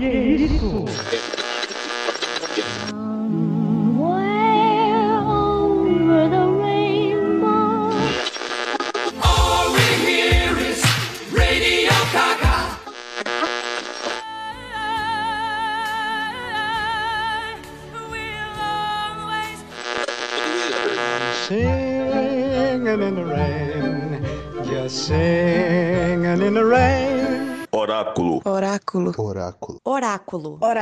Que isso?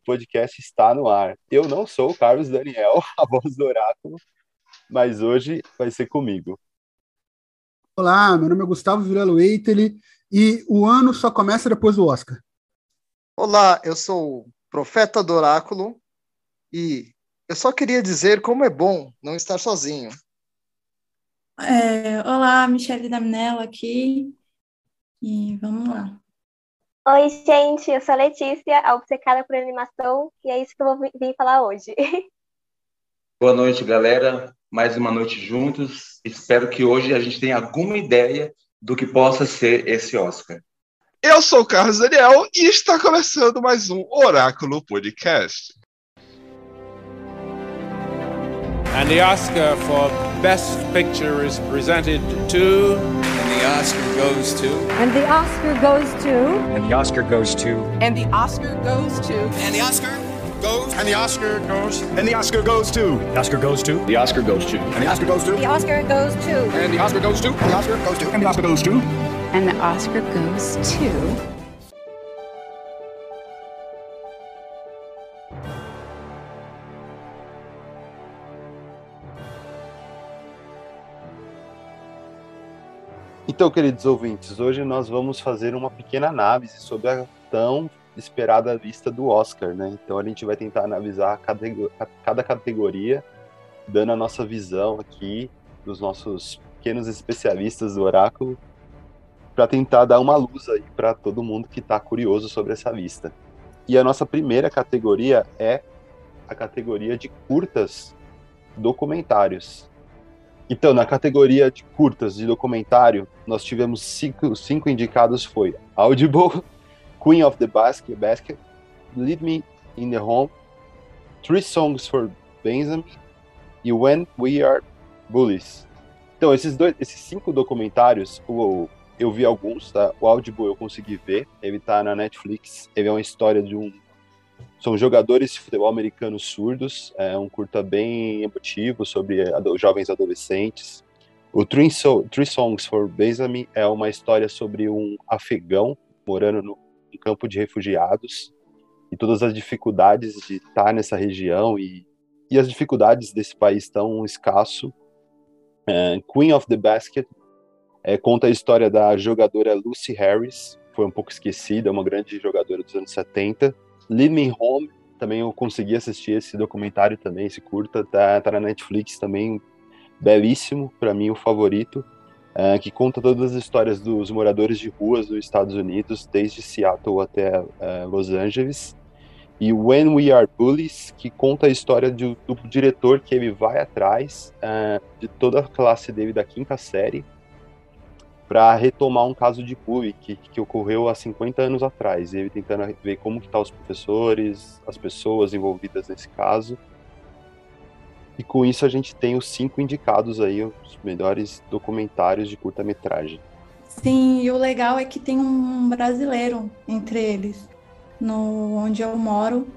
Podcast está no ar. Eu não sou o Carlos Daniel, a voz do Oráculo, mas hoje vai ser comigo. Olá, meu nome é Gustavo Vilela Eiteli e o ano só começa depois do Oscar. Olá, eu sou o Profeta do Oráculo e eu só queria dizer como é bom não estar sozinho. É, olá, Michele Daminella aqui e vamos lá. Oi, gente, eu sou a Letícia, a obcecada por animação, e é isso que eu vou vir falar hoje. Boa noite, galera. Mais uma noite juntos. Espero que hoje a gente tenha alguma ideia do que possa ser esse Oscar. Eu sou o Carlos Daniel e está começando mais um Oráculo Podcast. And the Oscar for Best Picture is presented to. And the Oscar goes to. And the Oscar goes to. And the Oscar goes to. And the Oscar goes to. And the Oscar goes. And the Oscar goes. And the Oscar goes to. The Oscar goes to. The Oscar goes to. And the Oscar goes to. The Oscar goes to. And the Oscar goes to. And the Oscar goes to. And the Oscar goes to. And the Oscar goes to. Então, queridos ouvintes, hoje nós vamos fazer uma pequena análise sobre a tão esperada lista do Oscar, né? Então a gente vai tentar analisar cada categoria, dando a nossa visão aqui dos nossos pequenos especialistas do Oráculo, para tentar dar uma luz aí para todo mundo que está curioso sobre essa lista. E a nossa primeira categoria é a categoria de curtas documentários. Então, na categoria de curtas de documentário, nós tivemos cinco, cinco indicados, foi Audible, Queen of the Basket, Basket, Lead Me in the Home, Three Songs for Benjamin e When We Are Bullies. Então, esses, dois, esses cinco documentários, o, eu vi alguns, tá? O Audible eu consegui ver, ele tá na Netflix, ele é uma história de um são jogadores de futebol americano surdos, é um curta bem emotivo sobre ado jovens adolescentes. O Three, so Three Songs for Besame é uma história sobre um afegão morando no, campo de refugiados e todas as dificuldades de estar nessa região e, e as dificuldades desse país tão escasso. É, Queen of the Basket é, conta a história da jogadora Lucy Harris, foi um pouco esquecida, uma grande jogadora dos anos 70, Lead Me Home, também eu consegui assistir esse documentário também, esse curta, tá, tá na Netflix também, belíssimo, para mim o favorito, uh, que conta todas as histórias dos moradores de ruas dos Estados Unidos, desde Seattle até uh, Los Angeles. E When We Are Bullies, que conta a história do, do diretor que ele vai atrás uh, de toda a classe dele da quinta série, para retomar um caso de bullying que, que ocorreu há 50 anos atrás. Ele tentando ver como que tá os professores, as pessoas envolvidas nesse caso. E com isso a gente tem os cinco indicados aí, os melhores documentários de curta-metragem. Sim, e o legal é que tem um brasileiro entre eles. No onde eu moro,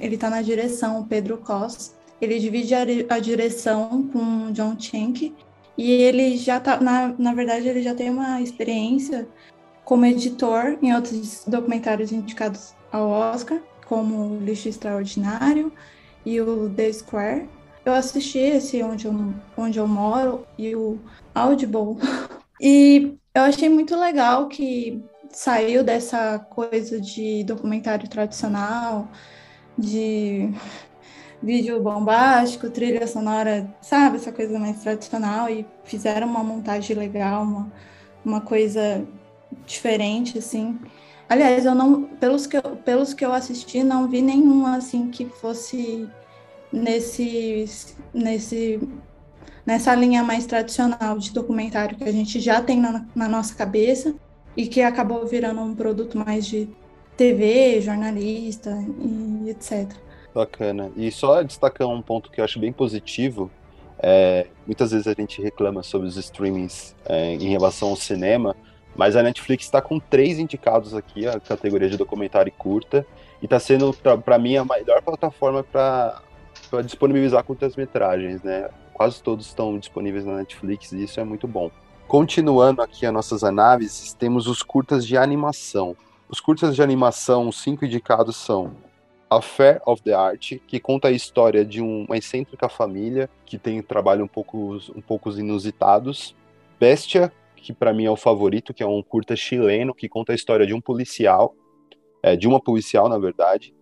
ele está na direção, o Pedro Cos. Ele divide a, a direção com o John Schenck e ele já tá, na, na verdade, ele já tem uma experiência como editor em outros documentários indicados ao Oscar, como Lixo Extraordinário e o The Square. Eu assisti esse Onde Eu, Onde eu Moro e o Audible. E eu achei muito legal que saiu dessa coisa de documentário tradicional, de vídeo bombástico, trilha sonora, sabe, essa coisa mais tradicional, e fizeram uma montagem legal, uma, uma coisa diferente, assim. Aliás, eu não, pelos que eu, pelos que eu assisti, não vi nenhum assim que fosse nesse, nesse, nessa linha mais tradicional de documentário que a gente já tem na, na nossa cabeça e que acabou virando um produto mais de TV, jornalista e etc. Bacana. E só destacar um ponto que eu acho bem positivo, é, muitas vezes a gente reclama sobre os streamings é, em relação ao cinema, mas a Netflix está com três indicados aqui, a categoria de documentário curta, e está sendo, para mim, a melhor plataforma para disponibilizar curtas-metragens, né? Quase todos estão disponíveis na Netflix e isso é muito bom. Continuando aqui as nossas análises, temos os curtas de animação. Os curtas de animação, os cinco indicados são Affair of the Art, que conta a história de uma excêntrica família que tem trabalho um pouco, um pouco inusitados. Bestia, que para mim é o favorito, que é um curta chileno que conta a história de um policial, é, de uma policial, na verdade,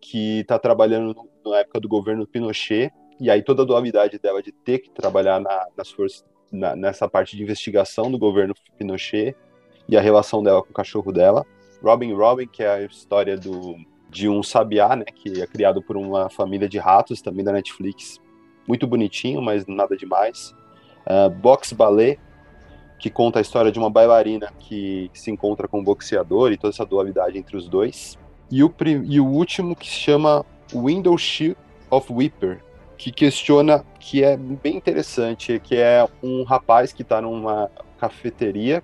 que está trabalhando na época do governo Pinochet, e aí toda a dualidade dela de ter que trabalhar na, nas forças, na, nessa parte de investigação do governo Pinochet e a relação dela com o cachorro dela. Robin Robin, que é a história do, de um sabiá, né, que é criado por uma família de ratos, também da Netflix. Muito bonitinho, mas nada demais. Uh, Box Ballet, que conta a história de uma bailarina que se encontra com um boxeador e toda essa dualidade entre os dois. E o, e o último que se chama Window Shield of Weeper, que questiona, que é bem interessante, que é um rapaz que está numa cafeteria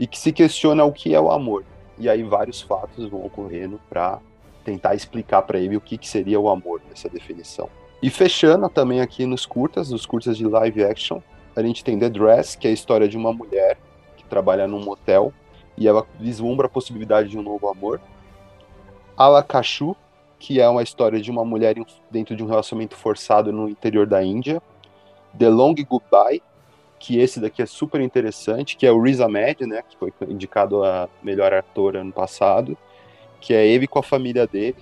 e que se questiona o que é o amor. E aí vários fatos vão ocorrendo para tentar explicar para ele o que, que seria o amor nessa definição. E fechando também aqui nos curtas, nos curtas de live action, a gente tem The Dress, que é a história de uma mulher que trabalha num motel e ela vislumbra a possibilidade de um novo amor. Alakashu, que é uma história de uma mulher dentro de um relacionamento forçado no interior da Índia. The Long Goodbye, que esse daqui é super interessante, que é o Riz Ahmed, né, que foi indicado a melhor ator ano passado, que é ele com a família dele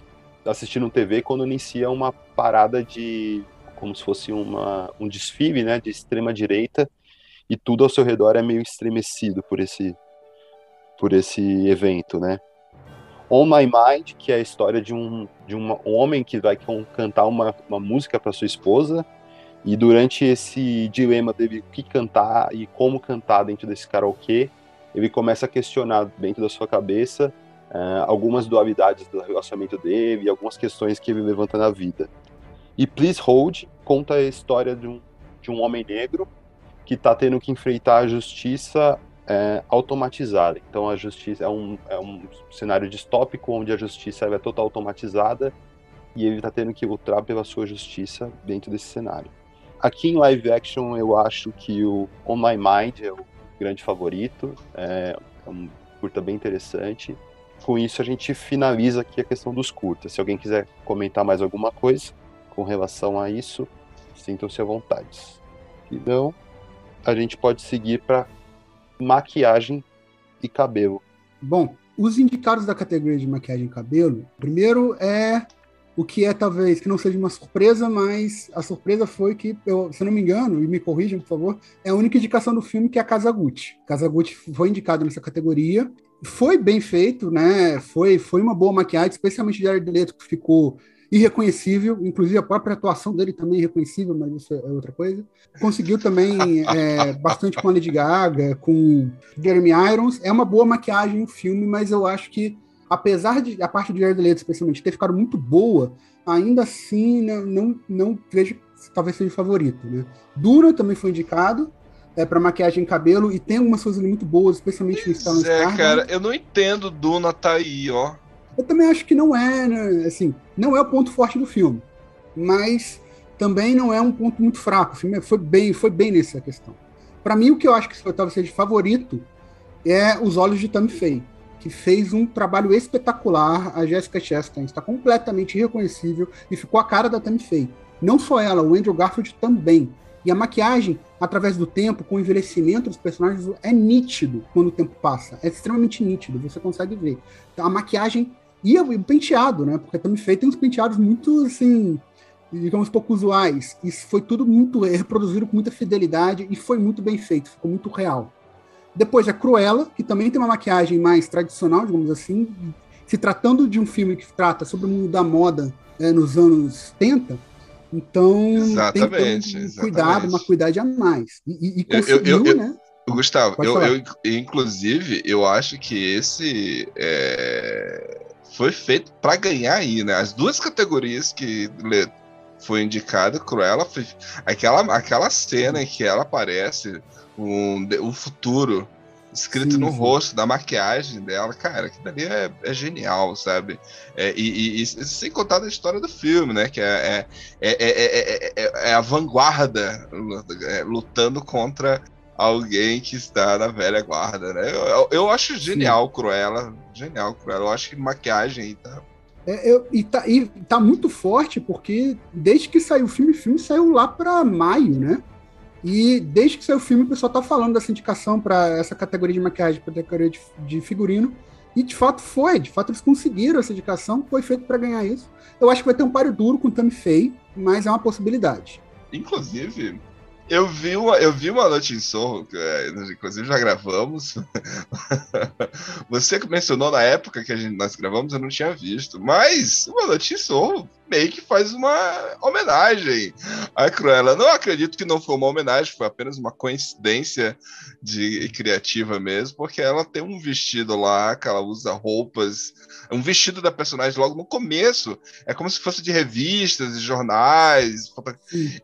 assistindo TV quando inicia uma parada de como se fosse uma, um desfile né, de extrema direita e tudo ao seu redor é meio estremecido por esse por esse evento, né? On My Mind, que é a história de um, de um homem que vai cantar uma, uma música para sua esposa e durante esse dilema dele o que cantar e como cantar dentro desse karaokê, ele começa a questionar dentro da sua cabeça uh, algumas dualidades do relacionamento dele algumas questões que ele levanta na vida. E Please Hold conta a história de um, de um homem negro que está tendo que enfrentar a justiça é, automatizada. Então a justiça é um, é um cenário distópico onde a justiça é total automatizada e ele está tendo que lutar pela sua justiça dentro desse cenário. Aqui em live action eu acho que o On My Mind é o grande favorito, é, é um curta bem interessante. Com isso a gente finaliza aqui a questão dos curtas. Se alguém quiser comentar mais alguma coisa com relação a isso, sintam-se à vontade. Se não, a gente pode seguir para maquiagem e cabelo. Bom, os indicados da categoria de maquiagem e cabelo, primeiro é o que é talvez que não seja uma surpresa, mas a surpresa foi que, eu, se não me engano, e me corrijam, por favor, é a única indicação do filme que é a Casa Gucci. Casa Gucci foi indicado nessa categoria. Foi bem feito, né? Foi, foi uma boa maquiagem, especialmente de Jared Leto, que ficou irreconhecível, inclusive a própria atuação dele também é irreconhecível, mas isso é outra coisa. Conseguiu também é, bastante com a Lady Gaga, com Jeremy Irons. É uma boa maquiagem o filme, mas eu acho que, apesar de a parte de Jared Leto, especialmente, ter ficado muito boa, ainda assim não, não, não vejo talvez seja o favorito. Né? Duna também foi indicado, é, para maquiagem e cabelo, e tem algumas coisas muito boas, especialmente no Star É, cara, eu não entendo Duna tá aí, ó. Eu também acho que não é, né? Assim, não é o ponto forte do filme, mas também não é um ponto muito fraco. O filme foi bem, foi bem nessa questão. Para mim, o que eu acho que talvez seja favorito é Os Olhos de Tammy Faye, que fez um trabalho espetacular. A Jessica Chastain está completamente irreconhecível e ficou a cara da Tammy Faye. Não só ela, o Andrew Garfield também. E a maquiagem, através do tempo, com o envelhecimento dos personagens, é nítido quando o tempo passa. É extremamente nítido, você consegue ver. Então, a maquiagem e o penteado, né? Porque também feito tem uns penteados muito, assim, digamos, pouco usuais. Isso foi tudo muito reproduzido com muita fidelidade e foi muito bem feito, ficou muito real. Depois a Cruella, que também tem uma maquiagem mais tradicional, digamos assim, se tratando de um filme que trata sobre o mundo da moda é, nos anos 70, então Exatamente, tem que ter um cuidado, uma cuidade a mais. E, e Eu- eu- conseguiu, eu- eu- né? Gustavo, eu, eu- inclusive, eu acho que esse é, foi feito para ganhar aí, né? As duas categorias que le- foi indicada, Cruella, foi aquela, aquela cena em que ela aparece, um, o futuro escrito Sim, no sim. rosto, da maquiagem dela, cara, aquilo ali é, é genial, sabe? É, e, e- e sem contar da história do filme, né? Que é, é, é, é- é- a vanguarda lutando contra alguém que está na velha guarda, né? Eu, eu- eu acho genial Cruella, genial Cruella. Eu acho que maquiagem aí tá. É, eu- e, tá, e tá muito forte, porque desde que saiu o filme, o filme saiu lá para maio, né? E desde que saiu o filme, o pessoal tá falando dessa indicação para essa categoria de maquiagem, para categoria de, de figurino. E de fato foi, de fato eles conseguiram essa indicação, foi feito para ganhar isso. Eu acho que vai ter um páreo duro com o Tammy Faye, mas é uma possibilidade. Inclusive, eu vi uma, eu vi uma noite em Sorro, que, é, inclusive já gravamos. Você mencionou na época que a gente, nós gravamos, eu não tinha visto. Mas uma noite em Sorro meio que faz uma homenagem à Cruella. Não acredito que não foi uma homenagem, foi apenas uma coincidência de criativa mesmo, porque ela tem um vestido lá, que ela usa roupas, um vestido da personagem logo no começo. É como se fosse de revistas, de jornais.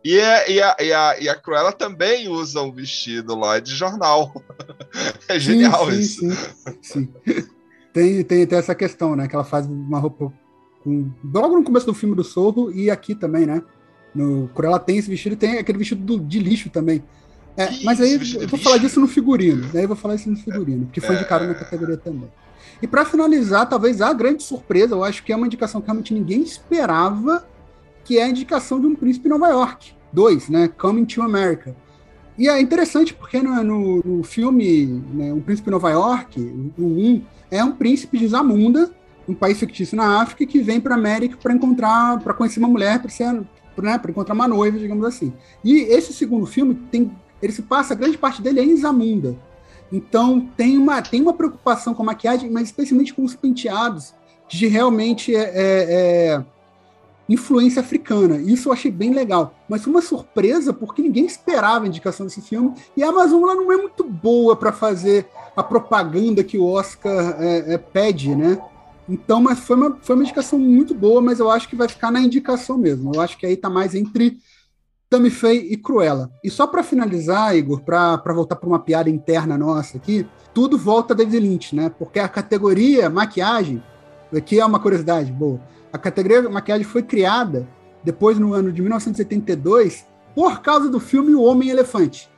E, é- e a, e, a, e a Cruella também usa um vestido lá de jornal. É genial sim, isso. Sim, sim. Tem, tem, tem essa questão, né? Que ela faz uma roupa com. Logo no começo do filme do Sorro e aqui também, né? No, quando ela tem esse vestido, tem aquele vestido do- de lixo também. É, mas aí de eu vou falar disso no figurino. Daí eu vou falar isso no figurino, que foi É. indicado na categoria também. E para finalizar, talvez a grande surpresa, eu acho que é uma indicação que realmente ninguém esperava, que é a indicação de um príncipe em Nova York. Dois, né? Coming to America. E é interessante porque no, no, no filme né, Um Príncipe em Nova York, o 1, é um príncipe de Zamunda, um país fictício na África, que vem para América para encontrar, para conhecer uma mulher, para ser, né, encontrar uma noiva, digamos assim. E esse segundo filme tem, ele se passa, a grande parte dele é em Zamunda. Então tem uma, tem uma preocupação com a maquiagem, mas especialmente com os penteados, de realmente é, é- é influência africana. Isso eu achei bem legal. Mas foi uma surpresa porque ninguém esperava a indicação desse filme. E a Amazon ela não é muito boa para fazer a propaganda que o Oscar é, é, pede, né? Então, mas foi uma, foi uma indicação muito boa, mas eu acho que vai ficar na indicação mesmo. Eu acho que aí tá mais entre Tammy Faye e Cruella. E só para finalizar, Igor, para voltar para uma piada interna nossa aqui, tudo volta a David Lynch, né? Porque a categoria maquiagem, aqui é uma curiosidade boa, a categoria maquiagem foi criada depois no ano de 1972 por causa do filme O Homem-Elefante.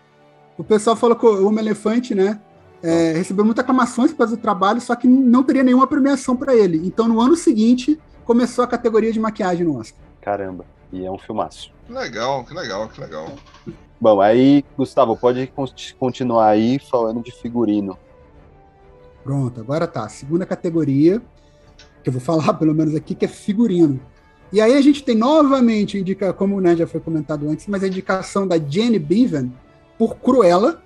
O pessoal falou que o Homem-Elefante, né, é, recebeu muitas aclamações por causa do trabalho, só que não teria nenhuma premiação para ele. Então, no ano seguinte, começou a categoria de maquiagem no Oscar. Caramba, e é um filmaço. Que legal, que legal, que legal. Bom, aí, Gustavo, pode con- continuar aí falando de figurino. Pronto, agora tá. Segunda categoria, que eu vou falar pelo menos aqui, que é figurino. E aí a gente tem novamente, indica, como né, já foi comentado antes, mas a indicação da Jenny Bevan por Cruella.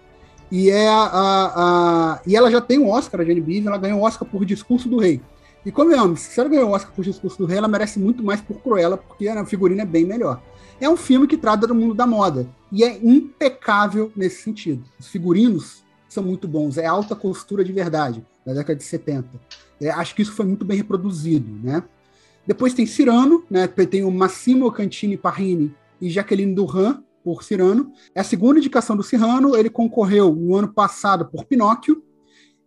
E, é a, a- a- e ela já tem um Oscar, a Jenny Bevan, ela ganhou um Oscar por Discurso do Rei. E convenhamos, se ela ganhou o Oscar por Discurso do Rei, ela merece muito mais por Cruella, porque a figurina é bem melhor. É um filme que trata do mundo da moda. E é impecável nesse sentido. Os figurinos são muito bons. É alta costura de verdade, da década de 70. É, acho que isso foi muito bem reproduzido, né? Depois tem Cirano, né? Tem o Massimo Cantini Parrini e Jaqueline Durran por Cirano. É a segunda indicação do Cirano. Ele concorreu no ano passado por Pinóquio.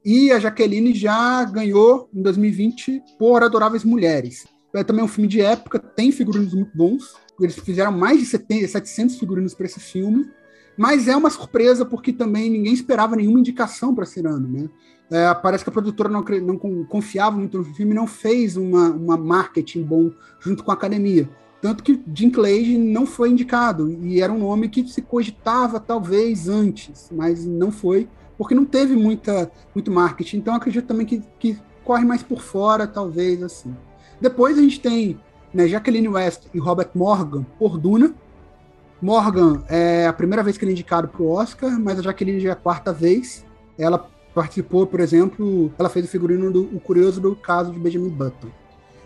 E a Jaqueline já ganhou em 2020 por Adoráveis Mulheres. É também um filme de época, tem figurinos muito bons. Eles fizeram mais de 70, 700 figurinos para esse filme. Mas é uma surpresa porque também ninguém esperava nenhuma indicação para Cirano, né? É, parece que a produtora não, não con- confiava muito no filme não fez uma, uma marketing bom junto com a academia. Tanto que Jim Clage não foi indicado, e era um nome que se cogitava talvez antes, mas não foi, porque não teve muita, muito marketing. Então acredito também que, que corre mais por fora, talvez assim. Depois a gente tem né, Jacqueline West e Robert Morgan por Duna. Morgan é a primeira vez que ele é indicado para o Oscar, mas a Jacqueline já é a quarta vez. Ela participou, por exemplo, ela fez o figurino do o curioso do caso de Benjamin Button.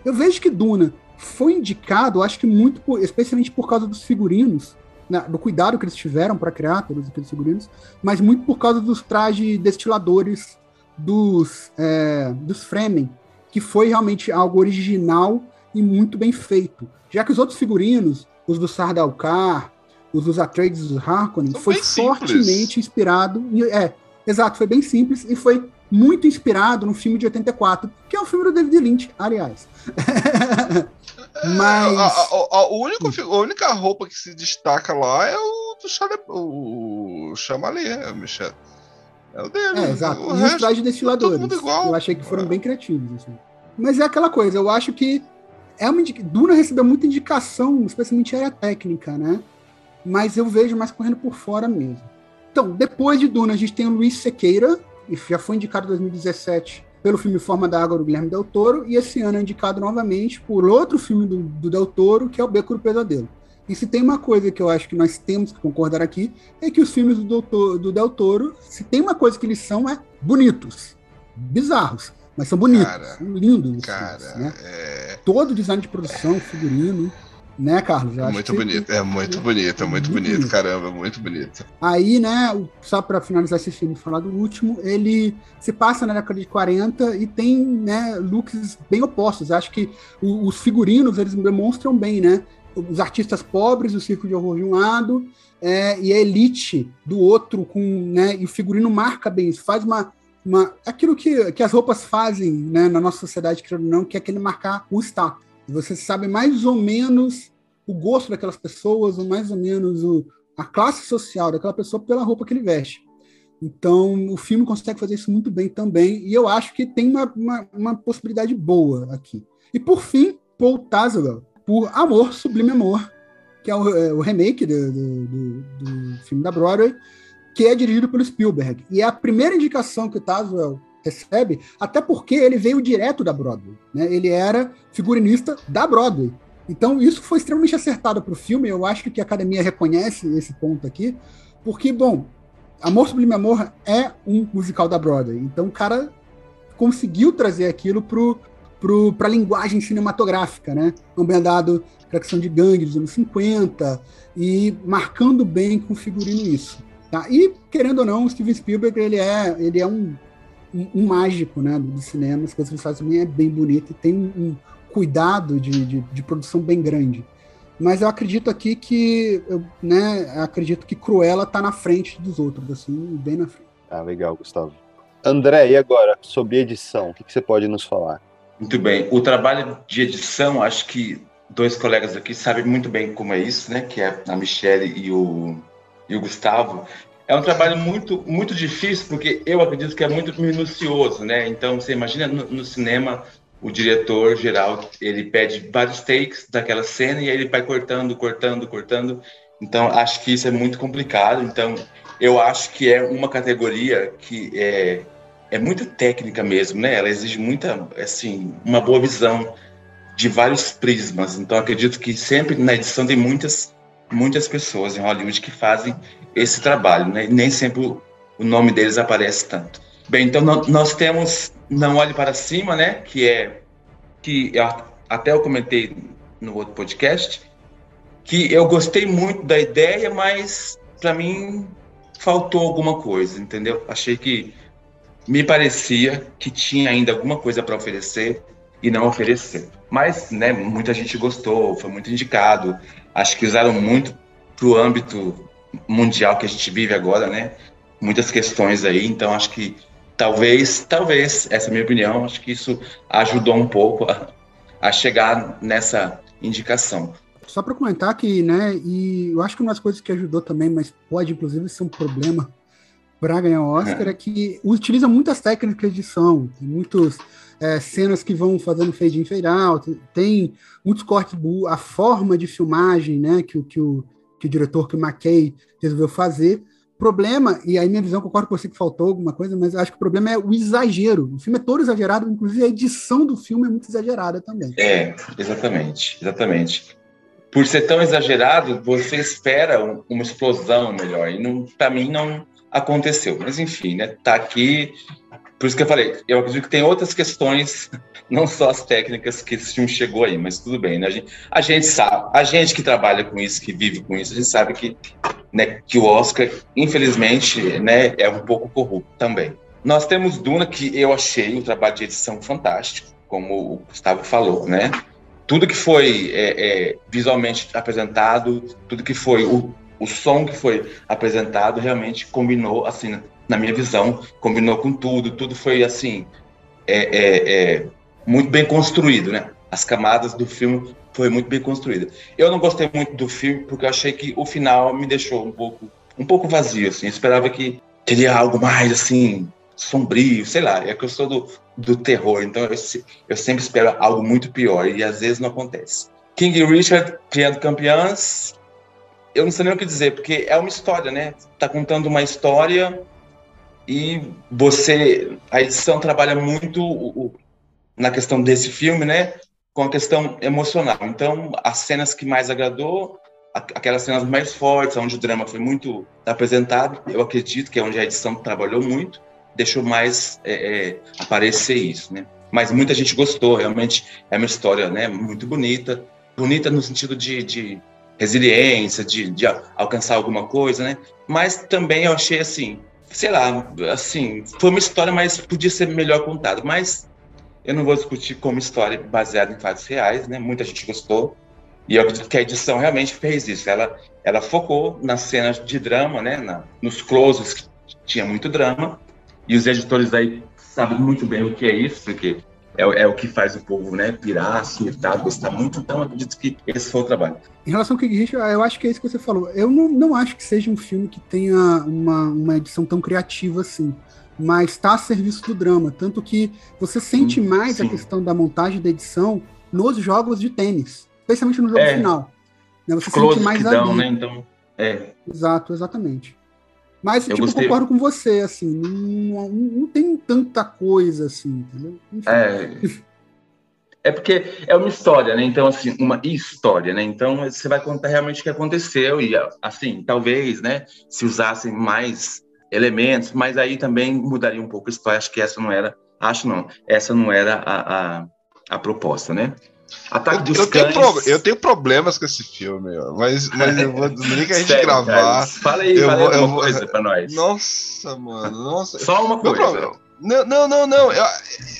Eu vejo que Duna foi indicado, acho que muito, por, especialmente por causa dos figurinos, né, do cuidado que eles tiveram para criar todos aqueles figurinos, mas muito por causa dos trajes destiladores dos, é, dos Fremen, que foi realmente algo original e muito bem feito. Já que os outros figurinos, os do Sardaukar, os dos Atreides e dos Harkonnen, foi fortemente inspirado. Em, é, exato, foi bem simples e foi muito inspirado no filme de 84, que é o filme do David Lynch, aliás. Mas. A, a, a, o único, a única roupa que se destaca lá é o do Chale, o Chamalé, Michel. É o dele. É, exato. O e os trajes destiladores. Igual, eu achei que foram é. bem criativos. Assim. Mas é aquela coisa, eu acho que é uma indica... Duna recebeu muita indicação, especialmente área técnica, né? Mas eu vejo mais correndo por fora mesmo. Então, depois de Duna, a gente tem o Luiz Sequeira, e já foi indicado em 2017 pelo filme Forma da Água do Guilherme Del Toro, e esse ano é indicado novamente por outro filme do, do Del Toro, que é o Beco do Pesadelo. E se tem uma coisa que eu acho que nós temos que concordar aqui, é que os filmes do, Doutor, do Del Toro, se tem uma coisa que eles são, é bonitos. Bizarros. Mas são bonitos, cara, são lindos. Cara, filmes, né? é... Todo o design de produção, figurino. Né, Carlos? É muito bonito, que... é muito bonito, é muito, muito bonito, bonito, caramba, muito bonito. Aí, né, só para finalizar esse filme, falar do último, ele se passa na década de 40 e tem, né, looks bem opostos. Acho que os figurinos, eles demonstram bem, né, os artistas pobres, o circo de horror de um lado, é, e a elite do outro, com, né, e o figurino marca bem isso, faz uma, uma aquilo que, que as roupas fazem né, na nossa sociedade, que não, que é aquele marcar o status. Você sabe mais ou menos o gosto daquelas pessoas, ou mais ou menos o, a classe social daquela pessoa pela roupa que ele veste. Então, o filme consegue fazer isso muito bem também, e eu acho que tem uma, uma, uma possibilidade boa aqui. E por fim, Paul Tazewell, por Amor, Sublime Amor, que é o, é o remake do, do, do, do, filme da Broadway, que é dirigido pelo Spielberg. E é a primeira indicação que o Tazwell recebe, até porque ele veio direto da Broadway. Né? Ele era figurinista da Broadway. Então, isso foi extremamente acertado para o filme. Eu acho que a academia reconhece esse ponto aqui, porque, bom, Amor Sublime Amor é um musical da Broadway. Então, o cara conseguiu trazer aquilo pro a linguagem cinematográfica, né? A questão de gangue dos anos 50 e marcando bem com o figurino isso. Tá? E, querendo ou não, o Steven Spielberg ele é, ele é um, um, um mágico né, do cinema, as coisas que ele faz também é bem bonito e tem um cuidado de, de, de, produção bem grande. Mas eu acredito aqui que, eu, né, acredito que Cruella está na frente dos outros, assim, bem na frente. Ah, legal, Gustavo. André, e agora, sobre edição, o que, que você pode nos falar? Muito bem. O trabalho de edição, acho que dois colegas aqui sabem muito bem como é isso, né? Que é a Michelle e o, e o Gustavo. É um trabalho muito, muito difícil, porque eu acredito que é muito minucioso, né? Então, você imagina no, no cinema, o diretor geral, ele pede vários takes daquela cena e aí ele vai cortando, cortando, cortando. Então, acho que isso é muito complicado. Então, eu acho que é uma categoria que é, é muito técnica mesmo, né? Ela exige muita, assim, uma boa visão de vários prismas. Então acredito que sempre na edição tem muitas, muitas pessoas em Hollywood que fazem esse trabalho, né? Nem sempre o nome deles aparece tanto. Bem, então nós temos Não Olhe para Cima, né? Que é que até eu comentei no outro podcast que eu gostei muito da ideia, mas para mim faltou alguma coisa, entendeu? Achei que me parecia que tinha ainda alguma coisa para oferecer e não oferecer. Mas, né, muita gente gostou, foi muito indicado. Acho que usaram muito para o âmbito mundial que a gente vive agora, né? Muitas questões aí, então acho que talvez, talvez, essa é a minha opinião, acho que isso ajudou um pouco a, a chegar nessa indicação. Só para comentar que, né, e eu acho que uma das coisas que ajudou também, mas pode inclusive ser um problema para ganhar o Oscar é. é. que utiliza muitas técnicas de edição, tem muitas é, cenas que vão fazendo fade in, fade out, tem muitos cortes, a forma de filmagem, né, que, que, o, que o diretor, que o McKay resolveu fazer, problema, e aí minha visão, concordo com você que faltou alguma coisa, mas acho que o problema é o exagero. O filme é todo exagerado, inclusive a edição do filme é muito exagerada também. É, exatamente, exatamente. Por ser tão exagerado, você espera um- uma explosão melhor, e para mim não aconteceu. Mas enfim, né? Tá aqui. Por isso que eu falei, eu acredito que tem outras questões, não só as técnicas que esse filme chegou aí, mas tudo bem, né? A gente, a gente sabe, a gente que trabalha com isso, que vive com isso, a gente sabe que, né, que o Oscar, infelizmente, né, é um pouco corrupto também. Nós temos Duna, que eu achei um trabalho de edição fantástico, como o Gustavo falou, né? Tudo que foi é, é, visualmente apresentado, tudo que foi o, o som que foi apresentado, realmente combinou, assim, na minha visão, combinou com tudo. Tudo foi, assim, é, é, é, muito bem construído, né? As camadas do filme foi muito bem construída. Eu não gostei muito do filme porque eu achei que o final me deixou um pouco, um pouco vazio, assim. Eu esperava que teria algo mais, assim, sombrio, sei lá. É que eu sou do, do terror, então eu, eu sempre espero algo muito pior e às vezes não acontece. King Richard, criando campeãs, eu não sei nem o que dizer, porque é uma história, né? Tá contando uma história e você, a edição trabalha muito o- o- na questão desse filme, né? Com a questão emocional. Então, as cenas que mais agradou, aquelas cenas mais fortes, onde o drama foi muito apresentado, eu acredito que é onde a edição trabalhou muito, deixou mais é, é, aparecer isso, né? Mas muita gente gostou, realmente é uma história, né? Muito bonita, bonita no sentido de, de resiliência, de, de al- alcançar alguma coisa, né? Mas também eu achei assim, sei lá, assim, foi uma história, mas podia ser melhor contada. Mas eu não vou discutir como história baseada em fatos reais, né? Muita gente gostou. E eu acredito que a edição realmente fez isso. Ela, ela focou nas cenas de drama, né? Na, nos closes que tinha muito drama. E os editores aí sabem muito bem o que é isso, porque é, o- é o que faz o povo, né? Pirar, surtar, gostar muito. Então, acredito que esse foi o trabalho. Em relação ao King Richard, eu acho que é isso que você falou. Eu não, não acho que seja um filme que tenha uma, uma edição tão criativa assim. Mas está a serviço do drama. Tanto que você sente mais a sim. questão da montagem da edição nos jogos de tênis. Especialmente no jogo É. final. Né, Você sente mais que dão, ali. né? Então, é. Exato, exatamente. Mas, Eu tipo, gostei. concordo com você, assim, não, não, não tem tanta coisa assim, entendeu? Enfim. É, é porque é uma história, né? Então, assim, uma história, né? Então, você vai contar realmente o que aconteceu e, assim, talvez, né? Se usassem mais elementos, mas aí também mudaria um pouco a história. Acho que essa não era, acho não, essa não era a, a, a proposta, né? Ataque dos Eu tenho, pro- eu tenho problemas com esse filme, mas, mas eu vou, dia que a gente Sério, gravar. Carlos? Fala aí, eu fala aí vou- eu alguma coisa pra nós. Nossa, mano, nossa. Só uma Meu coisa. problema- Não, não, não, não. Eu,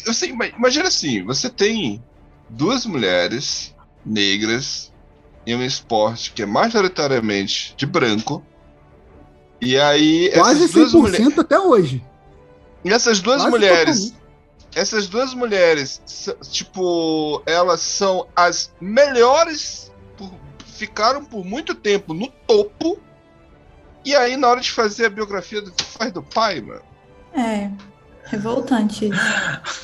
eu sei, mas imagina assim: você tem duas mulheres negras em um esporte que é majoritariamente de branco. E aí, Quase essas duas 100% mulheres. até hoje. E essas duas Quase mulheres. Essas duas mulheres, tipo, elas são as melhores, por- ficaram por muito tempo no topo. E aí, na hora de fazer a biografia do faz do pai, mano. É, revoltante isso.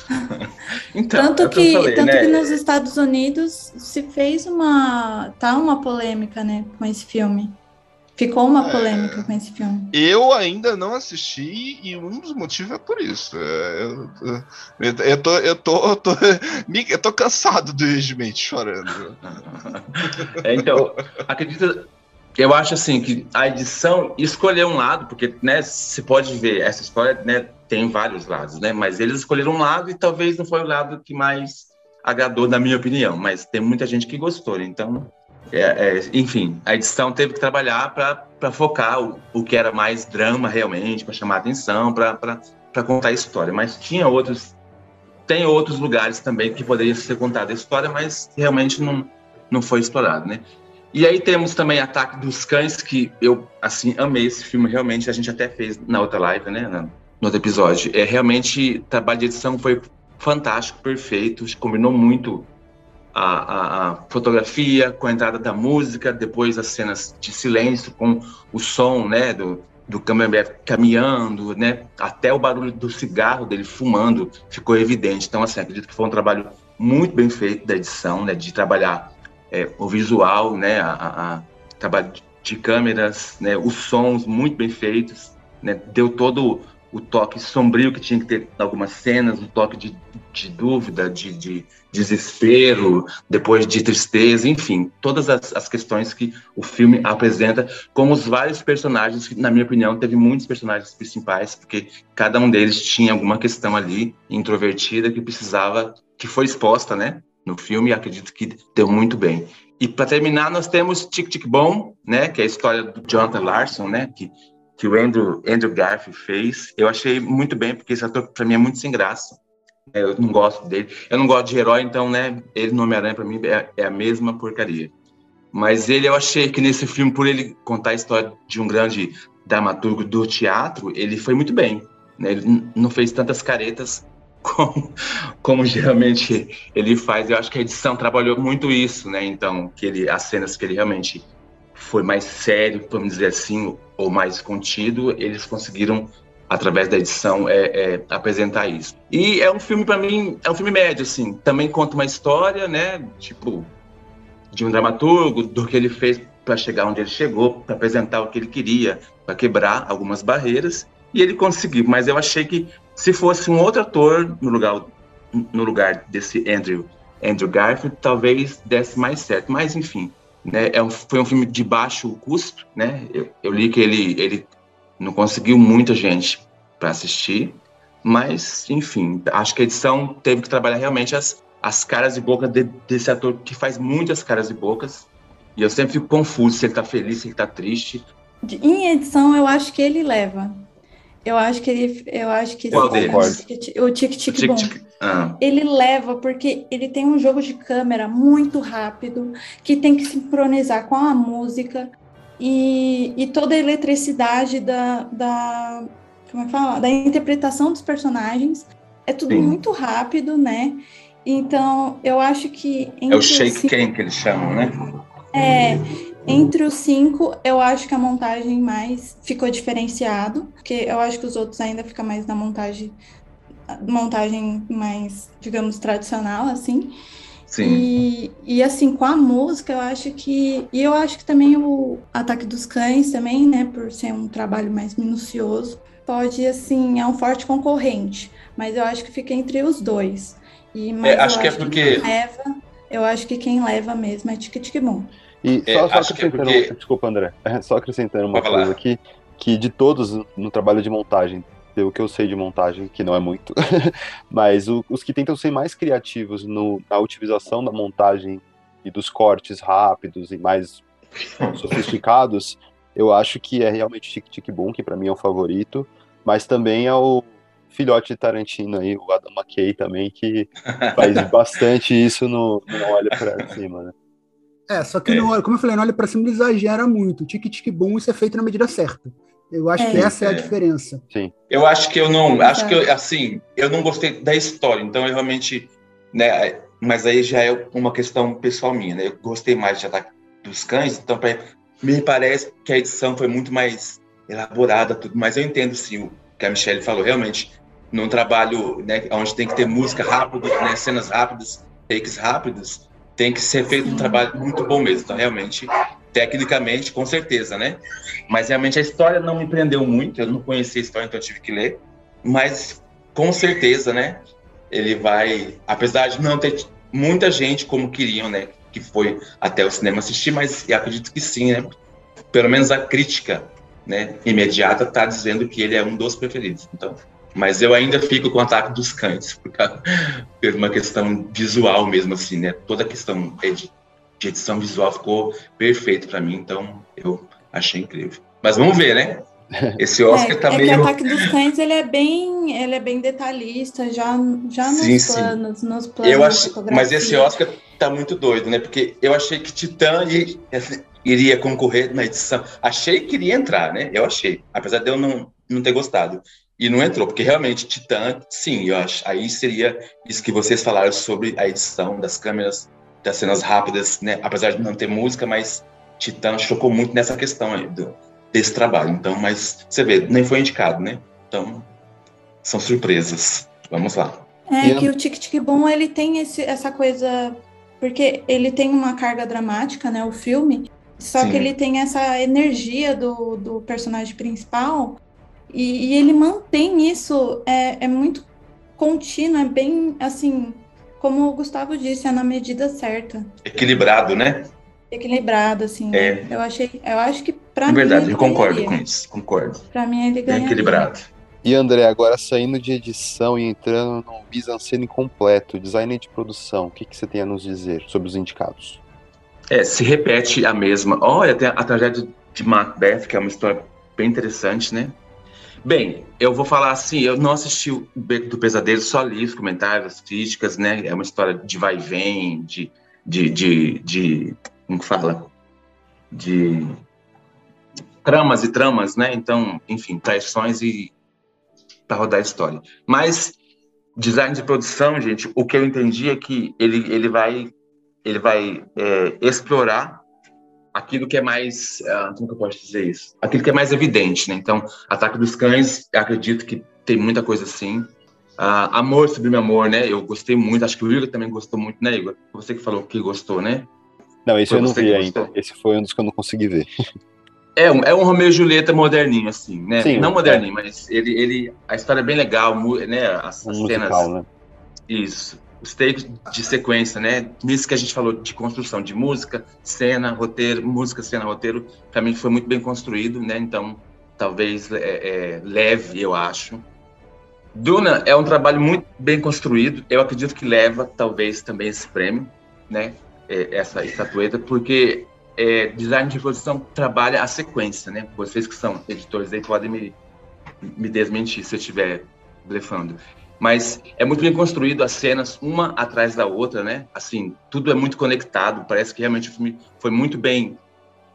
Então, tanto é que, eu falei, tanto né? que nos Estados Unidos se fez uma. tá uma polêmica, né, com esse filme. Ficou uma É. polêmica com esse filme. Eu ainda não assisti e um dos motivos é por isso. É, Eu, eu, eu tô, eu tô, eu tô, me- eu tô cansado do regimento chorando. É, então, acredita. Eu acho assim que a edição escolheu um lado, porque né, você pode ver essa história, né, tem vários lados, né? Mas eles escolheram um lado e talvez não foi o lado que mais agradou, na minha opinião. Mas tem muita gente que gostou, então, é, é, enfim, a edição teve que trabalhar para focar o, o que era mais drama realmente, para chamar atenção, para contar a história. Mas tinha outros, tem outros lugares também que poderia ser contada a história, mas realmente não, não foi explorado, né? E aí temos também Ataque dos Cães, que eu, assim, amei esse filme, realmente, a gente até fez na outra live, né, no outro episódio. É, realmente, o trabalho de edição foi fantástico, perfeito, combinou muito a, a- fotografia com a entrada da música, depois as cenas de silêncio com o som, né, do, do Camembert caminhando, né, até o barulho do cigarro dele fumando ficou evidente. Então, assim, acredito que foi um trabalho muito bem feito da edição, né, de trabalhar é, o visual, né, a, a- a- trabalho de de câmeras, né, os sons muito bem feitos, né, deu todo o toque sombrio que tinha que ter em algumas cenas, o toque de, de dúvida, de, de, desespero, depois de tristeza, enfim, todas as, as, questões que o filme apresenta, como os vários personagens, que, na minha opinião, teve muitos personagens principais, porque cada um deles tinha alguma questão ali introvertida que precisava, que foi exposta, né, no filme, e acredito que deu muito bem. E para terminar, nós temos Tic Tic Bom, né, que é a história do Jonathan Larson, né, que que o Andrew, Andrew Garfield fez, eu achei muito bem, porque esse ator, para mim, é muito sem graça. É, eu não gosto dele. Eu não gosto de herói, então, né, ele no Homem-Aranha, para mim, é, é, a mesma porcaria. Mas ele, eu achei que nesse filme, por ele contar a história de um grande dramaturgo do teatro, ele foi muito bem. Né? Ele não fez tantas caretas como, como geralmente ele faz. Eu acho que a edição trabalhou muito isso, né? Então, que ele, as cenas que ele realmente foi mais sério, vamos dizer assim, ou mais contido, eles conseguiram através da edição é, é, apresentar isso. E é um filme para mim, é um filme médio assim, também conta uma história, né, tipo de um dramaturgo, do que ele fez para chegar onde ele chegou, para apresentar o que ele queria, para quebrar algumas barreiras, e ele conseguiu, mas eu achei que se fosse um outro ator no lugar no lugar desse Andrew Andrew Garfield, talvez desse mais certo, mas enfim, né? É um, foi um filme de baixo custo, né? Eu, eu li que ele, ele não conseguiu muita gente para assistir, mas, enfim, acho que a edição teve que trabalhar realmente as, as caras e bocas de, desse ator que faz muitas caras e bocas. E eu sempre fico confuso se ele tá feliz, se ele tá triste. Em edição, eu acho que ele leva. Eu acho que ele. Eu acho que Qual deles? O Tic Tic Bom. Ah. Ele leva porque ele tem um jogo de câmera muito rápido, que tem que sincronizar com a música e, e toda a eletricidade da, da, como é fala? da interpretação dos personagens. É tudo Sim. muito rápido, né? Então, eu acho que. É o shake cinco... que eles chamam, né? É. Entre os cinco, eu acho que a montagem mais ficou diferenciado, porque eu acho que os outros ainda ficam mais na montagem montagem mais, digamos, tradicional, assim. Sim. E, e assim, com a música, eu acho que. E eu acho que também o Ataque dos Cães, também, né, por ser um trabalho mais minucioso, pode, assim, é um forte concorrente. Mas eu acho que fica entre os dois. E, mas é, acho que é porque. Que leva, eu acho que quem leva mesmo é Tic Tic Boom. E é, só, só acrescentando, é porque... desculpa, André, só acrescentando uma coisa aqui, que de todos no trabalho de montagem, pelo que eu sei de montagem, que não é muito, mas o, os que tentam ser mais criativos no, na utilização da montagem e dos cortes rápidos e mais sofisticados, eu acho que é realmente Tic Tic Boom, que para mim é o favorito, mas também é o filhote de Tarantino aí, o Adam McKay também, que faz bastante isso no, no Olha Pra Cima, né? É, só que, no, como eu falei, no Olha Pra Cima ele exagera muito. Tic Tic Boom, isso é feito na medida certa. Eu acho é, que essa é, a diferença. Sim. Eu acho que eu não, acho que eu, assim, eu não gostei da história, então eu realmente, né, mas aí já é uma questão pessoal minha, né? Eu gostei mais de Ataque dos Cães, então pra, me parece que a edição foi muito mais elaborada, tudo, mas eu entendo sim o que a Michelle falou, realmente, num trabalho, né, onde tem que ter música rápida, né, cenas rápidas, takes rápidos, tem que ser feito um trabalho muito bom mesmo. Então, realmente, tecnicamente, com certeza, né? Mas realmente a história não me prendeu muito, eu não conhecia a história, então eu tive que ler. Mas com certeza, né? Ele vai, apesar de não ter muita gente como queriam, né? Que foi até o cinema assistir, mas acredito que sim, né? Pelo menos a crítica, né? Imediata está dizendo que ele é um dos preferidos. Então, mas eu ainda fico com o ataque dos cães, por, causa, por uma questão visual mesmo, assim, né? Toda a questão de de edição visual ficou perfeito para mim, então eu achei incrível. Mas vamos ver, né? Esse Oscar é, tá é meio. Que o Ataque dos Cães ele é bem, ele é bem detalhista, já, já nos sim, planos, sim. nos planos. Eu acho, mas esse Oscar tá muito doido, né? Porque eu achei que Titã iria concorrer na edição. Achei que iria entrar, né? Eu achei, apesar de eu não, não ter gostado. E não entrou, porque realmente Titã, sim, eu acho. Aí seria isso que vocês falaram sobre a edição das câmeras das cenas rápidas, né? Apesar de não ter música, mas Titã chocou muito nessa questão aí do, desse trabalho. Então, mas você vê, nem foi indicado, né? Então, são surpresas. Vamos lá. É que o Tic Tic Boom, ele tem esse, essa coisa... Porque ele tem uma carga dramática, né? O filme. Só Sim. que ele tem essa energia do, do personagem principal e, e ele mantém isso, é, é muito contínuo, é bem assim, como o Gustavo disse, é na medida certa, Equilibrado, né? equilibrado, assim. É. Eu achei, eu acho que pra É mim. verdade, eu concordo ganharia. com isso. Concordo. Pra mim ele ganha. equilibrado. E André, agora saindo de edição e entrando no mise-en-scène completo, design de produção, o que, que você tem a nos dizer sobre os indicados? É, se repete a mesma. Olha, tem a, a tragédia de Macbeth, que é uma história bem interessante, né? Bem, eu vou falar assim, eu não assisti o Beco do Pesadelo, só li os comentários, as críticas, né? É uma história de vai e vem, de, de, de, de como fala? De tramas e tramas, né? Então, enfim, traições e para rodar a história. Mas design de produção, gente, o que eu entendi é que ele, ele vai ele vai é, explorar aquilo que é mais, ah, como que eu posso dizer isso? Aquilo que é mais evidente, né? Então, Ataque dos Cães, acredito que tem muita coisa assim. Ah, amor, Sublime Amor, né? Eu gostei muito, acho que o Igor também gostou muito, né, Igor? Você que falou que gostou, né? Não, esse Foi eu não vi ainda. Esse foi um dos que eu não consegui ver. É um, é um Romeu e Julieta moderninho, assim, né? Sim, Não é. moderninho, mas ele, ele, a história é bem legal, né? As, as musical, cenas. né? Isso. Os takes de sequência, né? Nisso que a gente falou de construção de música, cena, roteiro, música, cena, roteiro, pra mim foi muito bem construído, né? Então, talvez é, é, leve, eu acho. Duna é um trabalho muito bem construído. Eu acredito que leva, talvez, também esse prêmio, né? É, essa estatueta, porque é, design de produção trabalha a sequência, né? Vocês que são editores aí podem me, me desmentir se eu estiver blefando. Mas é muito bem construído as cenas, uma atrás da outra, né? Assim, tudo é muito conectado. Parece que realmente o filme foi muito bem.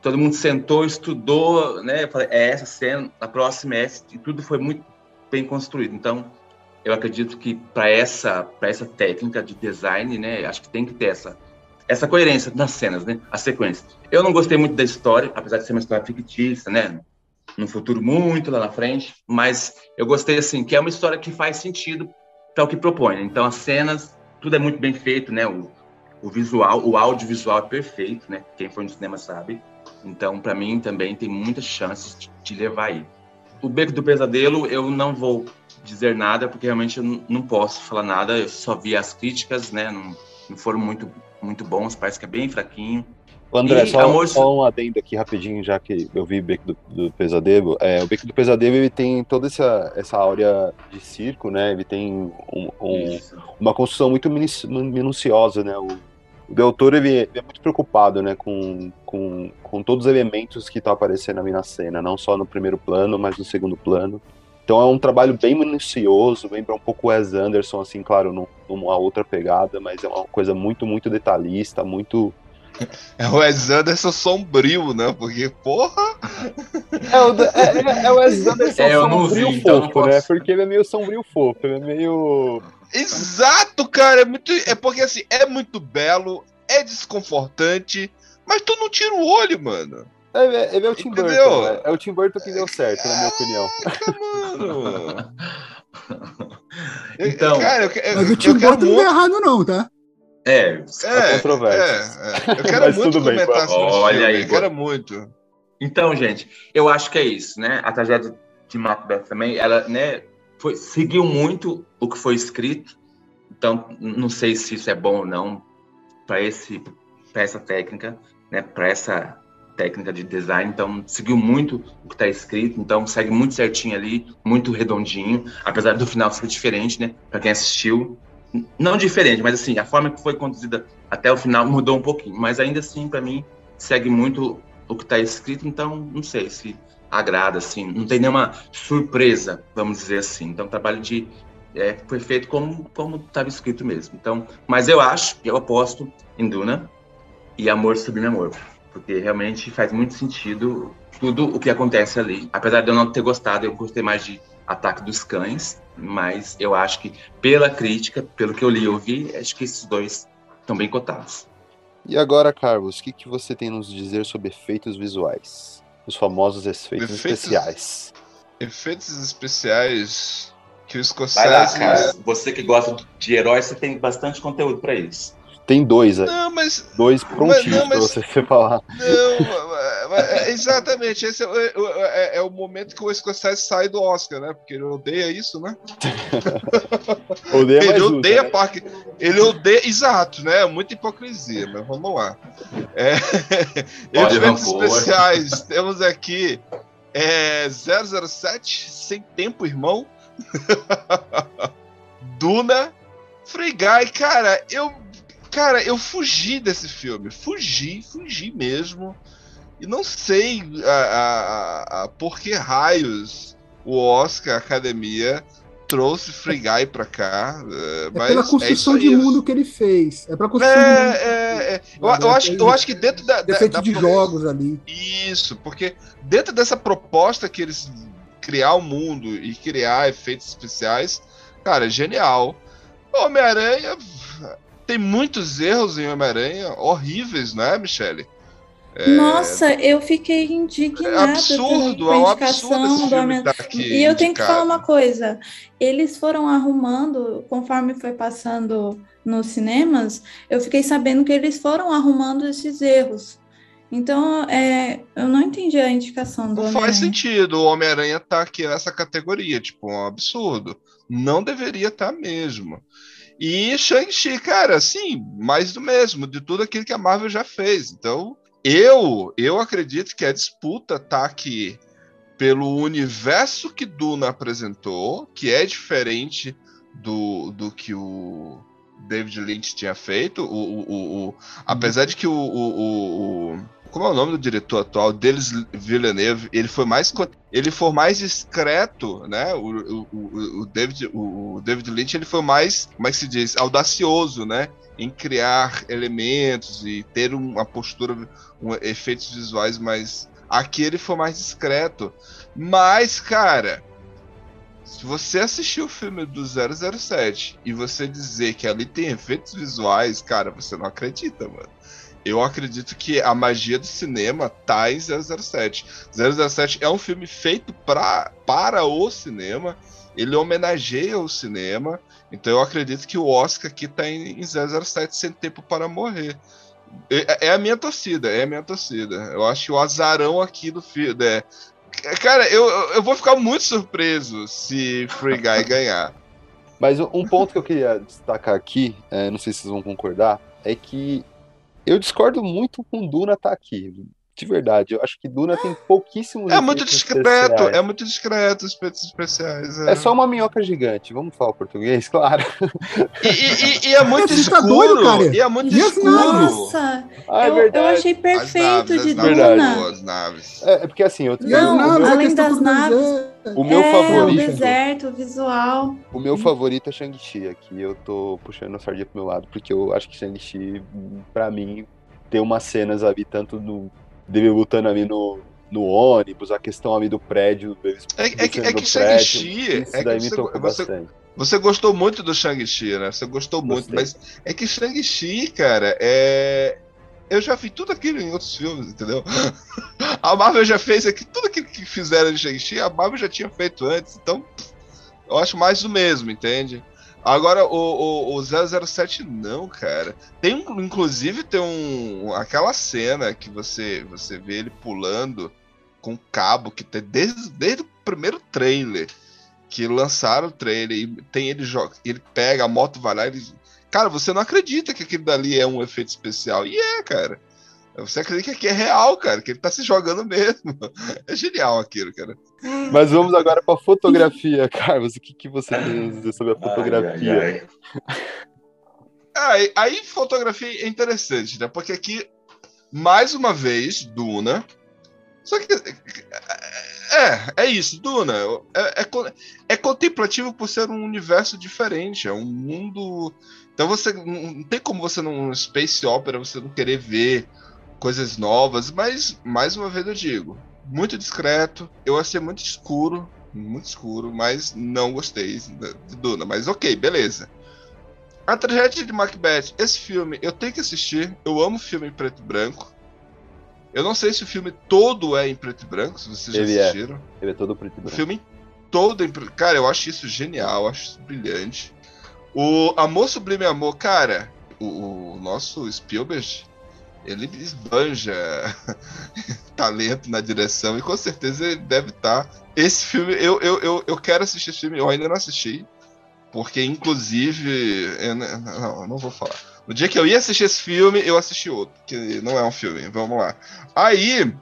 Todo mundo sentou, estudou, né? Falei, é essa cena, a próxima é essa, e tudo foi muito bem construído. Então, eu acredito que para essa, para essa técnica de design, né? Acho que tem que ter essa, essa coerência nas cenas, né? A sequência. Eu não gostei muito da história, apesar de ser uma história fictícia, né? Num futuro muito lá na frente, mas eu gostei assim que é uma história que faz sentido para o que propõe. né? Então as cenas, tudo é muito bem feito, né? O, o visual, o audiovisual é perfeito, né? Quem foi no cinema sabe. Então para mim também tem muitas chances de, de levar aí. O Beco do Pesadelo eu não vou dizer nada porque realmente eu não, posso falar nada. Eu só vi as críticas, né? Não, não foram muito muito bons, parece que é bem fraquinho. André, E só, só um adendo aqui rapidinho, já que eu vi o Beco do, do Pesadelo. É, o Beco do Pesadelo ele tem toda essa, essa áurea de circo, né? Ele tem um- um- uma construção muito minu- minuciosa, né? O, o Del Toro ele, ele é muito preocupado, né? Com, com, com todos os elementos que estão aparecendo ali na cena, não só no primeiro plano, mas no segundo plano. Então é um trabalho bem minucioso, lembra um pouco o Wes Anderson, assim, claro, num- numa outra pegada, mas é uma coisa muito, muito detalhista, muito É o Wes Anderson sombrio, né? Porque, porra! É o, é, é- é o Wes Anderson É, eu não sombrio vi, então não fofo, né? posso. Porque ele é meio sombrio fofo, ele é meio. Exato, cara! É, muito, é porque assim, é muito belo, é desconfortante, mas tu não tira o olho, mano. É, é- ele é o Tim Burton. Entendeu? né? É o Tim Burton que deu certo, na minha opinião. Mano. Então, cara, eu, eu, Mas o eu Tim Burton não é errado, não, tá? É, É, controvérsias. é, é. Eu quero Mas muito tudo bem, comentar sobre olha filme, aí, eu quero muito. Então, gente, eu acho que é isso, né? A tragédia de Macbeth também, ela, né, foi, seguiu muito o que foi escrito. Então, não sei se isso é bom ou não para esse para essa técnica, né, para essa técnica de design. Então, seguiu muito o que está escrito, então segue muito certinho ali, muito redondinho, apesar do final ser diferente, né, para quem assistiu. Não diferente, mas assim, a forma que foi conduzida até o final mudou um pouquinho, mas ainda assim, para mim, segue muito o que está escrito, então não sei se agrada, assim, não tem nenhuma surpresa, vamos dizer assim. Então, trabalho de é, foi feito como como estava escrito mesmo. Então, mas eu acho, eu aposto em Duna e Amor Sublime Amor, porque realmente faz muito sentido tudo o que acontece ali. Apesar de eu não ter gostado, eu gostei mais de Ataque dos Cães, mas eu acho que pela crítica, pelo que eu li e ouvi, acho que esses dois estão bem cotados. E agora, Carlos, o que, que você tem a nos dizer sobre efeitos visuais? Os famosos efeitos, Efeitos- especiais. Efeitos especiais que o Vai lá, cara. Você que gosta de heróis, você tem bastante conteúdo para isso. Tem dois aí. Não, mas. Dois prontinhos pra você falar. Não, é, exatamente, esse é, o- é o- é- é o momento que o Scorsese sai do Oscar, né? Porque ele odeia isso, né? Odeia, ele odeia né? Park. Ele odeia. Exato, né? Muita hipocrisia, mas vamos lá. É... Rancor. especiais. Temos aqui é, 007, Sem Tempo, Irmão. Duna. Free Guy, cara, eu. Cara, eu fugi desse filme. Fugi, fugi mesmo. E não sei a, a- a- por que raios o Oscar a Academia trouxe Free Guy pra cá. É mas pela é construção isso de mundo que ele fez. É pela construção de mundo. É, é, é. Eu, eu acho, eu acho que dentro da. Defeito da de jogos ali. Isso, porque dentro dessa proposta que eles criar o mundo e criar efeitos especiais, cara, é genial. Homem-Aranha tem muitos erros em Homem-Aranha, horríveis, não é, Michele? É, Nossa, eu fiquei indignada absurdo, com é a um indicação absurdo esse do Homem- tá E eu tenho que falar uma coisa: eles foram arrumando, conforme foi passando nos cinemas, eu fiquei sabendo que eles foram arrumando esses erros. Então, é, eu não entendi a indicação do Não faz Homem-Aranha. sentido o Homem-Aranha tá aqui nessa categoria, tipo, um absurdo. Não deveria estar mesmo. E Shang-Chi, cara, assim, mais do mesmo, de tudo aquilo que a Marvel já fez. Então, eu, eu acredito que a disputa tá aqui pelo universo que Duna apresentou, que é diferente do, do que o David Lynch tinha feito. O, o, o- o- apesar de que o, o, como é o nome do diretor atual, Denis Villeneuve, ele foi mais ele foi mais discreto, né? O, o, David, o, o David Lynch ele foi mais, como é que se diz, audacioso, né? Em criar elementos e ter uma postura, um, efeitos visuais mais. Aqui ele foi mais discreto. Mas, cara, se você assistir o filme do 007 e você dizer que ali tem efeitos visuais, cara, você não acredita, mano. Eu acredito que a magia do cinema tá em 007. 007 é um filme feito pra, para o cinema, ele homenageia o cinema, então eu acredito que o Oscar aqui tá em, em 007 Sem Tempo para Morrer. É, é a minha torcida, é a minha torcida. Eu acho que o azarão aqui do filme. É, cara, eu, eu vou ficar muito surpreso se Free Guy ganhar. Mas um ponto que eu queria destacar aqui, é, não sei se vocês vão concordar, é que eu discordo muito com Duna tá aqui. De verdade, eu acho que Duna tem pouquíssimos. É muito discreto, especiais. é muito discreto os efeitos especiais. É só uma minhoca gigante, vamos falar português, claro. E, e- e é muito tá escuro. doido, cara? E é muito E escuro. Nossa, Ah, é eu, eu achei As perfeito naves, de as naves Duna. as naves. É, é porque assim, eu, Não, naves, além das naves, dizer- o meu é, o favorito. deserto, o visual. O meu favorito é Shang-Chi aqui. Eu tô puxando a sardinha pro meu lado, porque eu acho que Shang-Chi, pra mim, tem umas cenas ali, tanto no. Dele lutando ali no, no ônibus, a questão ali do prédio. É, é que, é que prédio, Shang-Chi. É que daí me você, tocou você, bastante. você gostou muito do Shang-Chi, né? Você gostou muito, Gostei. mas é que Shang-Chi, cara, é. Eu já vi tudo aquilo em outros filmes, entendeu? A Marvel já fez aqui, tudo aquilo que fizeram de Shang-Chi, a Marvel já tinha feito antes, então eu acho mais do mesmo, entende? Agora, o, o, o 007 não, cara. Tem, inclusive, tem um, aquela cena que você, você vê ele pulando com cabo, que tem desde, desde o primeiro trailer, que lançaram o trailer, e tem ele joga, ele pega, a moto vai lá, ele... Cara, você não acredita que aquilo dali é um efeito especial. E é, cara. Você acredita que aqui é real, cara, que ele tá se jogando mesmo. É genial aquilo, cara. Mas vamos agora pra fotografia, Carlos. O que, que você tem a dizer sobre a fotografia? Ai, ai, Aí, aí fotografia é interessante, né? Porque aqui, mais uma vez, Duna. Só que. É, é isso, Duna. É, é, é contemplativo por ser um universo diferente. É um mundo. Então você. Não tem como você num Space Opera você não querer ver coisas novas, mas, mais uma vez eu digo, muito discreto. Eu achei muito escuro. Muito escuro, mas não gostei de Duna. Mas ok, beleza. A tragédia de Macbeth, esse filme eu tenho que assistir. Eu amo filme em preto e branco. Eu não sei se o filme todo é em preto e branco, se vocês já Ele é. assistiram. Ele é todo preto e O branco. filme todo em preto. Cara, eu acho isso genial, acho isso brilhante. O Amor Sublime Amor, cara, o, o nosso Spielberg, ele esbanja talento na direção e com certeza ele deve estar. Esse filme, eu, eu, eu, eu quero assistir esse filme, eu ainda não assisti, porque inclusive. Eu não, não, não vou falar. No dia que eu ia assistir esse filme, eu assisti outro, que não é um filme. Vamos lá. Aí,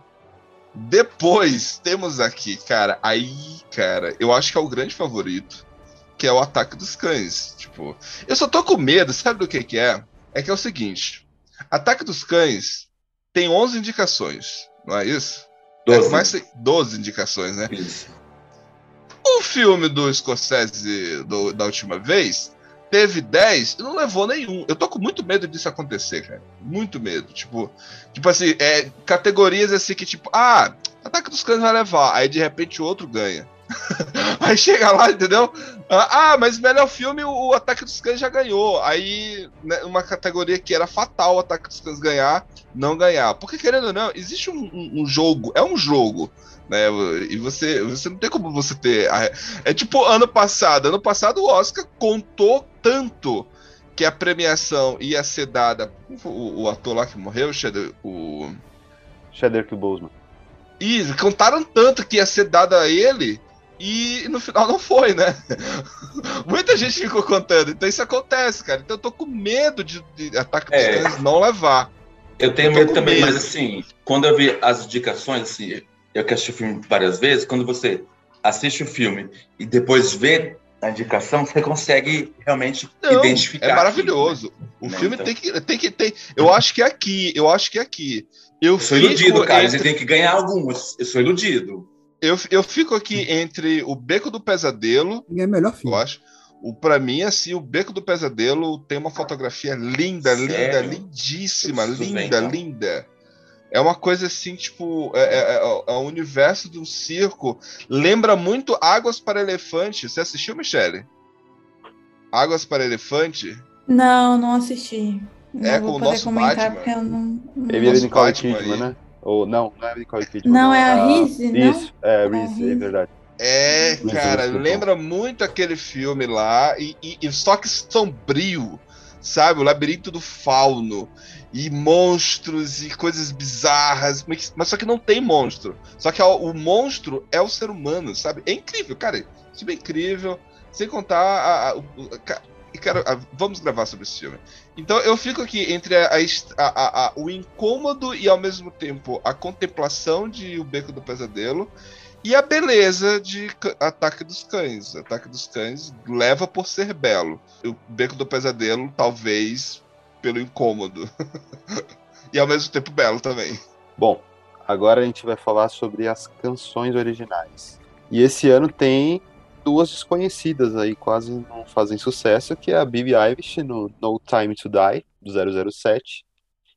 depois, temos aqui, cara, aí, cara, eu acho que é o grande favorito, que é o Ataque dos Cães. Tipo, eu só tô com medo, sabe do que que é? É que é o seguinte, Ataque dos Cães tem 11 indicações, não é isso? 12. É, mais 12 indicações, né? O filme do Scorsese do- da última vez teve 10 e não levou nenhum. Eu tô com muito medo disso acontecer, cara. Muito medo. Tipo, tipo assim, é, categorias assim que, tipo, ah, Ataque dos Cães vai levar. Aí de repente o outro ganha. Aí chega lá, entendeu? Ah, ah, mas melhor filme, o, Ataque dos Cães já ganhou. Aí, né, uma categoria que era fatal o Ataque dos Cães ganhar, não ganhar. Porque, querendo ou não, existe um, um- um jogo, é um jogo, né? E você, você não tem como você ter. É tipo ano passado. Ano passado o Oscar contou tanto que a premiação ia ser dada. O, o ator lá que morreu, o o. Chadwick Boseman. E contaram tanto que ia ser dada a ele e no final não foi, né? Muita gente ficou contando. Então isso acontece, cara. Então eu tô com medo de, de Ataque dos É. Não levar. Eu tenho Eu medo também, medo. mas assim, quando eu vi as indicações, assim, eu que assisti o filme várias vezes, quando você assiste o filme e depois vê a indicação, você consegue realmente Não, identificar. é maravilhoso. O né, filme então. tem que tem que ter. Eu acho que é aqui. Eu acho que é aqui. Eu, Eu sou iludido, cara. entre- Você tem que ganhar alguns. Eu sou iludido. Eu, eu fico aqui entre o Beco do Pesadelo. E é melhor filme. Eu acho. O, pra mim, assim, o Beco do Pesadelo tem uma fotografia linda, linda, Sério? lindíssima, preciso ver, linda, então. linda. É uma coisa assim, tipo, é, é- é- é o universo de um circo. Lembra muito Águas para Elefante. Você assistiu, Michele? Águas para Elefante? Não, não assisti. Não É, com o nosso Batman. eu não. não- Ele é Nicole Batman Kidman, aí. né? Ou, não, não é Nicole Kidman. Não, é a Ah, Reese, não? Isso, é, É a Reese, é Reese. verdade. É, Mas cara, lembra muito aquele filme lá, e, e- e só que sombrio, sabe? O labirinto do fauno, e monstros, e coisas bizarras, mas, só que não tem monstro. Só que o, o monstro é o ser humano, sabe? É incrível, cara. Filme é incrível, sem contar a. a- cara, a- vamos gravar sobre esse filme. Então eu fico aqui entre a- a a- o incômodo e ao mesmo tempo a contemplação de O Beco do Pesadelo e a beleza de Ataque dos Cães. Ataque dos Cães leva por ser belo. O Beco do Pesadelo, talvez, pelo incômodo. e ao mesmo tempo belo também. Bom, agora a gente vai falar sobre as canções originais. E esse ano tem duas desconhecidas aí, quase não fazem sucesso, que é a Bibi Eilish no No Time to Die, do 007,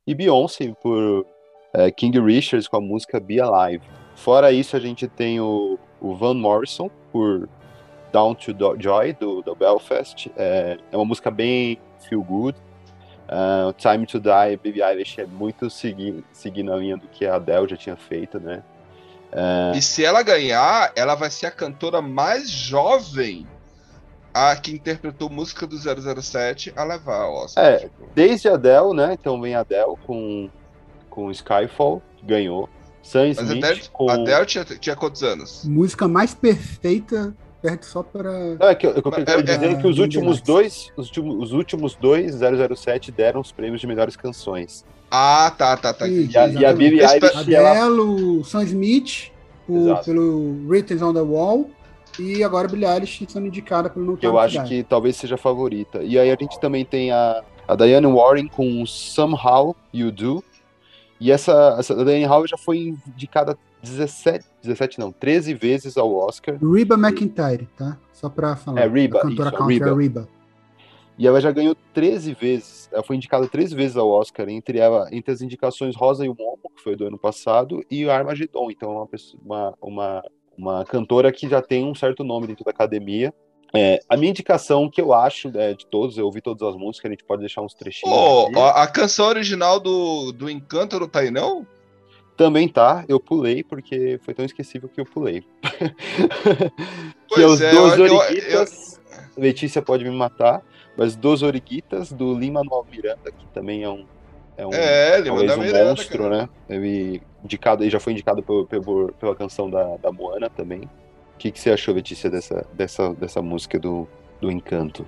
e Beyoncé por eh, King Richards com a música Be Alive. Fora isso, a gente tem o, o Van Morrison por Down to Do- Joy, do, do Belfast. É, é uma música bem feel good. Ah, Time to Die, Baby Eilish é muito segui- seguindo a linha do que a Adele já tinha feito, né? E se ela ganhar, ela vai ser a cantora mais jovem a que interpretou música do 007 a levar a Oscar. é, desde a Adele, né? Então vem a Adele com, com Skyfall, que ganhou. Sam Mas a Smith Adele, com... a Adele tinha, tinha quantos anos? Música mais perfeita, perde só para. Não, é que eu, eu é- dizer é- que os últimos dois, os últimos, os últimos dois 007 deram os prêmios de melhores canções. Ah, tá, tá, tá. Isso, E a, e a Billie. Eilish, ela Adele, o Sam Smith, o- pelo Written on the Wall, e agora a Billie Eilish sendo indicada pelo No eu acho que talvez seja a favorita. E aí a gente também tem a, a Diane Warren com Somehow You Do. E essa, essa Diane Warren já foi indicada 17, 17 não, 13 vezes ao Oscar. Reba McIntyre, tá? Só pra falar. É, Reba, A cantora isso, country, Reba. a Reba. E ela já ganhou 13 vezes. Ela foi indicada 13 vezes ao Oscar, entre, ela, entre as indicações Rosa e o Momo, que foi do ano passado, e o Armageddon. Então é uma, pessoa- uma, uma, uma cantora que já tem um certo nome dentro da academia. É, a minha indicação, que eu acho é, de todos, eu ouvi todas as músicas, a gente pode deixar uns trechinhos. Aqui. a, a canção original do, do Encanto não tá aí, não? Também tá, eu pulei, porque foi tão esquecível que eu pulei. que é os é, Dos eu- eu- Origuitas. Letícia pode me matar, mas Dos Origuitas, do Lima Manuel Miranda, que também é um, É, um, É, um Miranda, monstro, cara. né? Ele, indicado, ele já foi indicado pelo- pelo- pela canção da, da Moana também. O que, que você achou, Letícia, dessa, dessa, dessa música do, do Encanto?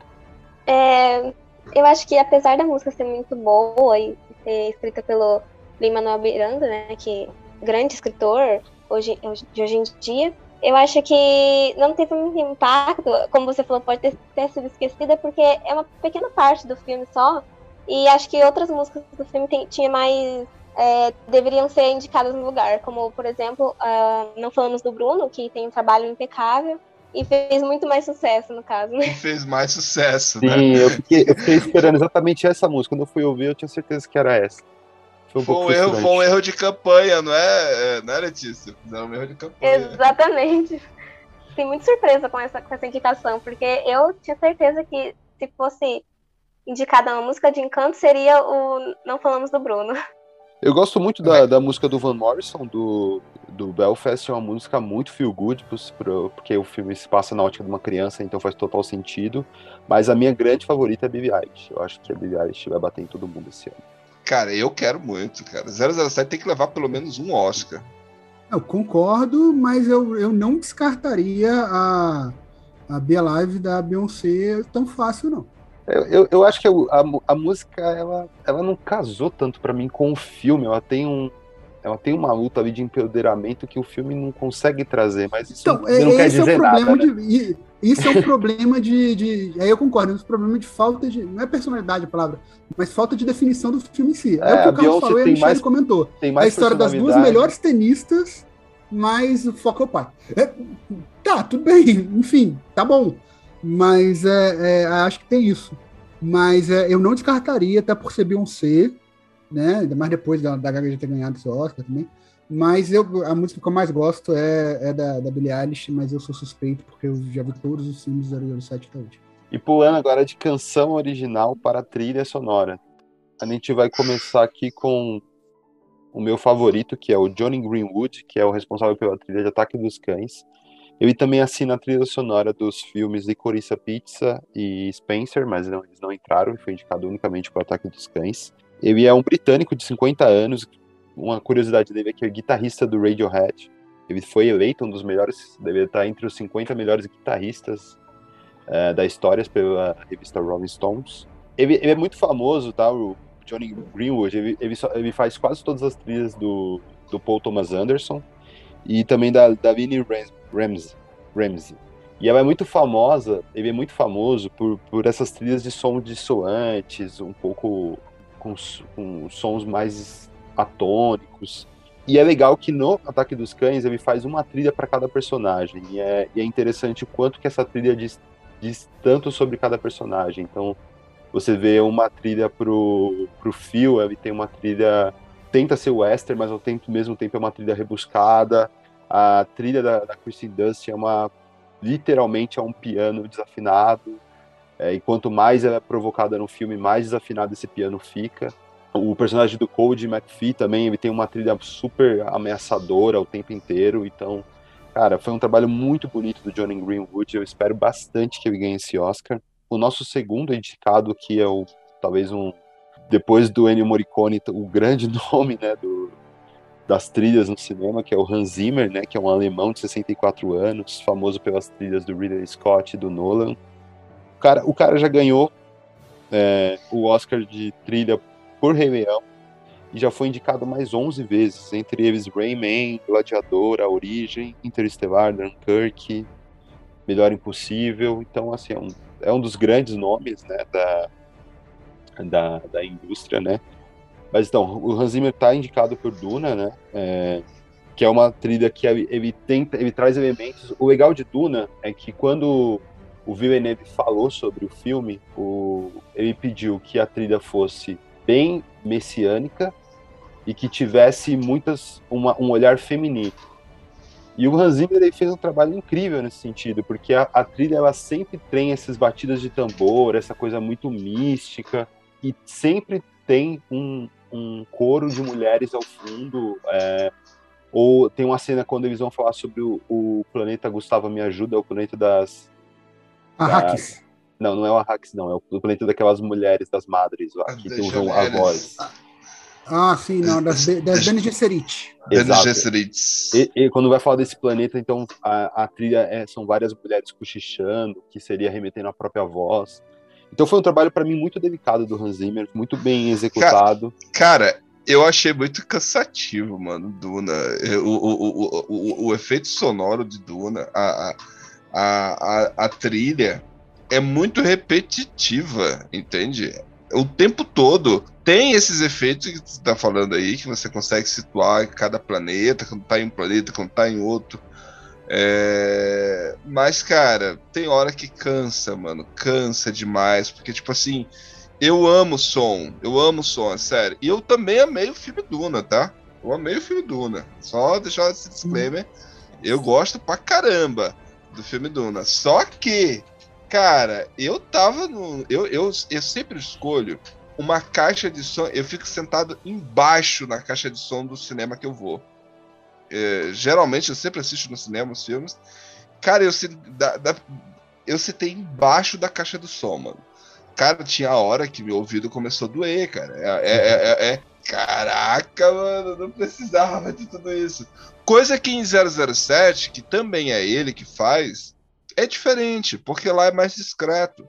É, eu acho que apesar da música ser muito boa e ser escrita pelo Lin-Manuel Miranda, né, que grande escritor hoje, de hoje em dia, eu acho que não teve muito impacto, como você falou, pode ter, ter sido esquecida porque é uma pequena parte do filme só, e acho que outras músicas do filme tem, tinha mais é, deveriam ser indicadas no lugar, como por exemplo, ah, não falamos do Bruno, que tem um trabalho impecável e fez muito mais sucesso no caso, né? Fez mais sucesso, né? Sim, eu fiquei, eu fiquei esperando exatamente essa música. Quando eu fui ouvir, eu tinha certeza que era essa. Foi um Foi um, erro, foi um erro de campanha, não é, é, não é Letícia? Fizeram um erro de campanha. Exatamente. Fiquei muito surpresa com essa, com essa indicação, porque eu tinha certeza que se fosse indicada uma música de encanto, seria o Não Falamos do Bruno. Eu gosto muito da, da música do Van Morrison, do, do Belfast, é uma música muito feel good, porque o filme se passa na ótica de uma criança, então faz total sentido. Mas a minha grande favorita é a Billie Eilish. Eu acho que a Billie Eilish vai bater em todo mundo esse ano. Cara, eu quero muito, cara. 007 tem que levar pelo menos um Oscar. Eu concordo, mas eu, eu não descartaria a, a Be Alive da Beyoncé tão fácil, não. Eu, eu, eu acho que eu- a, a música, ela, ela não casou tanto pra mim com o filme. Ela tem um. Ela tem uma luta ali de empoderamento que o filme não consegue trazer, mas isso Então, não é- quer é dizer problema nada. né? de. Isso é um problema de, de. Aí eu concordo, é um problema de falta de. Não é personalidade a palavra, mas falta de definição do filme em si. É, É, o que o Carlos falou e a Michelle mais- comentou. tem mais a história das duas melhores tenistas, mas o foco é o pai. É, tá, tudo bem, enfim, tá bom. Mas é, é, acho que tem isso. Mas é, eu não descartaria, até por ser Beyoncé, né? Ainda mais depois da, da Gaga já ter ganhado esse Oscar também. Mas eu, a música que eu mais gosto é, é da, da Billie Eilish, mas eu sou suspeito porque eu já vi todos os filmes do 007 até hoje. E pulando agora de canção original para trilha sonora. A gente vai começar aqui com o meu favorito, que é o Johnny Greenwood, que é o responsável pela trilha de Ataque dos Cães. Ele também assina a trilha sonora dos filmes Licorice Pizza e Spencer, mas não, eles não entraram, e foi indicado unicamente para Ataque dos Cães. Ele é um britânico de 50 anos. Uma curiosidade dele é que é guitarrista do Radiohead. Ele foi eleito um dos melhores, deve estar entre os 50 melhores guitarristas eh, da história pela revista Rolling Stones. Ele, ele é muito famoso, tá? O Johnny Greenwood, ele, ele, só- ele faz quase todas as trilhas do, do Paul Thomas Anderson e também da, da Vinnie Ram- Ramsey, Ramsey. E ela é muito famosa, ele é muito famoso por, por essas trilhas de som dissoantes, um pouco com, com sons mais atônicos. E é legal que no Ataque dos Cães ele faz uma trilha para cada personagem. E é, e é interessante o quanto que essa trilha diz, diz tanto sobre cada personagem. Então, você vê uma trilha pro, pro Phil, ele tem uma trilha. Tenta ser western, mas ao tempo, mesmo tempo é uma trilha rebuscada. A trilha da, da Kristen Dust é uma. Literalmente é um piano desafinado. É, e quanto mais ela é provocada no filme, mais desafinado esse piano fica. O personagem do Cody McPhee também, ele tem uma trilha super ameaçadora o tempo inteiro. Então, cara, foi um trabalho muito bonito do Johnny Greenwood. Eu espero bastante que ele ganhe esse Oscar. O nosso segundo indicado, que é o talvez um depois do Ennio Morricone, o grande nome, né, do, das trilhas no cinema, que é o Hans Zimmer, né, que é um alemão de 64 anos, famoso pelas trilhas do Ridley Scott e do Nolan. O cara, o cara já ganhou é, o Oscar de trilha por Rei Leão e já foi indicado mais 11 vezes, entre eles Rayman, Gladiador, A Origem, Interestelar, Dunkirk, Melhor Impossível. Então, assim, é um, é um dos grandes nomes né, da, da, da indústria, né? Mas então, o Hans Zimmer está indicado por Duna, né? É, que é uma trilha que ele, tenta, ele traz elementos. O legal de Duna é que quando o Villeneuve falou sobre o filme, o, ele pediu que a trilha fosse bem messiânica e que tivesse muitas uma, um olhar feminino. E o Hans Zimmer ele fez um trabalho incrível nesse sentido, porque a, a trilha ela sempre tem essas batidas de tambor, essa coisa muito mística, e sempre tem um, um coro de mulheres ao fundo. é, ou tem uma cena quando eles vão falar sobre o, o planeta Gustavo Me Ajuda, o planeta das. Arrakis. da- Não, não é o Arrakis, não. É o planeta daquelas mulheres, das madres lá, que usam a voz. Ah, sim, não, das, das Bene Gesserit. Exato. Gesserits. E, e quando vai falar desse planeta, então a, a trilha é- são várias mulheres cochichando, que seria remetendo à própria voz. Então foi um trabalho para mim muito delicado do Hans Zimmer, muito bem executado. Cara, eu achei muito cansativo, mano, Duna. O, o, o, o, o efeito sonoro de Duna, a, a, a, a, a trilha é muito repetitiva, entende? O tempo todo tem esses efeitos que você tá falando aí, que você consegue situar cada planeta, quando tá em um planeta, quando tá em outro. É, Mas, cara, tem hora que cansa, mano. Cansa demais. Porque, tipo assim, eu amo som. Eu amo som, é sério. E eu também amei o filme Duna, tá? Eu amei o filme Duna. Só deixar esse disclaimer. Eu gosto pra caramba do filme Duna. Só que, cara, eu tava no. Eu, eu, eu sempre escolho uma caixa de som. Eu fico sentado embaixo na caixa de som do cinema que eu vou. É, geralmente eu sempre assisto no cinema os filmes. Cara, eu, da- da- eu sentei embaixo da caixa do som, mano. Cara, tinha a hora que meu ouvido começou a doer, cara. É, é- é- é- Caraca, mano, não precisava de tudo isso. Coisa que em 007, que também é ele que faz, é diferente, porque lá é mais discreto.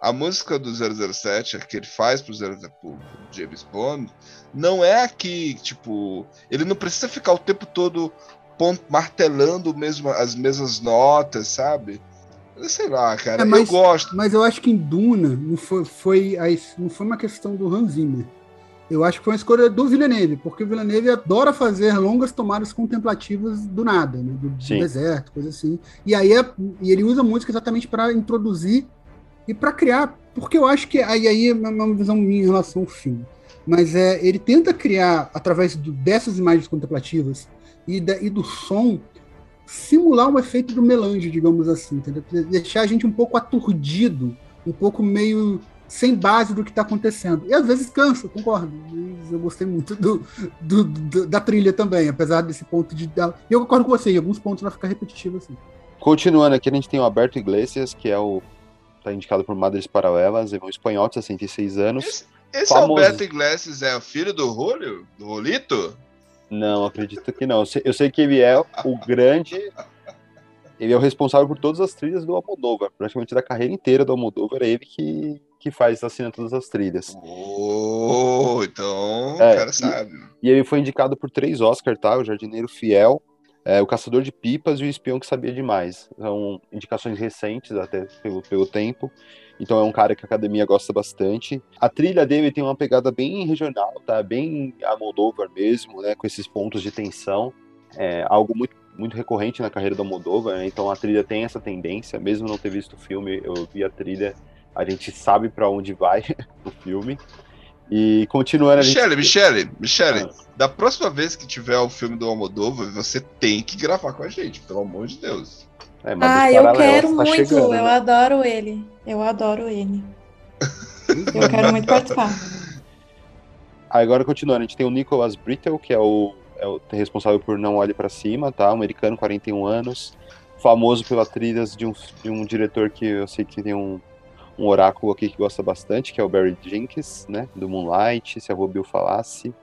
A música do 007, a que ele faz pro, 00 pro James Bond, não é aqui, tipo, ele não precisa ficar o tempo todo martelando mesmo, as mesmas notas, sabe? Sei lá, cara, É, mas, eu gosto. Mas eu acho que em Duna não foi, foi, não foi uma questão do Hans Zimmer. Eu acho que foi uma escolha do Villeneuve, porque o Villeneuve adora fazer longas tomadas contemplativas do nada, né? do, do deserto, coisa assim. E aí é- e ele usa a música exatamente para introduzir e para criar, porque eu acho que aí, aí é uma uma visão minha em relação ao filme. Mas é, ele tenta criar, através do- dessas imagens contemplativas e, da- e do som, simular um efeito do melange, digamos assim, entendeu? Deixar a gente um pouco aturdido, um pouco meio sem base do que está acontecendo. E às vezes cansa, concordo. Mas eu gostei muito do, do- do- da trilha também, apesar desse ponto de. E eu concordo com você, em alguns pontos ela fica repetitiva assim. Continuando aqui, a gente tem o Alberto Iglesias, que é o. tá indicado por Madres Paralelas, é um espanhol de 66 anos. Esse famoso. Alberto Iglesias é o filho do Julio? Do Rolito? Não, acredito que não. Eu sei, eu sei que ele é o grande. Ele é o responsável por todas as trilhas do Almodóvar. Praticamente da carreira inteira do Almodóvar é ele que, que faz, assina todas as trilhas. Oh, então É, o cara e- sabe. E ele foi indicado por três Oscars, tá? O Jardineiro Fiel, é, O Caçador de Pipas e O Espião que Sabia Demais. São indicações recentes, até pelo, pelo tempo. Então é um cara que a academia gosta bastante. A trilha dele tem uma pegada bem regional, tá? Bem Almodóvar mesmo, né? Com esses pontos de tensão. É algo muito, muito recorrente na carreira do Almodóvar, né? Então a trilha tem essa tendência. Mesmo não ter visto o filme, eu vi a trilha. A gente sabe para onde vai o filme. E continuando a gente... Michele, Michele, Michele, Ah. da próxima vez que tiver o filme do Almodóvar, você tem que gravar com a gente, pelo amor de Deus. É, mas Ah, eu quero tá muito, chegando, eu né? adoro ele. Eu adoro ele. Eu quero muito participar. Agora continuando, a gente tem o Nicholas Brittle, que é o, é o responsável por Não Olhe Pra Cima, tá? Um americano, 41 anos, famoso pelas trilhas de um, de um diretor que eu sei que tem um, um oráculo aqui que gosta bastante, que é o Barry Jenkins, né? Do Moonlight, se a Robil falasse.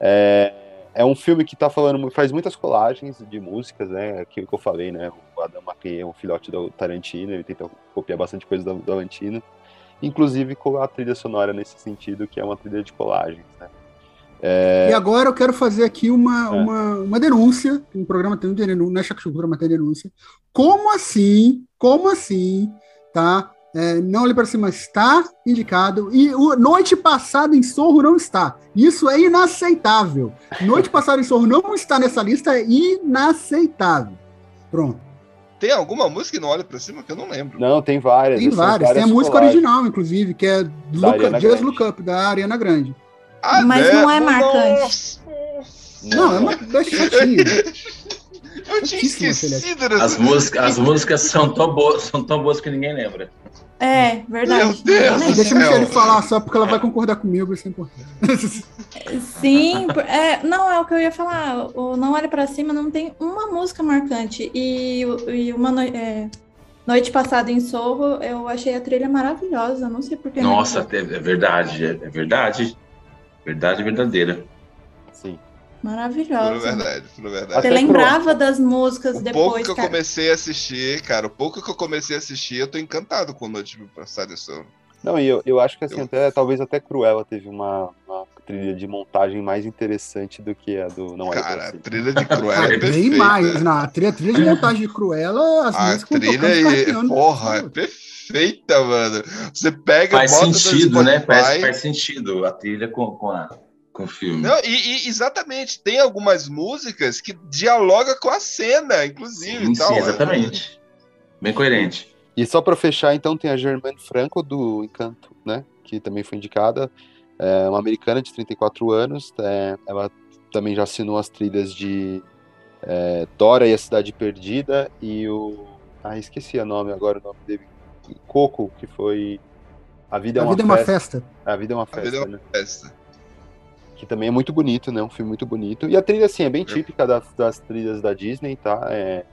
É, é um filme que tá falando, faz muitas colagens de músicas, né? Aquilo que eu falei, né? O Adam McKay é um filhote do Tarantino, ele tenta copiar bastante coisa do, Tarantino. Inclusive com a trilha sonora nesse sentido, que é uma trilha de colagens, né? É, E agora eu quero fazer aqui uma, É. uma, uma denúncia. Um programa tem denúncia, não é Cultura, tem denúncia. Como assim? Como assim? Tá? É, não olhe para cima está indicado. E o Noite Passada em Sorro não está. Isso é inaceitável. Noite Passada em Sorro não está nessa lista, é inaceitável. Pronto. Tem alguma música que não olha pra cima que eu não lembro? Não, tem várias. Tem são várias. Tem a música original, inclusive, que é Look, Just. Look Up, da Ariana Grande. Ah, Mas né? não é marcante. Não, é uma chatinha. eu tinha esquecido dessa As músicas, as músicas são, tão boas, são tão boas que ninguém lembra. É, verdade. Meu Deus Ninguém Deixa a. Michelle falar só porque ela vai concordar comigo, isso é importante. Sim, é, não, é o que eu ia falar. O Não Olhe Pra Cima não tem uma música marcante. E, e uma noi- é, noite passada em Sorro, eu achei a trilha maravilhosa. Não sei por que. não Nossa, é é verdade, é é verdade. Verdade verdadeira. Sim. Maravilhosa. Pura verdade, pura verdade. Você Até lembrava das músicas O depois, pouco que eu cara. comecei a assistir, cara, o pouco que eu comecei a assistir, eu tô encantado com Noite Passada em Sono. Não, e eu, eu acho que assim, até, talvez até Cruella teve uma, uma trilha de montagem mais interessante do que a do Não Era Cara, a trilha de Ah, Cruella é bem perfeita. mais. Na trilha, trilha de montagem de Cruella, as A trilha é, porra, é perfeita, mano. Você pega, Faz sentido, né? Faz, faz sentido a trilha com, com, a, com o filme. Não, e, e exatamente, tem algumas músicas que dialogam com a cena, inclusive. sim, e tal. sim, exatamente. Bem coerente. E só pra fechar, então, tem a Germaine Franco do Encanto, né? Que também foi indicada. É uma americana de 34 anos. é, ela também já assinou as trilhas de é, Dora e a Cidade Perdida e o. Ah, esqueci o nome agora, o nome dele. Coco, que foi. A Vida, A é, uma vida é uma festa. A Vida é uma A Festa, vida é uma né? festa. Que também é muito bonito, né? Um filme muito bonito. E a trilha, assim, é bem típica das, das trilhas da Disney, tá? É,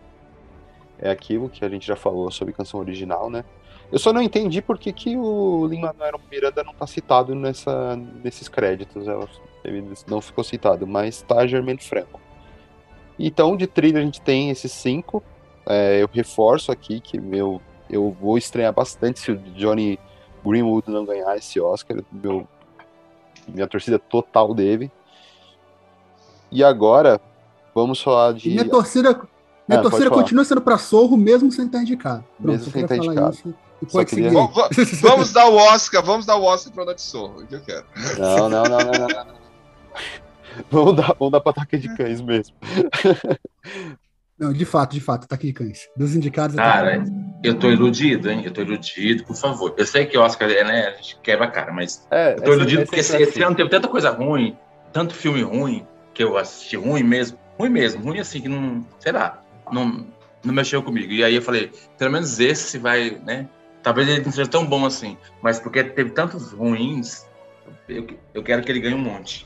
é aquilo que a gente já falou sobre canção original, né? Eu só não entendi por que, que o Lin-Manuel Miranda não tá citado nessa, nesses créditos. Ela- Ele não ficou citado, mas tá Germaine Franco. Então, de trilha a gente tem esses cinco. É, eu reforço aqui que meu, eu vou estranhar bastante se o Johnny Greenwood não ganhar esse Oscar. Meu, minha torcida total dele. E agora, vamos falar de. E minha torcida, minha pode torcida continua sendo pra Sorro, mesmo sem estar indicado. Pronto, Mesmo eu sem estar indicado. isso. Só pode queria- seguir. Va- Vamos dar o Oscar, vamos dar o Oscar pra Noite Sorro, é o que eu quero. Não, não, não, não, não, não, não. Vamos dar, vamos dar pra ataque de cães mesmo. Não, de fato, de fato, tá aqui de cães. Dos indicados. Cara, tá... eu tô iludido, hein? Eu tô iludido, por favor. Eu sei que Oscar é, né? A gente quebra a cara, mas É, eu tô é iludido sempre- porque é esse, esse ano teve tanta coisa ruim, tanto filme ruim, que eu assisti ruim mesmo. Ruim mesmo, ruim assim, que não. Sei lá, não, não mexeu comigo. E aí eu falei, pelo menos esse vai, né? Talvez ele não seja tão bom assim, mas porque teve tantos ruins, eu, eu quero que ele ganhe um monte.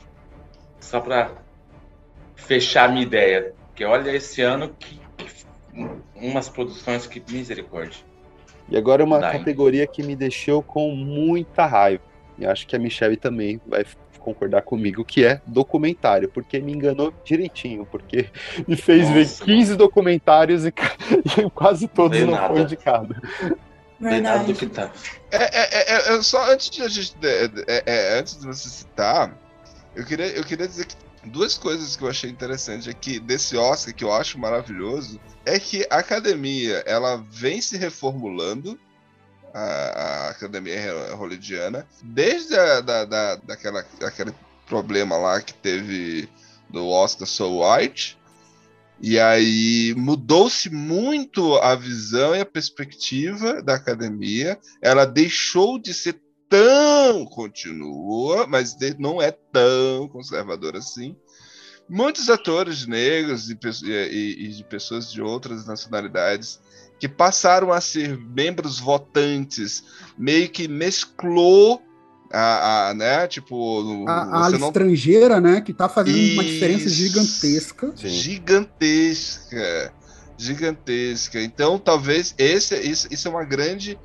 Só pra fechar a minha ideia. Porque olha, esse ano, que, que- umas produções que misericórdia. E agora uma Dá, hein? categoria que me deixou com muita raiva. E acho que a Michelle também vai concordar comigo, que é documentário, porque me enganou direitinho, porque me fez ver Nossa, 15 documentários e, e quase todos não nada. foi indicado. Verdade. Que tá. É, é, é, é, só antes de a gente, é, é, é, antes de você citar, eu queria, eu queria dizer que duas coisas que eu achei interessante aqui desse Oscar que eu acho maravilhoso é que a academia ela vem se reformulando a, a academia hollywoodiana desde a, da, da, daquela, daquele problema lá que teve do Oscar So White e aí mudou-se muito a visão e a perspectiva da academia. Ela deixou de ser tão continua, mas não é tão conservadora assim. Muitos atores negros e, e- e de pessoas de outras nacionalidades que passaram a ser membros votantes, meio que mesclou a, a né, tipo, A, a não estrangeira, né, que tá fazendo uma diferença Isso. gigantesca. gigantesca, gigantesca. Então, talvez esse, isso, isso é uma grande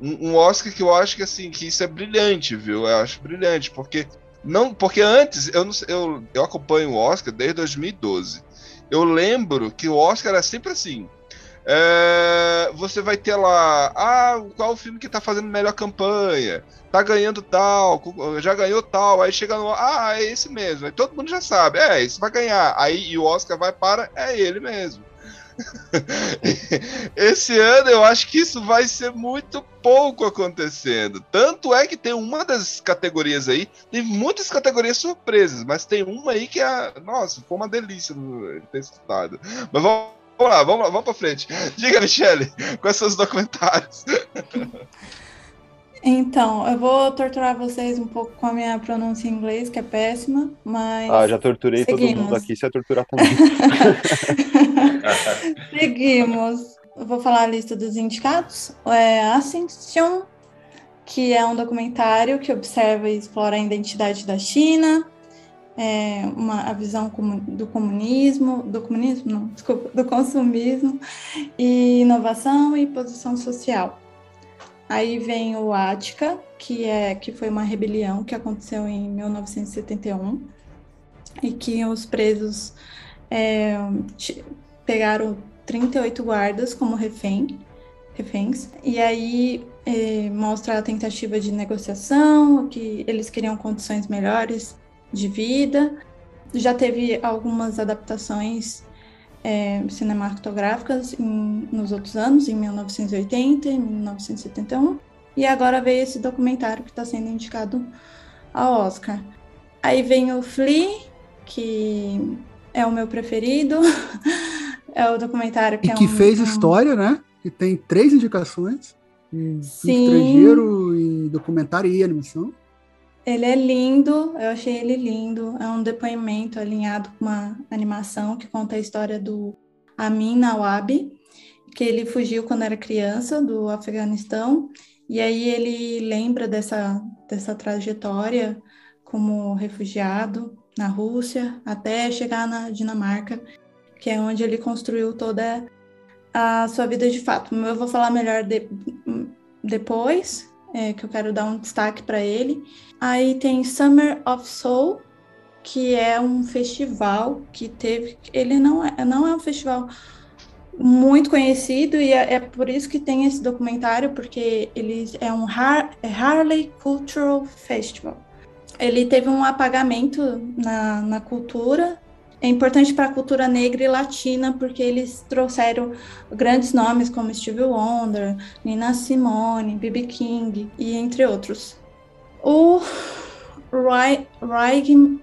um, um Oscar que eu acho que assim que isso é brilhante, viu? Eu acho brilhante porque não, porque antes eu não eu, eu acompanho o Oscar desde 2012. Eu lembro que o Oscar era sempre assim. é, você vai ter lá, ah, qual o filme que tá fazendo melhor campanha? Tá ganhando tal, já ganhou tal, aí chega no, ah, é esse mesmo. Aí todo mundo já sabe, é, esse vai ganhar. Aí e o Oscar vai para, é ele mesmo. Esse ano eu acho que isso vai ser muito pouco acontecendo. Tanto é que tem uma das categorias aí, tem muitas categorias surpresas, mas tem uma aí que é, nossa, foi uma delícia ter estudado. Mas vamos, vamos lá, vamos lá, vamos pra frente. Diga, Michele, quais são os documentários? Então, eu vou torturar vocês um pouco com a minha pronúncia em inglês, que é péssima, mas. Ah, já torturei todo seguimos. mundo aqui, você vai torturar também. Seguimos. Eu vou falar a lista dos indicados. É Ascension, que é um documentário que observa e explora a identidade da China, é, uma, a visão do comunismo, do comunismo, não, desculpa, do consumismo, e inovação e posição social. Aí vem o Ática, que, é, que foi uma rebelião que aconteceu em 1971 e que os presos é, pegaram 38 guardas como refém, reféns. E aí é, mostra a tentativa de negociação, que eles queriam condições melhores de vida. Já teve algumas adaptações é, cinematográficas em, nos outros anos, em 1980, em 1971, e agora veio esse documentário que está sendo indicado ao Oscar. Aí vem o Flea, que é o meu preferido, é o documentário que e é que um, fez história, né? Que tem três indicações: em estrangeiro, em documentário e animação. Ele é lindo, eu achei ele lindo. É um depoimento alinhado com uma animação que conta a história do Amin Nawabi, que ele fugiu quando era criança do Afeganistão, e aí ele lembra dessa, dessa trajetória como refugiado na Rússia até chegar na Dinamarca, que é onde ele construiu toda a sua vida de fato. Eu vou falar melhor de, depois, é, que eu quero dar um destaque para ele. Aí tem Summer of Soul, que é um festival que teve. Ele não é, não é um festival muito conhecido e é, é por isso que tem esse documentário, porque ele é um Har é Harley Cultural Festival. Ele teve um apagamento na, na cultura. É importante para a cultura negra e latina, porque eles trouxeram grandes nomes como Stevie Wonder, Nina Simone, B.B. King e entre outros. O Writing.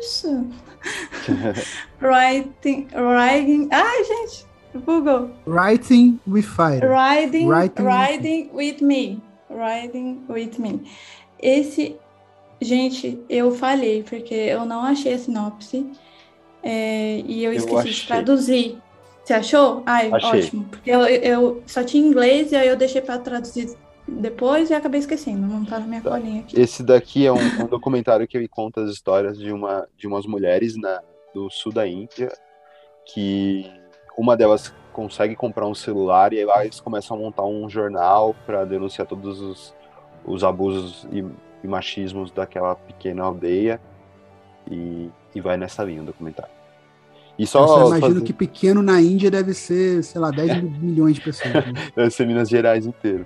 Isso. writing. Writing. Ai, gente. Google. Writing with Fire. Riding, Writing- riding with me. Riding with me. Esse, gente, eu falhei, porque eu não achei a sinopse. é, e eu Eu esqueci de achei. traduzir. Você achou? Ai, Achei. ótimo. Porque eu, eu só tinha inglês e aí eu deixei para traduzir depois e acabei esquecendo. Não tá na minha colinha aqui. Esse daqui é um, um documentário que conta as histórias de, uma, de umas mulheres na, do sul da Índia, que uma delas consegue comprar um celular e aí lá eles começam a montar um jornal para denunciar todos os, os abusos e, e machismos daquela pequena aldeia e, e vai nessa linha o documentário. E Eu só só imagino que pequeno na Índia deve ser, sei lá, 10 milhões de pessoas. né? Deve ser Minas Gerais inteiro.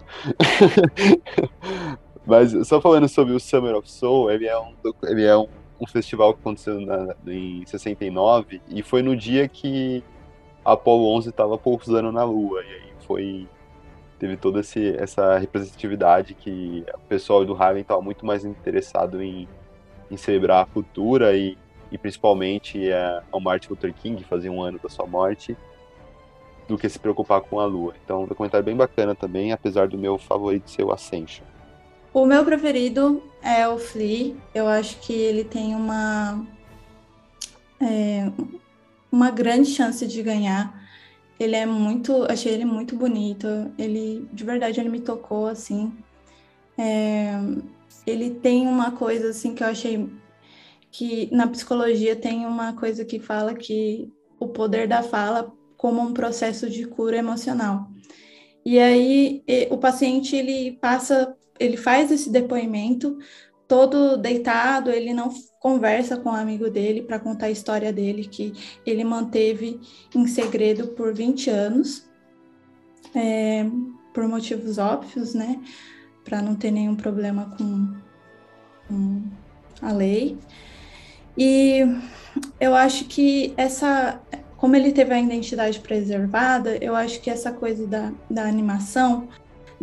Mas só falando sobre o Summer of Soul, ele é um, ele é um, um festival que aconteceu na- em 69 e foi no dia que a Apollo 11 estava pousando na Lua. E aí foi. Teve toda esse, essa representatividade que o pessoal do Harlem estava muito mais interessado em, em celebrar a cultura e, e principalmente a, ao Martin Luther King, fazia um ano da sua morte, do que se preocupar com a Lua. Então, um documentário bem bacana também, apesar do meu favorito ser o Ascension. O meu preferido é o Flea. Eu acho que ele tem uma é, uma grande chance de ganhar. Ele é muito, achei ele muito bonito. Ele, de verdade, ele me tocou assim. É, ele tem uma coisa assim que eu achei que na psicologia tem uma coisa que fala que o poder da fala como um processo de cura emocional. E aí o paciente ele passa, ele faz esse depoimento todo deitado, ele não conversa com o amigo dele para contar a história dele que ele manteve em segredo por 20 anos, é, por motivos óbvios, né? Para não ter nenhum problema com, com a lei. E eu acho que essa, como ele teve a identidade preservada, eu acho que essa coisa da, da animação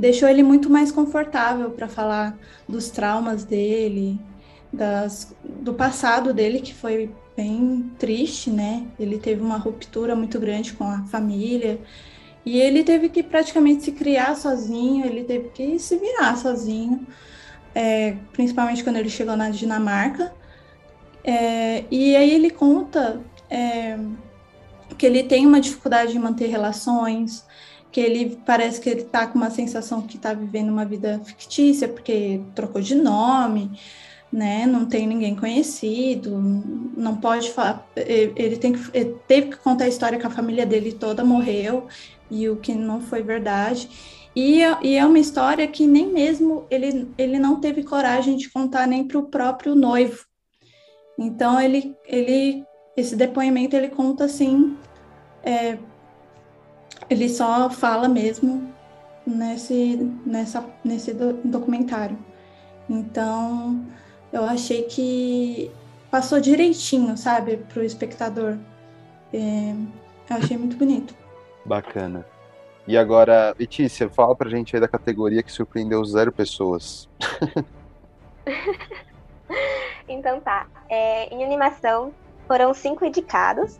deixou ele muito mais confortável para falar dos traumas dele, das, do passado dele, que foi bem triste, né? Ele teve uma ruptura muito grande com a família. E ele teve que praticamente se criar sozinho, ele teve que se virar sozinho, é, principalmente quando ele chegou na Dinamarca. É, e aí ele conta é, que ele tem uma dificuldade de manter relações, que ele parece que ele tá com uma sensação que tá vivendo uma vida fictícia, porque trocou de nome, né? Não tem ninguém conhecido, não pode falar. Ele tem que, ele teve que contar a história que a família dele toda morreu, e o que não foi verdade. E, e é uma história que nem mesmo ele, ele não teve coragem de contar nem para o próprio noivo. Então ele, ele esse depoimento ele conta assim, é, ele só fala mesmo nesse, nessa, nesse do, documentário. Então eu achei que passou direitinho, sabe, para o espectador. É, eu achei muito bonito. Bacana. E agora, Letícia, fala pra gente aí da categoria que surpreendeu zero pessoas. então tá. É, em animação foram cinco indicados.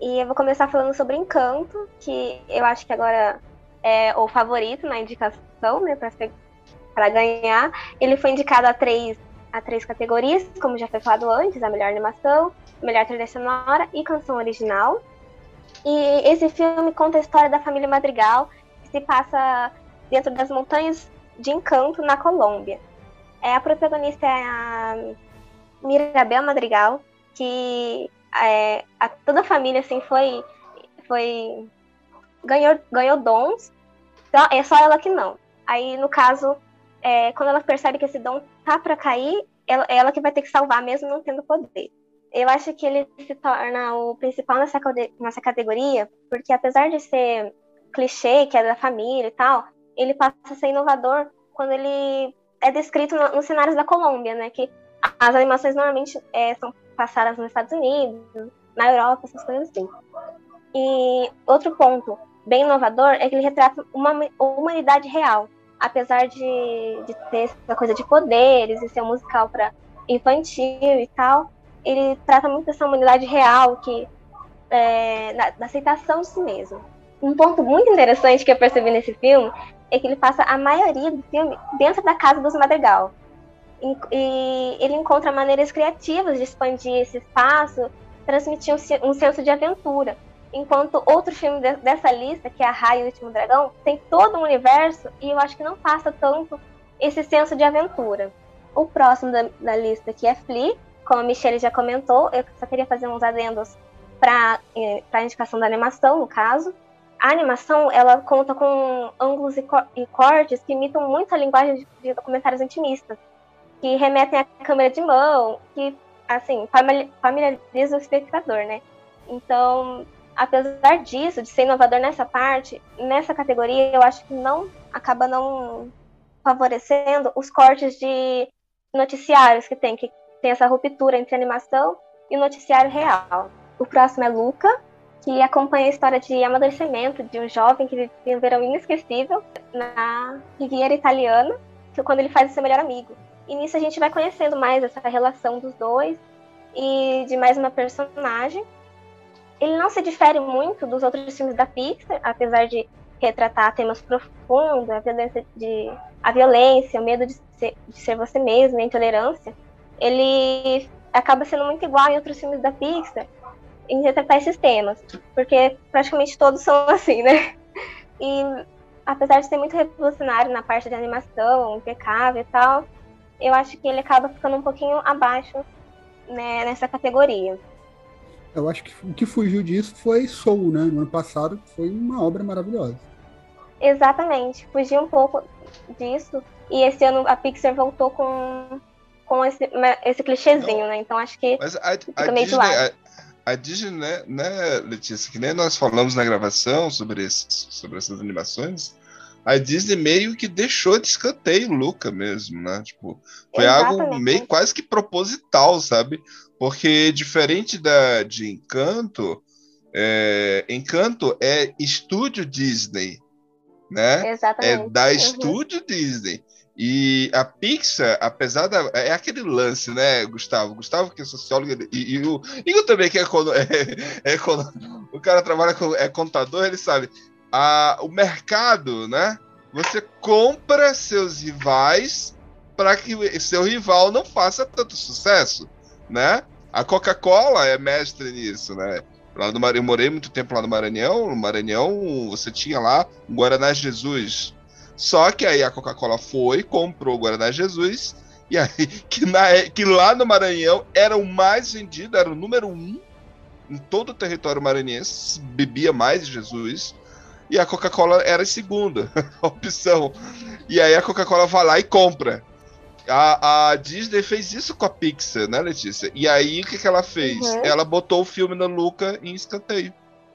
E eu vou começar falando sobre Encanto, que eu acho que agora é o favorito na indicação, né, para ganhar. Ele foi indicado a três, a três categorias, como já foi falado antes: a melhor animação, melhor trilha sonora e canção original. E esse filme conta a história da família Madrigal, que se passa dentro das montanhas de Encanto, na Colômbia. É, a protagonista é a Mirabel Madrigal, que é, a, toda a família assim foi foi ganhou ganhou dons. Então, é só ela que não. Aí no caso é, quando ela percebe que esse dom tá para cair ela, ela que vai ter que salvar mesmo não tendo poder. Eu acho que ele se torna o principal nessa, nessa categoria porque apesar de ser clichê que é da família e tal ele passa a ser inovador quando ele é descrito nos no cenários da Colômbia né? Que as animações normalmente é, são passadas nos Estados Unidos, na Europa, essas coisas assim. E outro ponto bem inovador é que ele retrata uma humanidade real. Apesar de, de ter essa coisa de poderes e ser um musical para infantil e tal, ele trata muito dessa humanidade real, que é, da, da aceitação de si mesmo. Um ponto muito interessante que eu percebi nesse filme é que ele passa a maioria do filme dentro da casa dos Madrigal e ele encontra maneiras criativas de expandir esse espaço, transmitir um, um senso de aventura. Enquanto outro filme de, dessa lista, que é a Raio e o Último Dragão, tem todo um universo e eu acho que não passa tanto esse senso de aventura. O próximo da, da lista, que é Flea, como a Michelle já comentou, eu só queria fazer uns adendos para eh, a indicação da animação, no caso. A animação, ela conta com ângulos e, e cortes que imitam muito a linguagem de, de documentários intimistas que remetem à câmera de mão, que, assim, familiariza o espectador, né? Então, apesar disso, de ser inovador nessa parte, nessa categoria, eu acho que não acaba não favorecendo os cortes de noticiários que tem, que tem essa ruptura entre animação e noticiário real. O próximo é Luca, que acompanha a história de amadurecimento de um jovem que vive um verão inesquecível na Riviera Italiana, é quando ele faz o seu melhor amigo. E nisso a gente vai conhecendo mais essa relação dos dois e de mais uma personagem. Ele não se difere muito dos outros filmes da Pixar, apesar de retratar temas profundos, a violência, de, a violência o medo de ser, de ser você mesmo, a intolerância. Ele acaba sendo muito igual em outros filmes da Pixar em retratar esses temas, porque praticamente todos são assim, né? E apesar de ser muito revolucionário na parte de animação, impecável e tal, eu acho que ele acaba ficando um pouquinho abaixo né, nessa categoria. Eu acho que o que fugiu disso foi Soul, né? No ano passado foi uma obra maravilhosa. Exatamente, fugiu um pouco disso. E esse ano a Pixar voltou com, com esse, esse clichêzinho, Não, né? Então acho que mas a, a meio Disney, a, a, Disney, né, né, Letícia, que nem nós falamos na gravação sobre, esses, sobre essas animações, a Disney meio que deixou de escanteio Luca mesmo, né? Tipo, foi Exatamente. algo meio quase que proposital, sabe? Porque diferente da de Encanto, é, Encanto é estúdio Disney, né? Exatamente. É da uhum. estúdio Disney. E a Pixar, apesar da. É aquele lance, né, Gustavo? Gustavo, que é sociólogo, e, e o Igor também, que é, é, é, o cara trabalha com é contador, ele sabe a, o mercado, né? Você compra seus rivais para que seu rival não faça tanto sucesso, né? A Coca-Cola é mestre nisso, né? Lá no eu morei muito tempo lá no Maranhão. No Maranhão, você tinha lá o Guaraná Jesus. Só que aí a Coca-Cola foi, comprou o Guaraná Jesus, e aí que, na, que lá no Maranhão era o mais vendido, era o número um em todo o território maranhense, bebia mais Jesus. E a Coca-Cola era a segunda opção. E aí a Coca-Cola vai lá e compra. A, a Disney fez isso com a Pixar, né, Letícia? E aí o que, que ela fez? Uhum. Ela botou o filme no Luca em escanteio.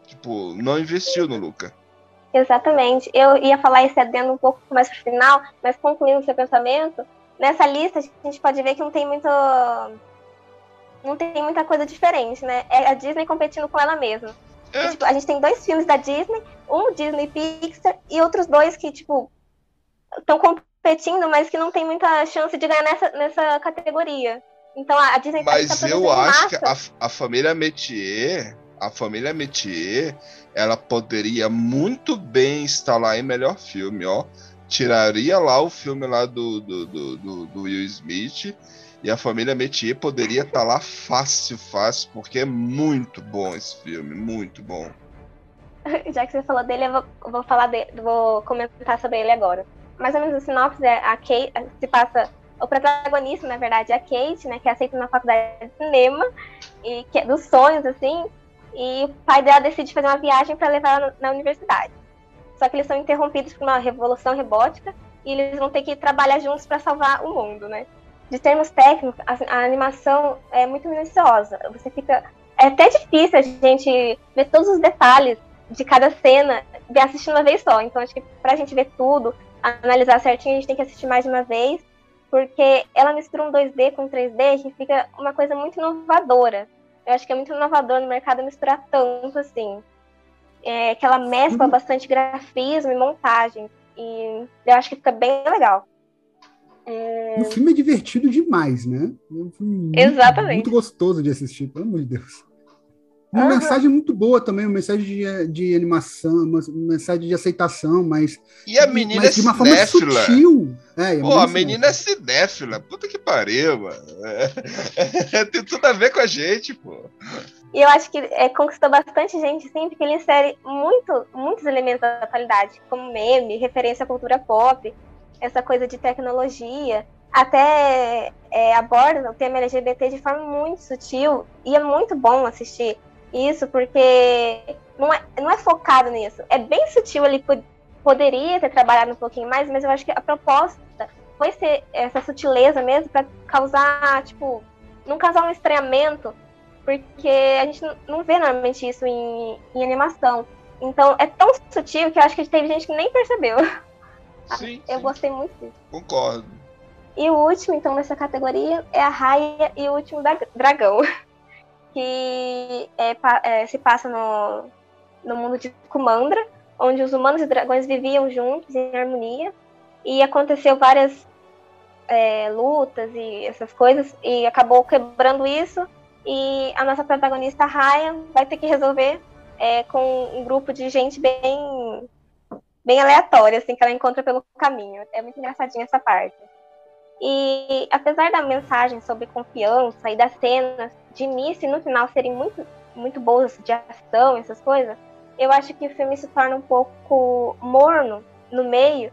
Tipo, não investiu no Luca. Exatamente. Eu ia falar esse adendo um pouco mais pro final, mas concluindo seu pensamento, nessa lista a gente pode ver que não tem muito. Não tem muita coisa diferente, né? É a Disney competindo com ela mesma. E, tipo, a gente tem dois filmes da Disney, um Disney Pixar e outros dois que, tipo, estão competindo, mas que não tem muita chance de ganhar nessa, nessa categoria. Então a Disney tá- tá Mas produzindo eu acho que a, a família Metier, a família Metier, ela poderia muito bem estar lá em melhor filme, ó. Tiraria lá o filme lá do, do, do, do- do Will Smith e a família Metier poderia estar lá fácil, fácil, porque é muito bom esse filme, muito bom. Já que você falou dele, eu vou, vou falar dele, vou comentar sobre ele agora. Mais ou menos a sinopse é a Kate, se passa o protagonista, na verdade, é a Kate, né, que é aceita na faculdade de cinema e que é dos sonhos assim, e o pai dela decide fazer uma viagem para levar ela na universidade. Só que eles são interrompidos por uma revolução robótica e eles vão ter que trabalhar juntos para salvar o mundo, né? De termos técnicos, a, a animação é muito minuciosa. Você fica é até difícil a gente ver todos os detalhes de cada cena de assistir uma vez só. Então, acho que pra gente ver tudo, analisar certinho, a gente tem que assistir mais de uma vez, porque ela mistura um 2D com 3D que fica uma coisa muito inovadora. Eu acho que é muito inovador no mercado misturar tanto assim. É, que ela mescla bastante grafismo e montagem. E eu acho que fica bem legal. É, O filme é divertido demais, né? É um filme muito, Exatamente. muito gostoso de assistir, pelo amor de Deus. Uma Aham. mensagem muito boa também, uma mensagem de, de animação, uma mensagem de aceitação, mas, E a menina mas é de uma forma cinéfila. sutil. É, e Pô, a menina é cinéfila. Puta que pariu, mano. É, tem tudo a ver com a gente, pô. E eu acho que é, conquistou bastante gente, sim, porque ele insere muito, muitos elementos da atualidade, como meme, referência à cultura pop, essa coisa de tecnologia, até é, aborda o tema LGBT de forma muito sutil, e é muito bom assistir isso, porque não é, não é focado nisso. É bem sutil, ele po- poderia ter trabalhado um pouquinho mais, mas eu acho que a proposta foi ser essa sutileza mesmo para causar, tipo, não causar um estranhamento, porque a gente não- não vê normalmente isso em, em animação. Então é tão sutil que eu acho que teve gente que nem percebeu. Sim, eu gostei muito disso. Concordo. E o último, então, nessa categoria é a Raia e o Último da- Dragão, que é é, se passa no, no mundo de Kumandra, onde os humanos e dragões viviam juntos em harmonia, e aconteceu várias é, lutas e essas coisas, e acabou quebrando isso, e a nossa protagonista, Raya, vai ter que resolver é, com um grupo de gente bem bem aleatória, assim, que ela encontra pelo caminho. É muito engraçadinha essa parte. E apesar da mensagem sobre confiança e das cenas de início e no final serem muito, muito boas de ação, essas coisas, eu acho que o filme se torna um pouco morno no meio,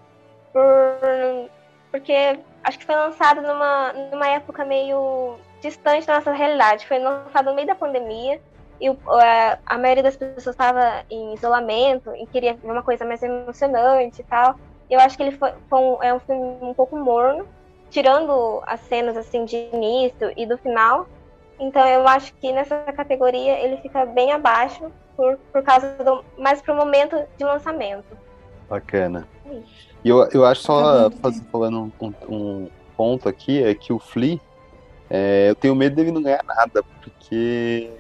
por, porque acho que foi lançado numa, numa época meio distante da nossa realidade. Foi lançado no meio da pandemia e o- a, maioria das pessoas estava em isolamento e queria ver uma coisa mais emocionante e tal. Eu acho que ele foi, foi um, é um filme um pouco morno, tirando as cenas assim de início e do final. Então eu acho que nessa categoria ele fica bem abaixo por, por causa do mais pro momento de lançamento. Bacana. E eu, eu acho só, faz- falando um, um ponto aqui, é que o Flea, é, eu tenho medo dele não ganhar nada, porque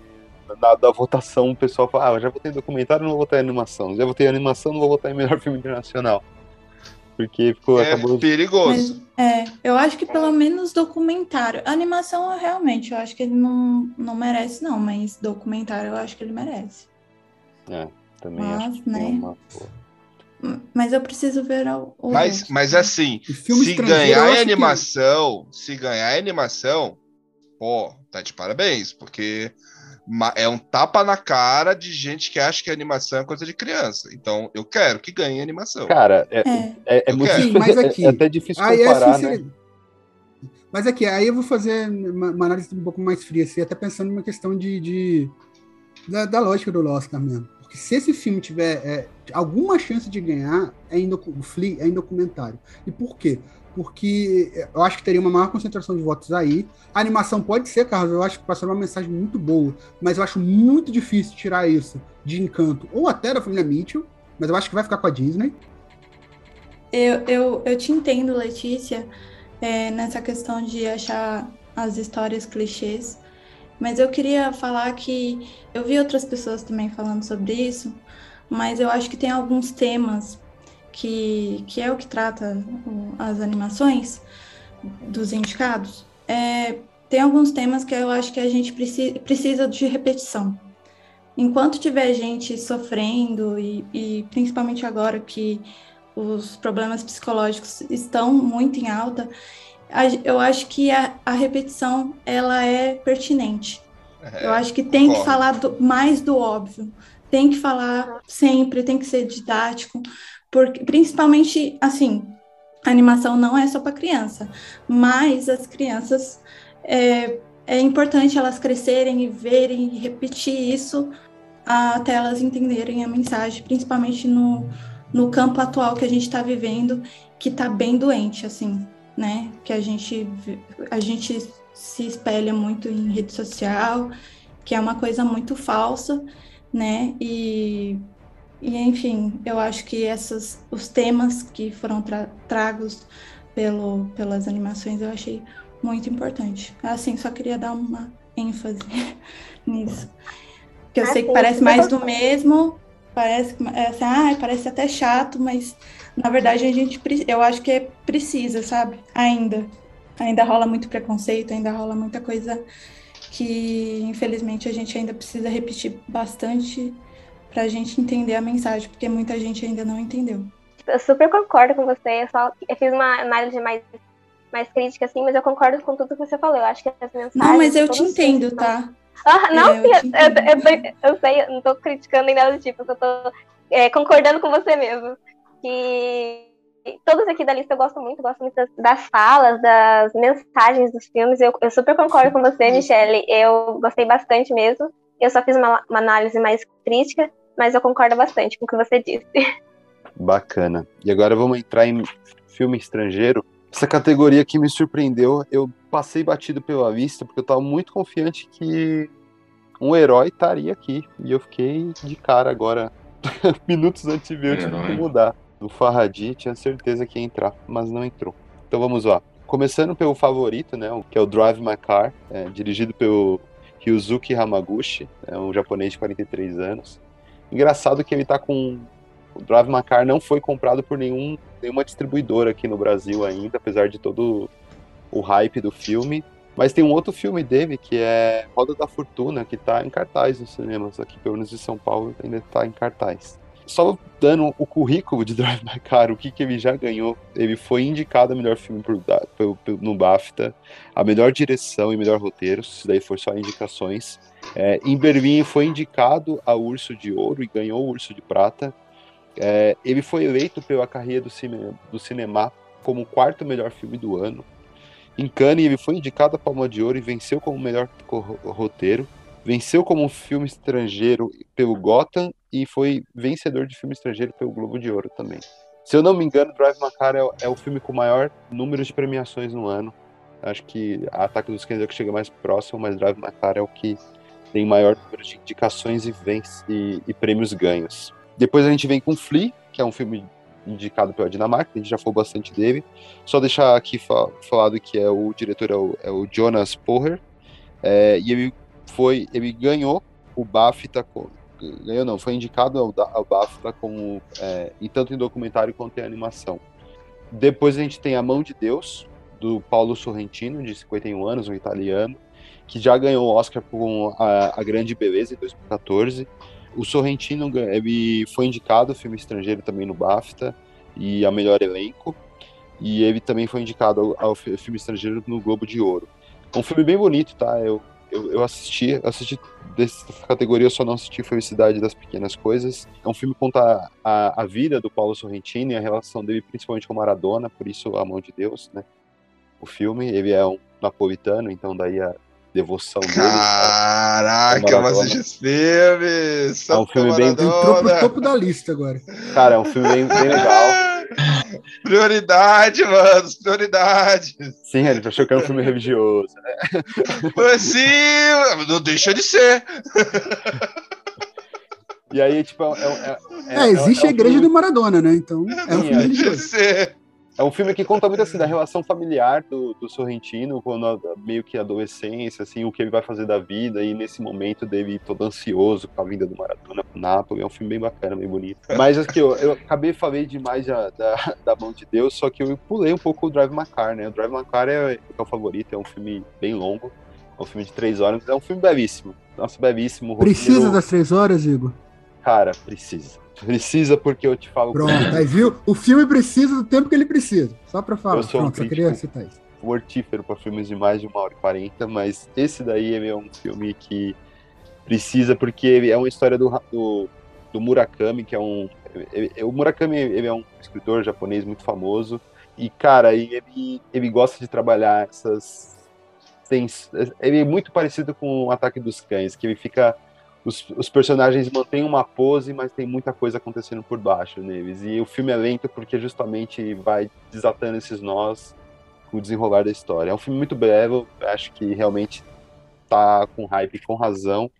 na da votação o pessoal fala, ah, eu já votei em documentário, não vou votar em animação. Já votei em animação, não vou votar em melhor filme internacional. Porque ficou, É acabou... perigoso. É, eu acho que pelo menos documentário. Animação, eu realmente, eu acho que ele não, não merece, não, mas documentário eu acho que ele merece. É, também Mas, acho que né? é uma boa. Mas eu preciso ver o. o Mas, mas assim, se ganhar em que- animação, se ganhar em animação, pô, tá de parabéns, porque é um tapa na cara de gente que acha que a animação é coisa de criança. Então, eu quero que ganhe animação. Cara, é, é, é Eu muito. Sim, mas é- aqui. é até difícil aí é comparar, né? sinceridade. Mas aqui, aí eu vou fazer uma, uma análise um pouco mais fria, assim, até pensando numa questão de, de- da, da lógica do Oscar mesmo. Porque se esse filme tiver é, alguma chance de ganhar, é em docu- o Flea é em documentário. E por quê? Porque eu acho que teria uma maior concentração de votos aí. A animação pode ser, Carlos, eu acho que passou uma mensagem muito boa, mas eu acho muito difícil tirar isso de encanto, ou até da família Mitchell, mas eu acho que vai ficar com a Disney. Eu, eu, eu te entendo, Letícia, é, nessa questão de achar as histórias clichês, mas eu queria falar que eu vi outras pessoas também falando sobre isso, mas eu acho que tem alguns temas que, que é o que trata as animações dos indicados. É, tem alguns temas que eu acho que a gente preci, precisa de repetição. Enquanto tiver gente sofrendo, e, e principalmente agora que os problemas psicológicos estão muito em alta, eu acho que a, a repetição ela é pertinente. eu acho que tem que falar do- mais do óbvio, tem que falar sempre, tem que ser didático, porque principalmente assim, a animação não é só para criança, mas as crianças é, é importante elas crescerem e verem e repetir isso até elas entenderem a mensagem, principalmente no, no campo atual que a gente está vivendo, que está bem doente, assim, né? Que a gente, a gente se espelha muito em rede social, que é uma coisa muito falsa, né? E, e enfim, eu acho que essas, os temas que foram tra tragos pelo, pelas animações eu achei muito importante. Assim, só queria dar uma ênfase nisso. Que eu Ah, sei que parece mais do mesmo, parece, é assim, ah, parece até chato, mas na verdade a gente, eu acho que é precisa, sabe? Ainda. Ainda rola muito preconceito, ainda rola muita coisa que infelizmente a gente ainda precisa repetir bastante para a gente entender a mensagem, porque muita gente ainda não entendeu. Eu super concordo com você. Eu, só, eu fiz uma análise mais, mais crítica, assim, mas eu concordo com tudo que você falou. Eu acho que as mensagens. Não, mas eu te entendo, filmes tá? Ah, não, É, eu eu, eu, eu, sei, eu não tô criticando nem nada do tipo, eu tô é, concordando com você mesmo. Que todos aqui da lista eu gosto muito, gosto muito das, das falas, das mensagens dos filmes. Eu, eu super concordo com você, Michelle. Eu gostei bastante mesmo. Eu só fiz uma, uma análise mais crítica, mas eu concordo bastante com o que você disse. Bacana. E agora vamos entrar em filme estrangeiro. Essa categoria que me surpreendeu, eu passei batido pela vista, porque eu tava muito confiante que um herói estaria aqui. E eu fiquei de cara agora, minutos antes de ver, eu tive que mudar. O Farhadi tinha certeza que ia entrar, mas não entrou. Então vamos lá. Começando pelo favorito, né, o- que é o Drive My Car, é, dirigido pelo Ryuzuki Hamaguchi, é um japonês de 43 anos. Engraçado que ele tá com o Drive My Car não foi comprado por nenhum, nenhuma distribuidora aqui no Brasil ainda, apesar de todo o hype do filme. Mas tem um outro filme dele que é Roda da Fortuna, que tá em cartaz nos cinemas aqui, pelo menos em São Paulo, ainda tá em cartaz. Só dando o currículo de Drive My Car, o que, que ele já ganhou. Ele foi indicado a melhor filme por, pelo- pelo- no BAFTA, a melhor direção e melhor roteiro, se daí for só indicações. É, em Berlim foi indicado a Urso de Ouro e ganhou o Urso de Prata. É, ele foi eleito pela carreira do, cine, do cinema como o quarto melhor filme do ano. Em Cannes, ele foi indicado a Palma de Ouro e venceu como melhor roteiro. Venceu como filme estrangeiro pelo Gotham e foi vencedor de filme estrangeiro pelo Globo de Ouro também. Se eu não me engano, Drive My Car é, o- é o filme com maior número de premiações no ano. Acho que Ataque dos Cães é o que chega mais próximo, mas Drive My Car é o que tem maior número de indicações e, vence, e, e prêmios ganhos. Depois a gente vem com Flea, que é um filme indicado pela Dinamarca, a gente já falou bastante dele. Só deixar aqui fa falado que é o diretor é o, é o Jonas Poher, é, e ele foi, ele ganhou o BAFTA, ganhou não, foi indicado ao, ao BAFTA como, é, em tanto em documentário quanto em animação. Depois a gente tem A Mão de Deus, do Paulo Sorrentino, de 51 anos, um italiano, que já ganhou o Oscar com a, a Grande Beleza em 2014. O Sorrentino ele foi indicado filme estrangeiro também no BAFTA e a melhor elenco. E ele também foi indicado ao, ao fi- filme estrangeiro no Globo de Ouro. É um filme bem bonito, tá? Eu, eu, eu assisti, eu assisti dessa categoria, eu só não assisti Felicidade das Pequenas Coisas. É um filme que conta a, a vida do Paulo Sorrentino e a relação dele principalmente com Maradona, por isso A Mão de Deus, né? O filme, ele é um napolitano, então daí a, devoção dele. Caraca, eu Maradona. assisti esse filme. É um Santo filme bem- Entrou pro topo da lista agora. Cara, é um filme bem, bem legal. Prioridade, mano, prioridade. Sim, ele achou que era um filme religioso, né? Mas sim, não deixa de ser. E aí, tipo, é, é, É, existe é um a igreja filme- do Maradona, né? Então, é um Sim, filme é. religioso. É um filme que conta muito assim da relação familiar do, do Sorrentino, quando a- meio que adolescência, assim, o que ele vai fazer da vida, e nesse momento dele todo ansioso com a vinda do Maradona pro Napoli. É um filme bem bacana, bem bonito. Mas aqui, eu, eu acabei falei demais da, da, da mão de Deus, só que eu pulei um pouco o Drive My Car, né? O Drive My Car é, é o favorito, é um filme bem longo, é um filme de três horas, é um filme belíssimo. Nossa, belíssimo. Precisa roteiro- das três horas, Igor? Cara, precisa. Precisa porque eu te falo. Pronto, aí viu? O filme precisa do tempo que ele precisa. Só pra falar. Eu sou um Pronto, só crítico. queria citar isso. mortífero para filmes de mais de uma hora e quarenta, mas esse daí é um filme que precisa, porque é uma história do, do, do Murakami, que é um. ele- o Murakami ele é um escritor japonês muito famoso, e, cara, ele, ele gosta de trabalhar essas. tens- Ele é muito parecido com o Ataque dos Cães, que ele fica. Os, os personagens mantêm uma pose, mas tem muita coisa acontecendo por baixo neles. E o filme é lento porque justamente vai desatando esses nós com o desenrolar da história. É um filme muito breve, acho que realmente tá com hype com razão,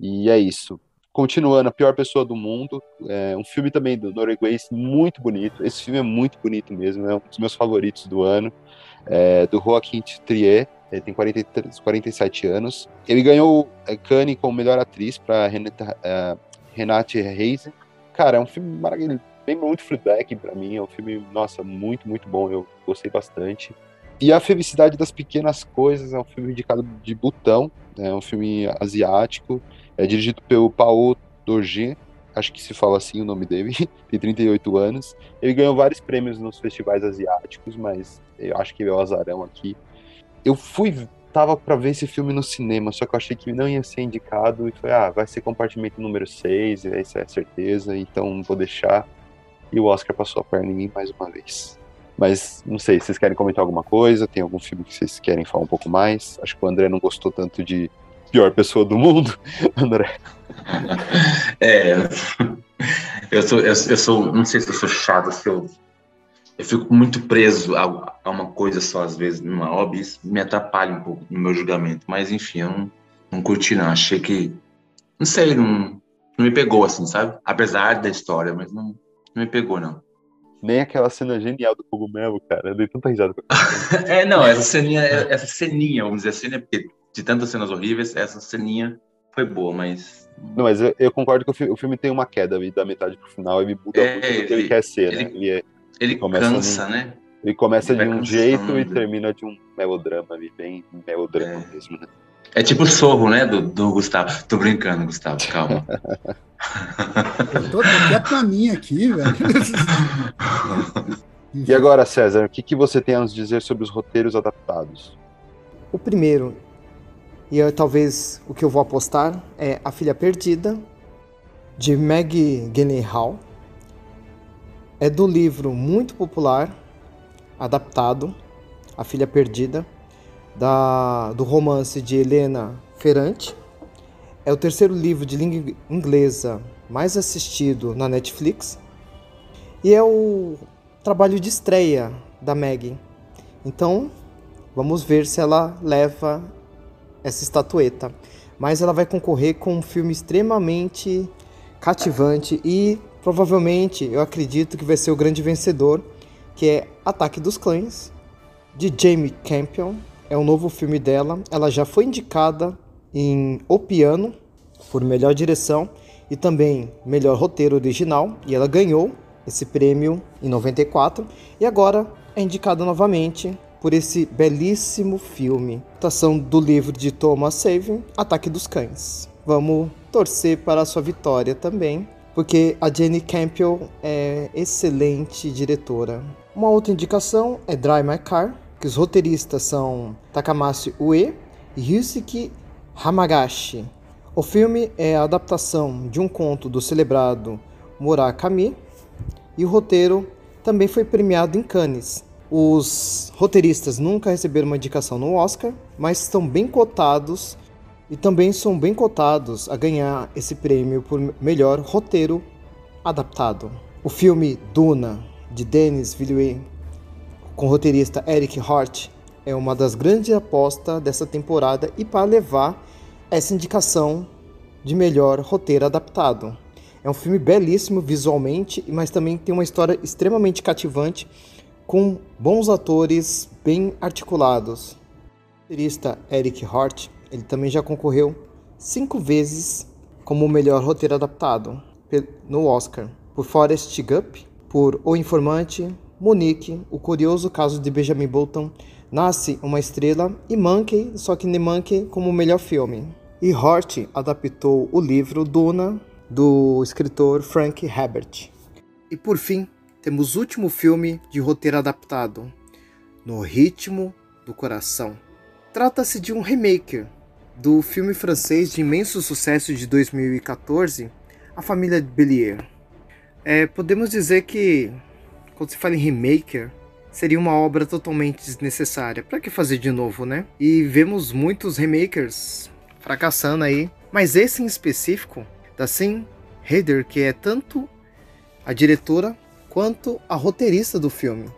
e é isso. Continuando, A Pior Pessoa do Mundo, é um filme também do norueguês muito bonito. Esse filme é muito bonito mesmo, é um dos meus favoritos do ano, é, do Joaquin Trier. Ele tem 43, 47 anos. Ele ganhou Cannes como melhor atriz para Renate Reise. Cara, é um filme maravilhoso, bem muito Fleabag para mim. É um filme, nossa, muito, muito bom. Eu gostei bastante. E A Felicidade das Pequenas Coisas é um filme indicado de Butão, é um filme asiático, é dirigido pelo Paul Dorje, acho que se fala assim o nome dele, tem 38 anos. Ele ganhou vários prêmios nos festivais asiáticos, mas eu acho que ele é o azarão aqui. Eu fui, tava pra ver esse filme no cinema, só que eu achei que não ia ser indicado, e falei, ah, vai ser compartimento número 6, isso é certeza, então vou deixar. E o Oscar passou a perna em mim mais uma vez. Mas não sei, vocês querem comentar alguma coisa? Tem algum filme que vocês querem falar um pouco mais? Acho que o André não gostou tanto de Pior Pessoa do Mundo. André. É, eu sou, eu, eu sou, não sei se eu sou chato, se eu, eu fico muito preso a, a uma coisa só, às vezes, numa hobby, isso me atrapalha um pouco no meu julgamento. Mas, enfim, eu não, não curti, não. Achei que, não sei, não, não me pegou, assim, sabe? Apesar da história, mas não, não me pegou, não. Nem aquela cena genial do cogumelo, cara. Eu dei tanta risada. É, não, essa ceninha, essa ceninha, vamos dizer assim, né? Porque de tantas cenas horríveis, essa ceninha foi boa, mas. Não, mas eu, eu concordo que o, fi- o filme tem uma queda da metade pro final, ele muda É, muito do que ele, ele- quer ser, né? ele- Ele, é- Ele começa cansa, né? ele começa Ele de um cansando. jeito e termina de um melodrama ali, bem melodrama É. mesmo, né? É tipo o sorro, né, do, do Gustavo. Tô brincando, Gustavo, calma. Eu tô, tô quieto na minha aqui, velho. E agora, César, o que, que você tem a nos dizer sobre os roteiros adaptados? O primeiro, e é talvez o que eu vou apostar, é A Filha Perdida, de Maggie Gyllenhaal. É do livro muito popular, adaptado, A Filha Perdida, da, do romance de Helena Ferrante. É o terceiro livro de língua inglesa mais assistido na Netflix. E é o trabalho de estreia da Maggie. Então, vamos ver se ela leva essa estatueta. Mas ela vai concorrer com um filme extremamente cativante e provavelmente eu acredito que vai ser o grande vencedor, que é Ataque dos Cães, de Jamie Campion. É um novo filme dela. Ela já foi indicada em O Piano por melhor direção e também melhor roteiro original e ela ganhou esse prêmio em 94 e agora é indicada novamente por esse belíssimo filme, adaptação do livro de Thomas Savin, Ataque dos Cães. Vamos torcer para a sua vitória também, porque a Jenny Campion é excelente diretora. Uma outra indicação é Drive My Car, que os roteiristas são Takamatsu Ue e Ryusuke Hamagashi. O filme é a adaptação de um conto do celebrado Murakami e o roteiro também foi premiado em Cannes. Os roteiristas nunca receberam uma indicação no Oscar, mas estão bem cotados e também são bem cotados a ganhar esse prêmio por melhor roteiro adaptado. O filme Duna, de Denis Villeneuve, com o roteirista Eric Hort, é uma das grandes apostas dessa temporada e para levar essa indicação de melhor roteiro adaptado. É um filme belíssimo visualmente, mas também tem uma história extremamente cativante, com bons atores bem articulados. O roteirista Eric Hort, ele também já concorreu cinco vezes como o melhor roteiro adaptado no Oscar, por Forrest Gump, por O Informante, Monique, O Curioso Caso de Benjamin Button, Nasce uma Estrela e Monkey, só que nem Monkey como o melhor filme. E Hort adaptou o livro Duna do escritor Frank Herbert. E por fim, temos o último filme de roteiro adaptado, No Ritmo do Coração. Trata-se de um remake do filme francês de imenso sucesso de 2014, A Família de Bellier. É, podemos dizer que, quando se fala em remake, seria uma obra totalmente desnecessária. Para que fazer de novo, né? E vemos muitos remakers fracassando aí, mas esse em específico, da Sim Hader, que é tanto a diretora quanto a roteirista do filme.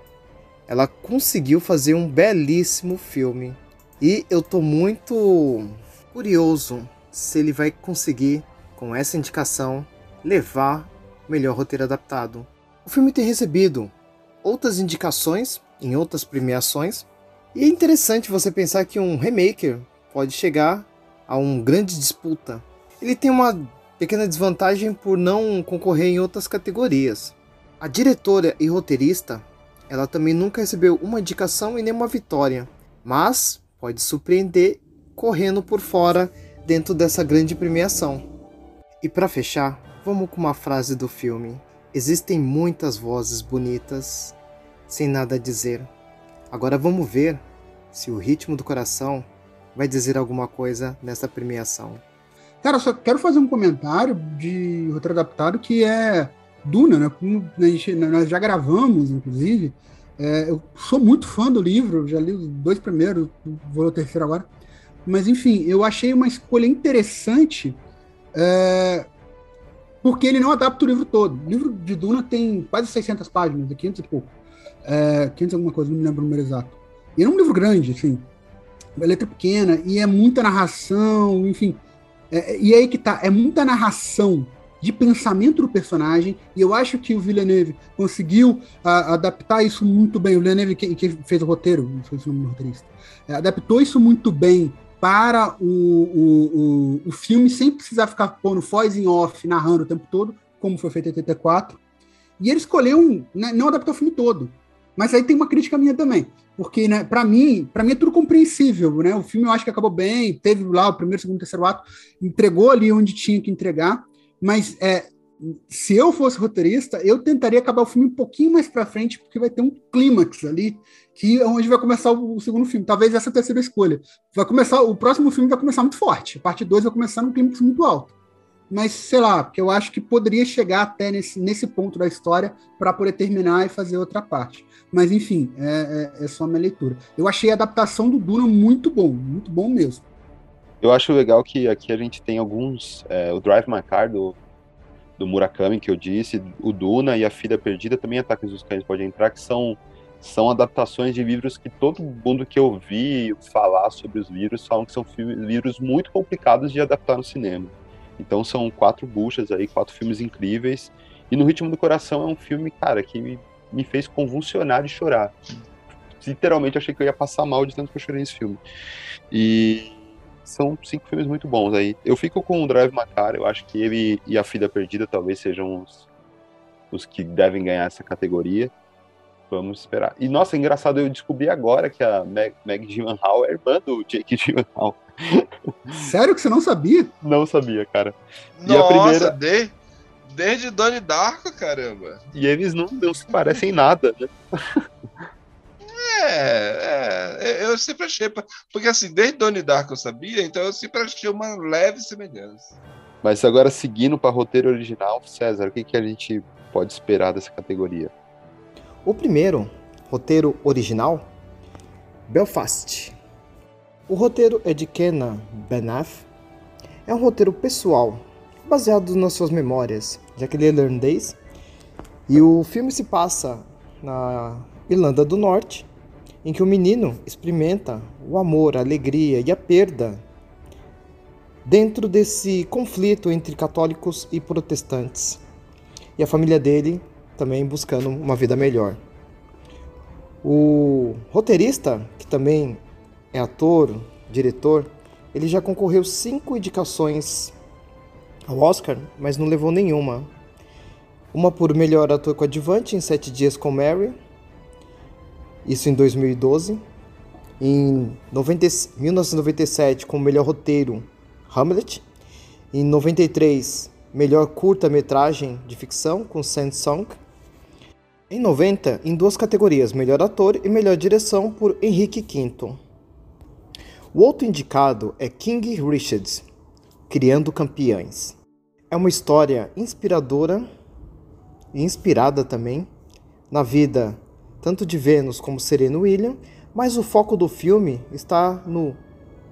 Ela conseguiu fazer um belíssimo filme e eu tô muito curioso se ele vai conseguir, com essa indicação, levar o melhor roteiro adaptado. O filme tem recebido outras indicações em outras premiações, e é interessante você pensar que um remake pode chegar a uma grande disputa. Ele tem uma pequena desvantagem por não concorrer em outras categorias. A diretora e roteirista, ela também nunca recebeu uma indicação e nenhuma vitória, mas pode surpreender correndo por fora dentro dessa grande premiação. E para fechar, vamos com uma frase do filme. Existem muitas vozes bonitas sem nada a dizer. Agora vamos ver se o ritmo do coração vai dizer alguma coisa nessa premiação. Cara, só quero fazer um comentário de roteiro adaptado que é Duna, né? Como a gente, nós já gravamos, inclusive. É, eu sou muito fã do livro, já li os dois primeiros, vou o terceiro agora. Mas, enfim, eu achei uma escolha interessante, é, porque ele não adapta o livro todo. O livro de Duna tem quase 600 páginas, 500 e pouco. É, 500 alguma coisa, não me lembro o número exato. E é um livro grande, assim, letra pequena, e é muita narração, enfim. É, e aí que tá, é muita narração de pensamento do personagem, e eu acho que o Villeneuve conseguiu a, adaptar isso muito bem. O Villeneuve, que, que fez o roteiro, não sei se é o nome do roteirista, é, adaptou isso muito bem para o, o, o, o, filme, sem precisar ficar pondo voz em off, narrando o tempo todo, como foi feito em 84. E ele escolheu, né, não adaptou o filme todo. Mas aí tem uma crítica minha também, porque, né, para mim, para mim é tudo compreensível, né? O filme eu acho que acabou bem, teve lá o primeiro, segundo, terceiro ato, entregou ali onde tinha que entregar, mas é, se eu fosse roteirista, eu tentaria acabar o filme um pouquinho mais para frente, porque vai ter um clímax ali, que é onde vai começar o, segundo filme. Talvez essa terceira escolha. Vai começar, o próximo filme vai começar muito forte. A parte 2 vai começar num clímax muito alto. Mas sei lá, porque eu acho que poderia chegar até nesse, nesse ponto da história para poder terminar e fazer outra parte. Mas enfim, é, é, é só a minha leitura. Eu achei a adaptação do Duna muito bom, muito bom mesmo. Eu acho legal que aqui a gente tem alguns. É, o Drive My Car do, do Murakami, que eu disse, o Duna e a Filha Perdida também Ataques dos Cães pode entrar, que são, são adaptações de livros que todo mundo que eu vi falar sobre os livros falam que são livros muito complicados de adaptar no cinema. Então são quatro buchas aí, quatro filmes incríveis. E No Ritmo do Coração é um filme, cara, que me, me fez convulsionar de chorar. Literalmente achei que eu ia passar mal de tanto que eu chorei nesse filme. E são cinco filmes muito bons aí. Eu fico com o Drive Macar, eu acho que ele e A Filha Perdida talvez sejam os, os que devem ganhar essa categoria. Vamos esperar. E nossa, engraçado, eu descobri agora que a Meg, Meg Gyllenhaal é irmã do Jake Gyllenhaal. Sério que você não sabia? Não sabia, cara. Nossa, e a primeira... de... desde Donnie Darko, caramba. E eles não, não se parecem nada, né? É, é, eu sempre achei. Porque assim, desde Donnie Darko eu sabia, então eu sempre achei uma leve semelhança. Mas agora, seguindo para roteiro original, César, o que, que a gente pode esperar dessa categoria? O primeiro roteiro original, Belfast. O roteiro é de Kenna Benaf. É um roteiro pessoal, baseado nas suas memórias, já que ele é irlandês. E o filme se passa na Irlanda do Norte, em que o menino experimenta o amor, a alegria e a perda dentro desse conflito entre católicos e protestantes. E a família dele também buscando uma vida melhor. O roteirista, que também é ator, diretor, ele já concorreu cinco indicações ao Oscar, mas não levou nenhuma. Uma por melhor ator coadjuvante em Sete Dias com Mary, isso em 2012. Em 90, 1997, com melhor roteiro, Hamlet. Em 93, melhor curta-metragem de ficção, com Sand Song. Em 90, em duas categorias, melhor ator e melhor direção, por Henrique V. O outro indicado é King Richards, Criando Campeões. É uma história inspiradora e inspirada também na vida tanto de Vênus como Serena William, mas o foco do filme está no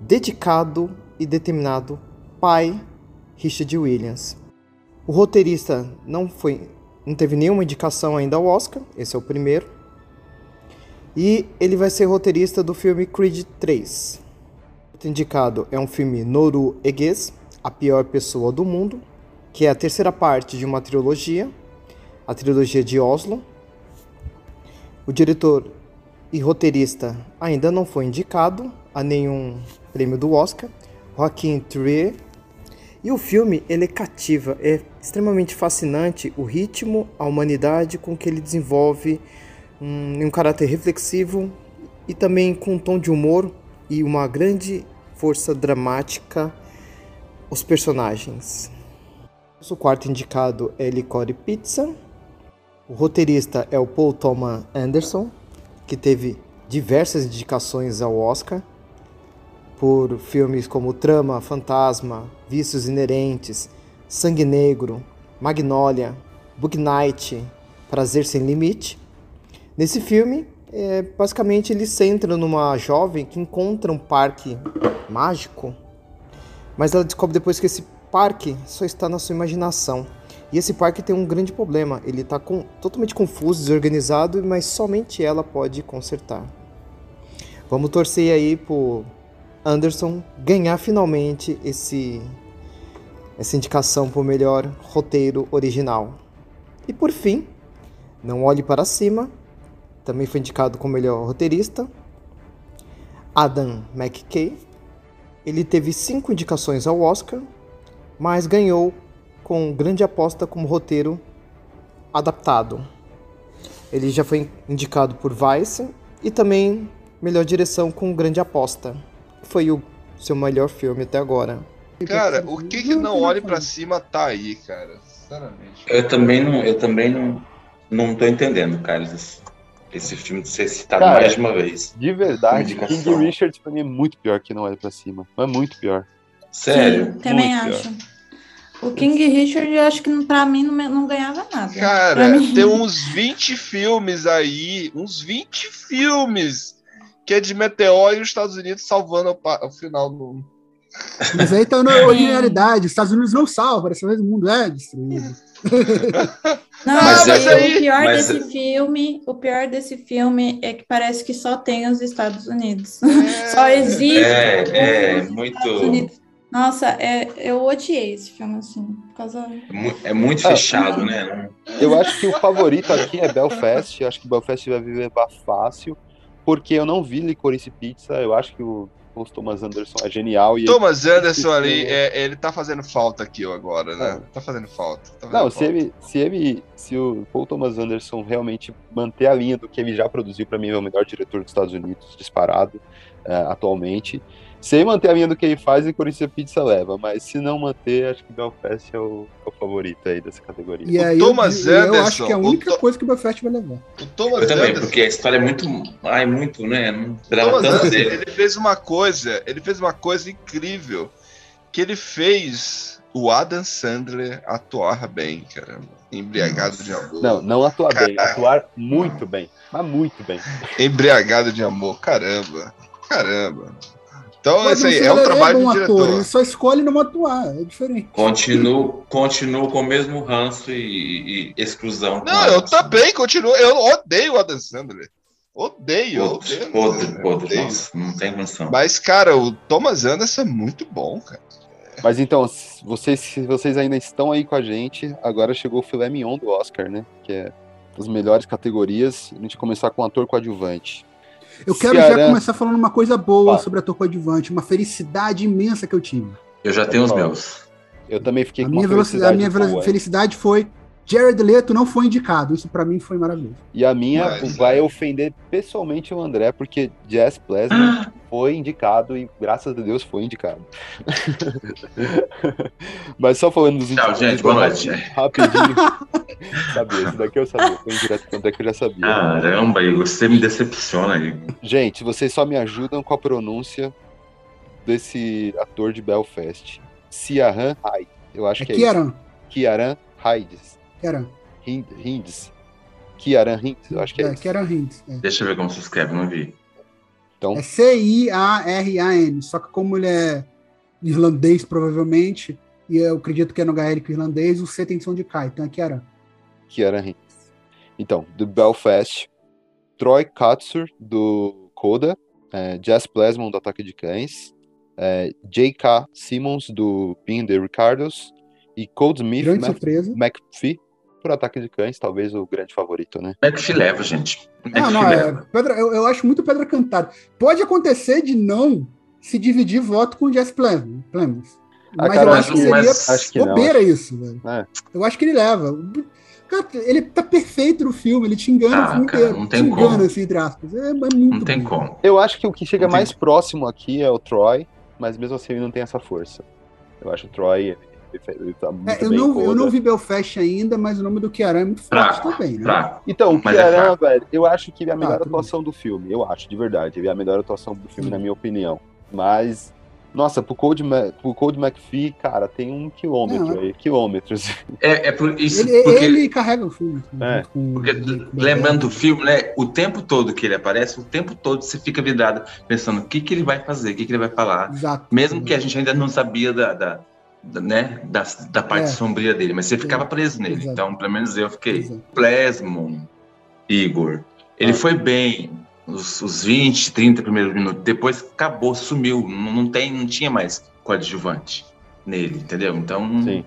dedicado e determinado pai Richard Williams. O roteirista não foi não teve nenhuma indicação ainda ao Oscar, esse é o primeiro. E ele vai ser roteirista do filme Creed 3. O indicado é um filme norueguês, A Pior Pessoa do Mundo, que é a terceira parte de uma trilogia, a trilogia de Oslo. O diretor e roteirista ainda não foi indicado a nenhum prêmio do Oscar, Joaquim Trier. E o filme ele é cativa, é extremamente fascinante o ritmo, a humanidade com que ele desenvolve um, um caráter reflexivo e também com um tom de humor e uma grande força dramática os personagens. O quarto indicado é Licorice Pizza. O roteirista é o Paul Thomas Anderson, que teve diversas indicações ao Oscar por filmes como Trama, Fantasma, Vícios Inerentes, Sangue Negro, Magnolia, Book Night, Prazer Sem Limite. Nesse filme, é, basicamente ele centra numa jovem que encontra um parque mágico, mas ela descobre depois que esse parque só está na sua imaginação. E esse parque tem um grande problema, ele está totalmente confuso, desorganizado, mas somente ela pode consertar. Vamos torcer aí por Anderson ganhar finalmente esse essa indicação por melhor roteiro original. E por fim, Não Olhe para Cima, também foi indicado como melhor roteirista. Adam McKay. Ele teve cinco indicações ao Oscar, mas ganhou com grande aposta como roteiro adaptado. Ele já foi indicado por Vice e também melhor direção com grande aposta foi o seu melhor filme até agora. Cara, o que que não olhe para cima tá aí, cara? Sinceramente. Eu também não, eu também não, não tô entendendo, cara, esse, esse filme de ser citado Cara, mais de uma vez. De verdade, Indicação. King Richards pra mim é muito pior que Não Olhe Pra Cima. É muito pior. Sério? Sim, também Muito acho. O King Richard, eu acho que pra mim não, não ganhava nada. Cara, mim- tem uns 20 filmes aí, uns 20 filmes que é de meteoro e os Estados Unidos salvando o, o final do. Mas aí tá na originalidade. Os Estados Unidos não salvam, dessa vez o mundo é destruído. Não, Mas mas é- o pior mas- desse filme, o pior desse filme é que parece que só tem os Estados Unidos. só existe. É, é, os muito- Estados Unidos. Nossa, é, eu odiei esse filme assim, por causa Mu- É muito Ah, fechado, né? Eu acho que o favorito aqui é Belfast. Eu acho que Belfast vai levar fácil, porque eu não vi Licorice Pizza. Eu acho que o Paul Thomas Anderson é genial. E Thomas ele- Anderson ali, é, ele tá fazendo falta aqui agora, né? Tá fazendo falta. tá fazendo Não, se falta. ele, se ele, se o Paul Thomas Anderson realmente manter a linha do que ele já produziu, pra mim ele é o melhor diretor dos Estados Unidos, disparado, eh, atualmente. Se ele manter a linha do que ele faz, Licorice Pizza leva, mas se não manter, acho que Belfast é o, é o favorito aí dessa categoria. E aí Thomas eu, eu acho Anderson, que é a o única To- coisa que o Belfast vai levar. O Thomas Eu também, Anderson, porque a história é muito. Ai, muito, né? Não esperava Thomas tanto Anderson, dele. ele fez uma coisa, ele fez uma coisa incrível, que ele fez o Adam Sandler atuar bem, caramba. Embriagado de amor. Não, não atuar bem, atuar muito bem. Mas muito bem. Embriagado de amor, caramba. Caramba. Então, esse aí é um trabalho bom de ator, diretor. ele só escolhe não atuar, é diferente. Continuo, continuo com o mesmo ranço e, e exclusão. Não, o eu Adam Sandler. também continuo. Eu odeio o Adam Sandler. Odeio, Podre, odeio. podre, odeio. podre. Nossa, não tem condição. Mas, cara, o Thomas Anderson é muito bom, cara. Mas então, se vocês, se vocês ainda estão aí com a gente, agora chegou o filé mignon do Oscar, né? Que é as melhores categorias. A gente começar com ator coadjuvante. Eu quero já Ceará- começar falando uma coisa boa Fala. sobre ator coadjuvante, uma felicidade imensa que eu tive. Eu já tenho os meus. Eu também fiquei A com minha, uma velocidade, a minha felicidade boa. felicidade foi Jared Leto não foi indicado. Isso pra mim foi maravilhoso. E a minha Mas, vai ofender pessoalmente o André, porque Jazz Plasma foi indicado e graças a Deus foi indicado. Mas só falando dos Tchau, gente. Boa noite. Rapidinho. sabia, isso daqui eu sabia. Foi indireto pro André que eu já sabia. Caramba, Igor, você me decepciona, Igor. Gente, vocês só me ajudam com a pronúncia desse ator de Belfast. Ciaran Hyde. Eu acho É que é Kieran. isso. Kiaran Hydes. Kieran. Hind- Hinds. Kiaran Hinds, eu acho que é, É, isso. Kieran Hintz. É. Deixa eu ver como se escreve, não vi. Então, É C-I-A-R-A-N. Só que como ele é irlandês, provavelmente, e eu acredito que é no gaélico irlandês, o C tem som de K. Então é Kieran. Kieran Hinds. Então, do Belfast, Troy Katsur, do Coda, é, Jess Plasmon, do Ataque de Cães, é, J.K. Simmons, do Being the Ricardos, e Cold Smith Grande Mac- surpresa. McPhee, por Ataque de Cães, talvez o grande favorito, né? Como é que se leva, gente? É Não, não, se é, leva? pedra, eu, eu acho muito pedra cantada. Pode acontecer de não se dividir voto com o Jess Plemons. Ah, Mas cara, eu acho que seria acho que bobeira isso, velho. É. Eu acho que ele leva. Cara, ele tá perfeito no filme, ele te engana Ah, o filme cara, inteiro. não te tem engana, como. assim, entre aspas. É, é muito Não tem bom. como. Eu acho que o que chega mais próximo aqui é o Troy, mas mesmo assim ele não tem essa força. Eu acho o Troy ele, tá muito É, eu, bem não, eu não vi Belfast ainda, mas o nome do Kiaran é muito forte Fraco, também, né? fraco. Então, o é Kiaran, fraco. velho, eu acho que é a melhor Ah, atuação do filme. Eu acho, de verdade. Ele é a melhor atuação do filme, na minha opinião. Mas, nossa, pro Cold, Ma- pro Cold McPhee, cara, tem um quilômetro Não, aí. Quilômetros. É, é por isso, Ele, porque, ele carrega o filme. É, junto com- porque lembrando do filme, né? O tempo todo que ele aparece, o tempo todo você fica vidrado pensando o que, que ele vai fazer, o que, que ele vai falar. Exato. Mesmo que a gente ainda não sabia da, da, né, da, da parte É. sombria dele, mas você ficava preso nele. Exato. Então, pelo menos eu fiquei. Exato. Plasmon, Igor, ele Ah. foi bem os, os 20, 30 primeiros minutos. Depois acabou, sumiu. Não, não, tem, não tinha mais coadjuvante nele, entendeu? Então, Sim.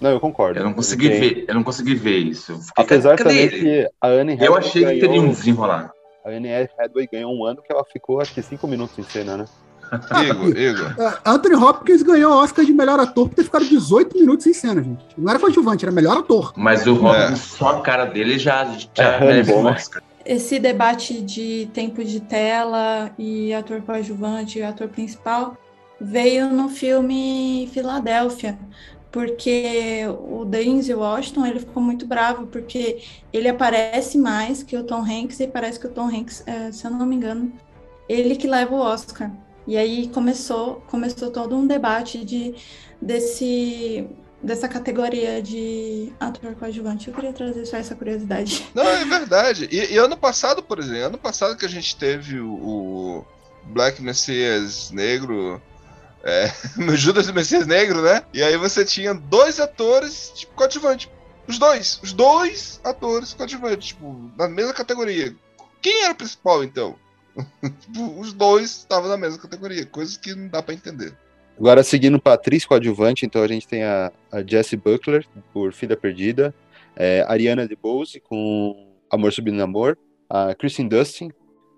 Não, eu concordo. eu não consegui tem- ver, eu não consegui ver isso. Eu fiquei, Apesar cadê também ele? que a Anne Eu Hathaway achei que teria um desenrolar. A Anne Hathaway ganhou um ano que ela ficou, acho que cinco minutos em cena, né? Igor, Igor. É, Anthony Hopkins ganhou o Oscar de melhor ator por ter ficado 18 minutos em cena, gente. Não era coadjuvante, era melhor ator. Mas o Robin, só a cara dele já, já É, merece um né? Oscar. Esse debate de tempo de tela e ator coadjuvante e ator principal veio no filme Filadélfia, porque o Denzel Washington ele ficou muito bravo porque ele aparece mais que o Tom Hanks e parece que o Tom Hanks, é, se eu não me engano, ele que leva o Oscar. E aí começou começou todo um debate de desse dessa categoria de ator coadjuvante. Eu queria trazer só essa curiosidade. Não, é verdade. E, e ano passado, por exemplo, ano passado que a gente teve o, o Black Messias negro, é, no Judas Messias negro, né? E aí você tinha dois atores, tipo, coadjuvante. Os dois, os dois atores coadjuvantes, tipo, na mesma categoria. Quem era o principal, então? Tipo, os dois estavam na mesma categoria, coisas que não dá pra entender. Agora, seguindo para atriz coadjuvante, então a gente tem a, a Jessie Buckler, por Filha Perdida, é, Ariana DeBose, com Amor Subindo Amor, a Kristen Dustin,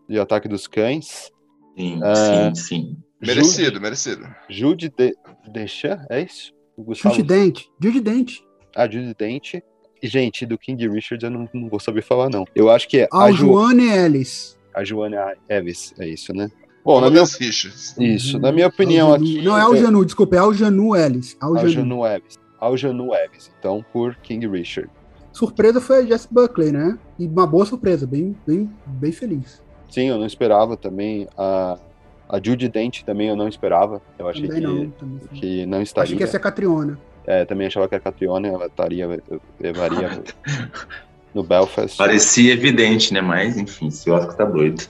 de Ataque dos Cães, Sim, Ah, sim, sim. Merecido, merecido. Jude de Deschamps, é isso? Gustavo- Judy Dente. Judy Dente. A Judy Dent. E, gente, do King Richard eu não, não vou saber falar, não. Eu acho que é a, Al Ju, Joane Ellis. A Joana Eves, é isso, né? Bom, na minha, fichas. isso, na minha opinião Al Janu- aqui... Não é Al eu- Janu, desculpa, é Al Janu Ellis. Al Al Janu. Janu Eves. Al Janu Eves, então, por King Richard. Surpresa foi a Jess Buckley, né? E uma boa surpresa, bem, bem, bem feliz. Sim, eu não esperava também. A, a Judy Dent também eu não esperava. Eu achei Também que, não. Também. que não estaria. Achei que ia ser a Catriona. É, também achava que a Catriona ela estaria, levaria no Belfast. Parecia evidente, né? Mas, enfim, esse Oscar tá doido.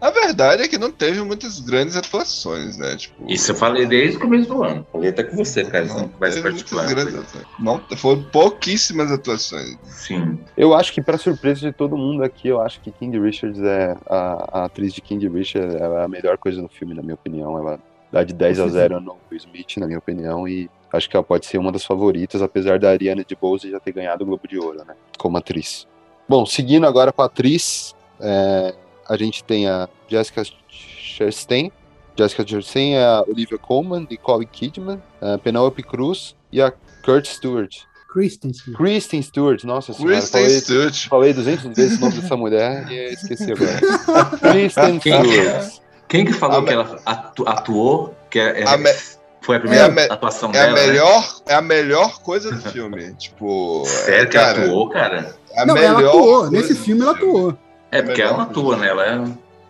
A verdade é que não teve muitas grandes atuações, né? Tipo, Isso eu falei desde o começo do ano. Falei até com você, cara, não mais teve muitas particular. grandes atuações. Não, foram pouquíssimas atuações. Sim. Eu acho que, pra surpresa de todo mundo aqui, eu acho que King Richards é. A, a atriz de King Richards é a melhor coisa no filme, na minha opinião. Ela dá de 10 a 0 no Will Smith, na minha opinião, e acho que ela pode ser uma das favoritas, apesar da Ariana DeBose já ter ganhado o Globo de Ouro, né? Como atriz. Bom, seguindo agora com a atriz, é, a gente tem a Jessica Chastain. Jessica Chastain é a Olivia Colman, Nicole Kidman, a Penelope Cruz e a Kurt Stewart. Kristen Stewart. Kristen Stewart, nossa senhora. Kristen falei, Stewart. Falei 200 vezes o nome dessa mulher e esqueci agora. Kristen Quem, Stewart. quem que falou A que ela atu- atuou? Que é, A me- foi a É primeira a, me- atuação é a dela? né? melhor, é a melhor coisa do filme. tipo, Sério que cara, ela atuou, cara? é a Não, melhor ela atuou. coisa Nesse filme ela atuou. É, porque ela não atua, né? Ela é...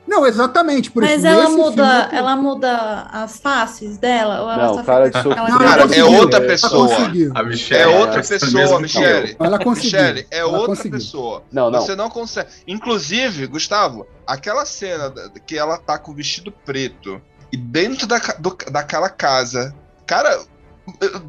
Não, exatamente. Por Mas isso, ela muda, ela ela muda as faces dela? Ou ela Não, só cara fica de aquela Não, Cara, ela é outra Ela pessoa. A Michelle É outra ela faz o pessoa, eu. Ela conseguiu. Michele, é Ela outra conseguiu. pessoa. Não, não. Você não consegue. Inclusive, Gustavo, aquela cena que ela tá com o vestido preto e dentro da, do- daquela casa, cara,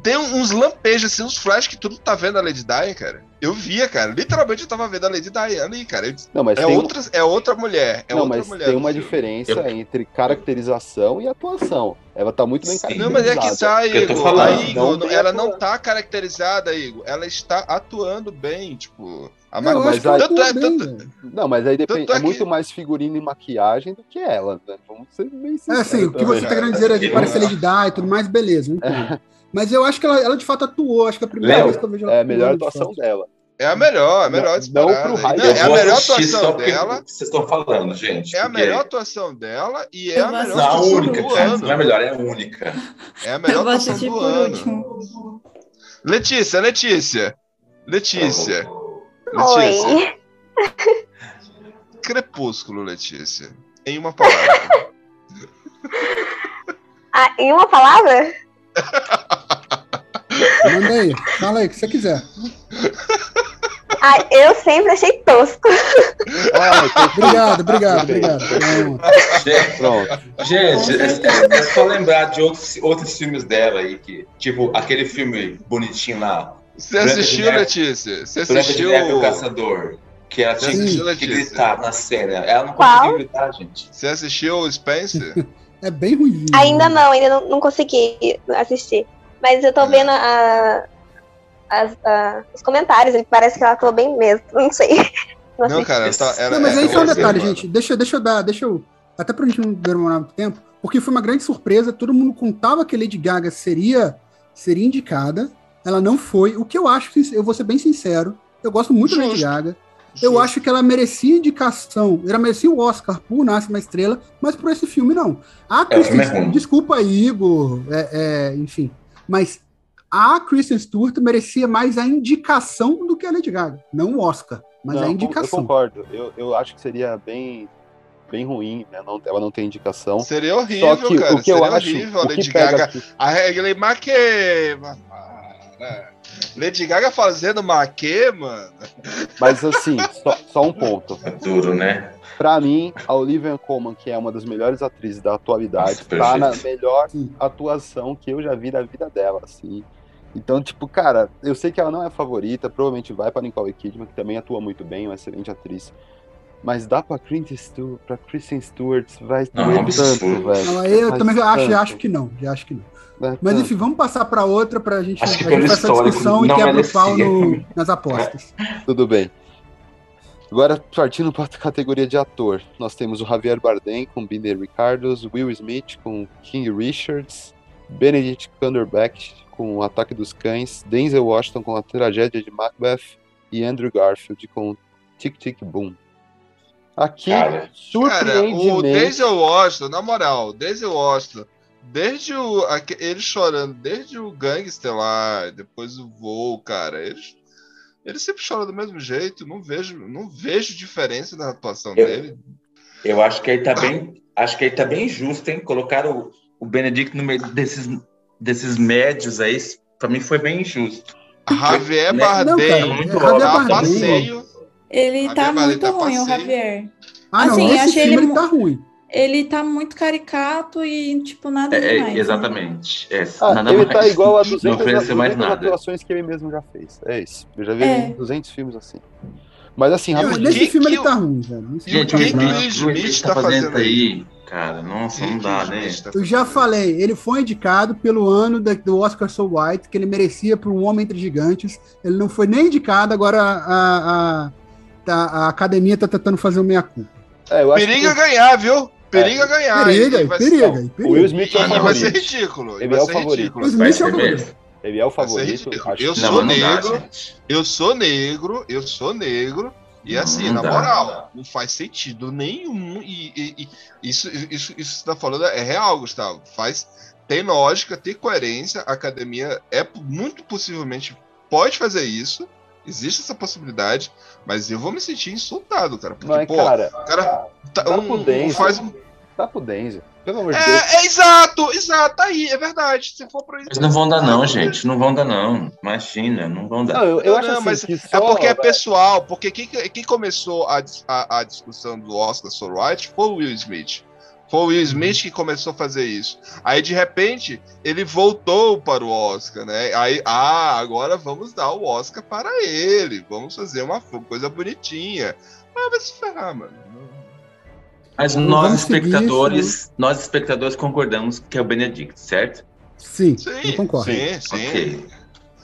tem uns lampejos, assim, uns flashes que tudo tá vendo a Lady Di, cara. Eu via, cara. Literalmente eu tava vendo a Lady Di ali, cara. Eu- Não, mas é, tem um- outra, é outra mulher. É não, outra mas mulher. tem uma filme. diferença Eu- entre caracterização e atuação. Ela tá muito bem Sim. Não, mas é que caracterizada. tá, Eu tô Igor. falando. A Igor, Não ela atua- não tá caracterizada, Igor. Ela está atuando bem, tipo. A ma- acho mas aí- tanto é, tanto. Não, mas aí depende. Tanto é É muito que- mais figurino e maquiagem do que ela, né? Vamos ser bem É sinceros. assim, o que você tá também. querendo dizer é de parecer Lady Di e tudo mais, beleza. entendo. Mas eu acho que ela, ela de fato atuou. Acho que é a primeira Léo, vez que eu vejo ela É a melhor de atuação fato. dela. É a melhor, a melhor Não- não pro. Não, Eu é a melhor atuação dela. vocês estão falando, gente. É a melhor atuação dela e é Eu a melhor Não, a atuação única, do cara. Não é ano. melhor, é a única. É a melhor atuação do ano. último. Letícia, Letícia. Letícia. Letícia. Oi. Crepúsculo, Letícia. Em uma palavra. Ah, em uma palavra? Manda aí, fala aí o que você quiser. Ah, eu sempre achei tosco. Ah, Obrigado, obrigado, obrigado. Pronto. Gente, Pronto. gente, é, é só lembrar de outros, outros filmes dela aí, que, tipo, aquele filme bonitinho lá, Você Branca assistiu, Neve. Letícia? Você Branca de assistiu. Neve o Caçador, que ela tinha Sim. que, que gritar na cena. Ela não Qual? conseguiu gritar, gente. Você assistiu o Spencer? É bem ruimzinho. Ainda não, ainda não, não consegui assistir. Mas eu tô vendo a, as- a- os comentários, parece que ela atuou bem mesmo. Não sei. Não, Não, cara, tá, era, Não, mas aí era só um uma detalhe, gente. Deixa, deixa eu dar, deixa eu. Até pra gente não demorar muito tempo, porque foi uma grande surpresa. Todo mundo contava que Lady Gaga seria, seria indicada. Ela não foi. O que eu acho, eu vou ser bem sincero, eu gosto muito da Lady Justo. Gaga. Eu Justo. acho que ela merecia indicação. Ela merecia o Oscar por Nasce uma Estrela, mas por esse filme não. A É, Kristen é desculpa, Igor, é, é, enfim. Mas a Kristen Stewart merecia mais a indicação do que a Lady Gaga. Não o Oscar, mas Não, a Eu indicação. concordo. Eu, eu acho que seria bem, bem ruim, né? Não, ela não tem indicação. Seria horrível, Só que cara. o que Seria eu acho, horrível. o A Lady Gaga. aqui- A regra maquê, mano. Lady Gaga fazendo maquê, mano. Mas assim, só, só um ponto. É duro, né? Pra mim, a Olivia Colman, que é uma das melhores atrizes da atualidade, Nossa, tá na melhor atuação que eu já vi da vida dela, assim. Então, tipo, cara, eu sei que ela não é a favorita, provavelmente vai pra Nicole Kidman, que também atua muito bem, uma excelente atriz. Mas dá pra Kristen Stewart, pra Kristen Stewart, vai Não, é um tanto, velho. Eu também acho, acho que não. Já acho que não. Mas enfim, vamos passar para outra pra gente, Acho a que gente pelo faz essa discussão e quebra o pau no- nas apostas. Tudo bem. Agora, partindo para a categoria de ator, nós temos o Javier Bardem com Binder Ricardos, Will Smith com King Richards, Benedict Cumberbatch com O Ataque dos Cães, Denzel Washington com A Tragédia de Macbeth e Andrew Garfield com Tic Tic Boom. Aqui, Cara, Cara, o Denzel Washington, na moral, Denzel Washington, desde o. Ele chorando, desde o Gangster lá, depois o voo, cara, ele, ele sempre chora do mesmo jeito. Não vejo, não vejo diferença na atuação Eu- dele. Eu acho que aí tá bem. Acho que aí tá bem justo, hein? Colocar o, o Benedict no meio desses, desses médios aí, pra mim foi bem injusto. Javier Né? Bardem, Não, muito é, óbvio. tá Bardem. passeio. Ele tá minha muito maleta ruim, o. Javier. Ah, não, Assim, achei filme ele ele tá ruim. Ele tá muito caricato e, tipo, nada É, é, demais. né? exatamente. É, Ah, nada ele mais. tá igual a Não 200, ofereceu mais 200 nada. atuações que ele mesmo já fez. É isso. Eu já vi É. ele em 200 filmes assim. Mas assim, Não, rapidinho. nesse que- filme que ele tá ruim, velho. Gente, o que tá que ruim. o Smith tá fazendo fazendo aí, cara? Nossa, não dá, né? Eu já falei, ele foi indicado pelo ano da- do Oscar So White, que ele merecia para um Homem Entre Gigantes. Ele não foi nem indicado, agora a, a, tá- a academia tá tentando fazer o meia-culpa. É, Periga que ganhar, viu? Periga ganhar. Periga, Ele vai periga, ser- o Will Smith é o não, vai ser favorito. ridículo. Ele vai é o ser favorito. Vai Smith é o favorito. mesmo. Ele é o favorito. Eu Não, sou não dá, negro, gente. eu sou negro, eu sou negro. E Não, assim, não na dá. moral, não faz sentido nenhum. E, e- e isso, isso, isso que você tá falando é real, Gustavo. Faz, tem lógica, tem coerência. A academia é muito possivelmente pode fazer isso. Existe essa possibilidade, mas eu vou me sentir insultado, cara. Porque, Mas, pô, cara, o cara tá, dá um- pro um- Denzel. faz um. Dá pro Denzel. Pelo amor de Deus. É, é exato, exato, tá aí, é verdade. Se for pra isso. Mas não vão dar, não, gente. Não vão dar, não. Imagina, não vão dar. Não, eu, eu Não, acho não, assim mas que É só- porque é pessoal, porque quem, quem começou a, a, a discussão do Oscar So White foi o Will Smith. Foi o Will Smith que começou a fazer isso. Aí, de repente, ele voltou para o Oscar, né? Aí, ah, agora vamos dar o Oscar para ele. Vamos fazer uma coisa bonitinha. Ah, vai se ferrar, mano. Mas nós, espectadores, nós, espectadores, concordamos que é o Benedict, certo? Sim, Sim, eu concordo. sim, sim. Ok.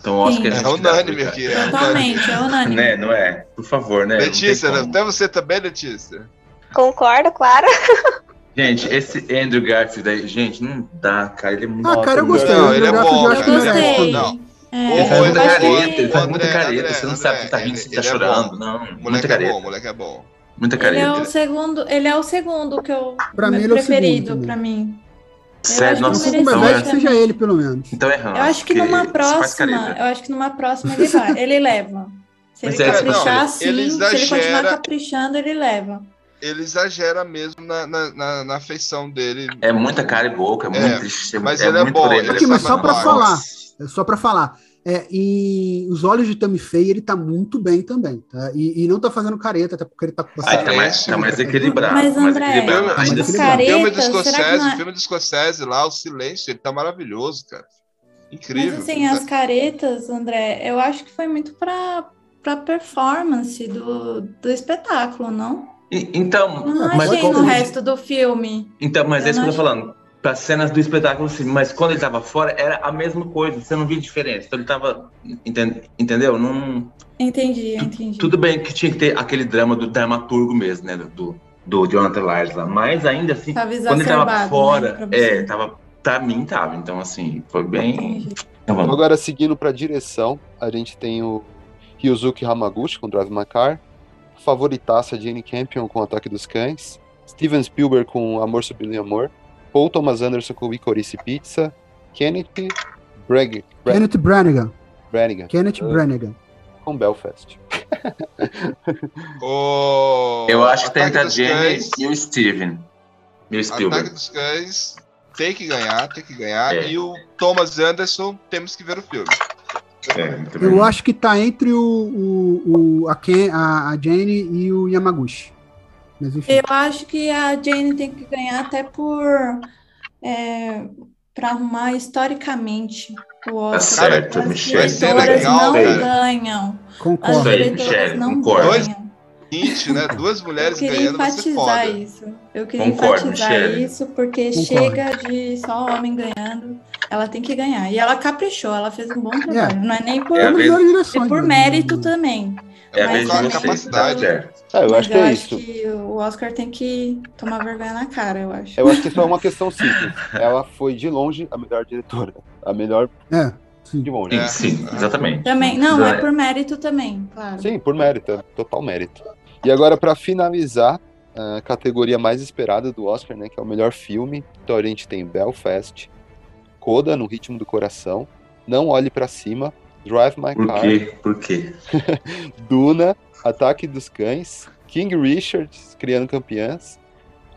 Então, eu acho que a Sim. gente É unânime aqui. É. Totalmente, é unânime. Né, não é? Por favor, né? Letícia, até você também, Letícia? Concordo, claro. Gente, esse Andrew Garfield aí, gente, não dá, cara. Ele é muito. Ah, cara, eu gostei. Não, ele é bom, eu acho que Eu cara. também. Não. É, Ele faz muita careta, ele faz André, muita careta. André, você não sabe se tá rindo, se tá ele é chorando. Não, moleque muita é careta. moleque é bom. Muita Ele é careta. o segundo, ele é o segundo que eu Pra mim, ele é o segundo preferido pra mim. Sério, acho que nossa, com então é, que seja ele, pelo menos. então é errado. Eu acho que numa próxima, careta. eu acho que numa próxima ele vai, ele leva. Se Mas ele é, caprichar não, assim, ele se ele continuar caprichando, ele leva. Ele exagera mesmo na, na, na, na feição dele. É muita cara e boca, é muito É, triste. mas é ele é muito bom, ele Aqui, é mas só pra Nossa. falar, é só pra falar. É, e os olhos de Tammy Faye, ele tá muito bem também, tá? E, e não tá fazendo careta, até porque ele tá com Ah, tá mais, tá mais equilibrado. Mas, mais André, equilibrado. mas Ainda O filme do Careta, será que Scorsese, não é- filme do Scorsese lá, o silêncio, ele tá maravilhoso, cara. Incrível. Mas assim, as caretas, André, eu acho que foi muito pra, pra performance do, do espetáculo, não? E- Então, não mas achei como- no resto do filme. Então, mas Eu é isso que eu tô falando. Para cenas do espetáculo, sim, mas quando ele tava fora, era a mesma coisa. Você não via diferença. Então ele tava. enten- Entendeu? Não, Entendi, entendi. tudo bem que tinha que ter aquele drama do dramaturgo mesmo, né? Do, do, do Jonathan Lyles lá. Mas ainda assim, Tava quando ele tava né, fora, você. é, tava. Pra mim tava. Então, assim, foi bem. Então, vamos. Agora, seguindo pra direção, a gente tem o Ryuzuki Hamaguchi com Drive My Car, favoritaça Jane Campion com Ataque dos Cães, Steven Spielberg com Amor Sublime Amor, Paul Thomas Anderson com Licorice Pizza, Kenneth Bragg, Kenneth Brannigan. Brannigan Kenneth Uh, Brannigan. com Belfast. O... Eu acho que tem Ataque a Cães, e o Steven. E o Ataque Spielberg. dos Cães tem que ganhar, tem que ganhar. É. E o Thomas Anderson, temos que ver o filme. É. Eu acho que tá entre o, o, o- a, Ken, a, a Jane e o Yamaguchi. Mas enfim. Eu acho que a Jane tem que ganhar até por. É, para arrumar historicamente o Oscar. certo, As Michelle. Ser diretoras legal, não cara. ganham. As Concordo. Diretoras Michelle, não concordo. ganham. Hit, né? Duas Eu mulheres queria ganhando vai ser enfatizar isso. Eu queria Concordo, enfatizar Michele. isso, porque Concordo. chega de só homem ganhando. Ela tem que ganhar. E ela caprichou, ela fez um bom trabalho. Não é nem por, É melhores é por né? mérito também. É a vocês, capacidade. certo. É, eu Mas acho que é acho isso. que o Oscar tem que tomar vergonha na cara, eu acho. Eu acho que isso é uma questão simples. Ela foi de longe a melhor diretora. A melhor É, sim. de longe. É. Sim, sim, exatamente. Também, não, é É. por mérito também, claro. Sim, por mérito, é total mérito. E agora, para finalizar, a categoria mais esperada do Oscar, né, que é o melhor filme, então a gente tem Belfast, Coda no Ritmo do Coração, Não Olhe para Cima, Drive My Por Car, quê? Por quê? Duna, Ataque dos Cães, King Richard, Criando Campeãs,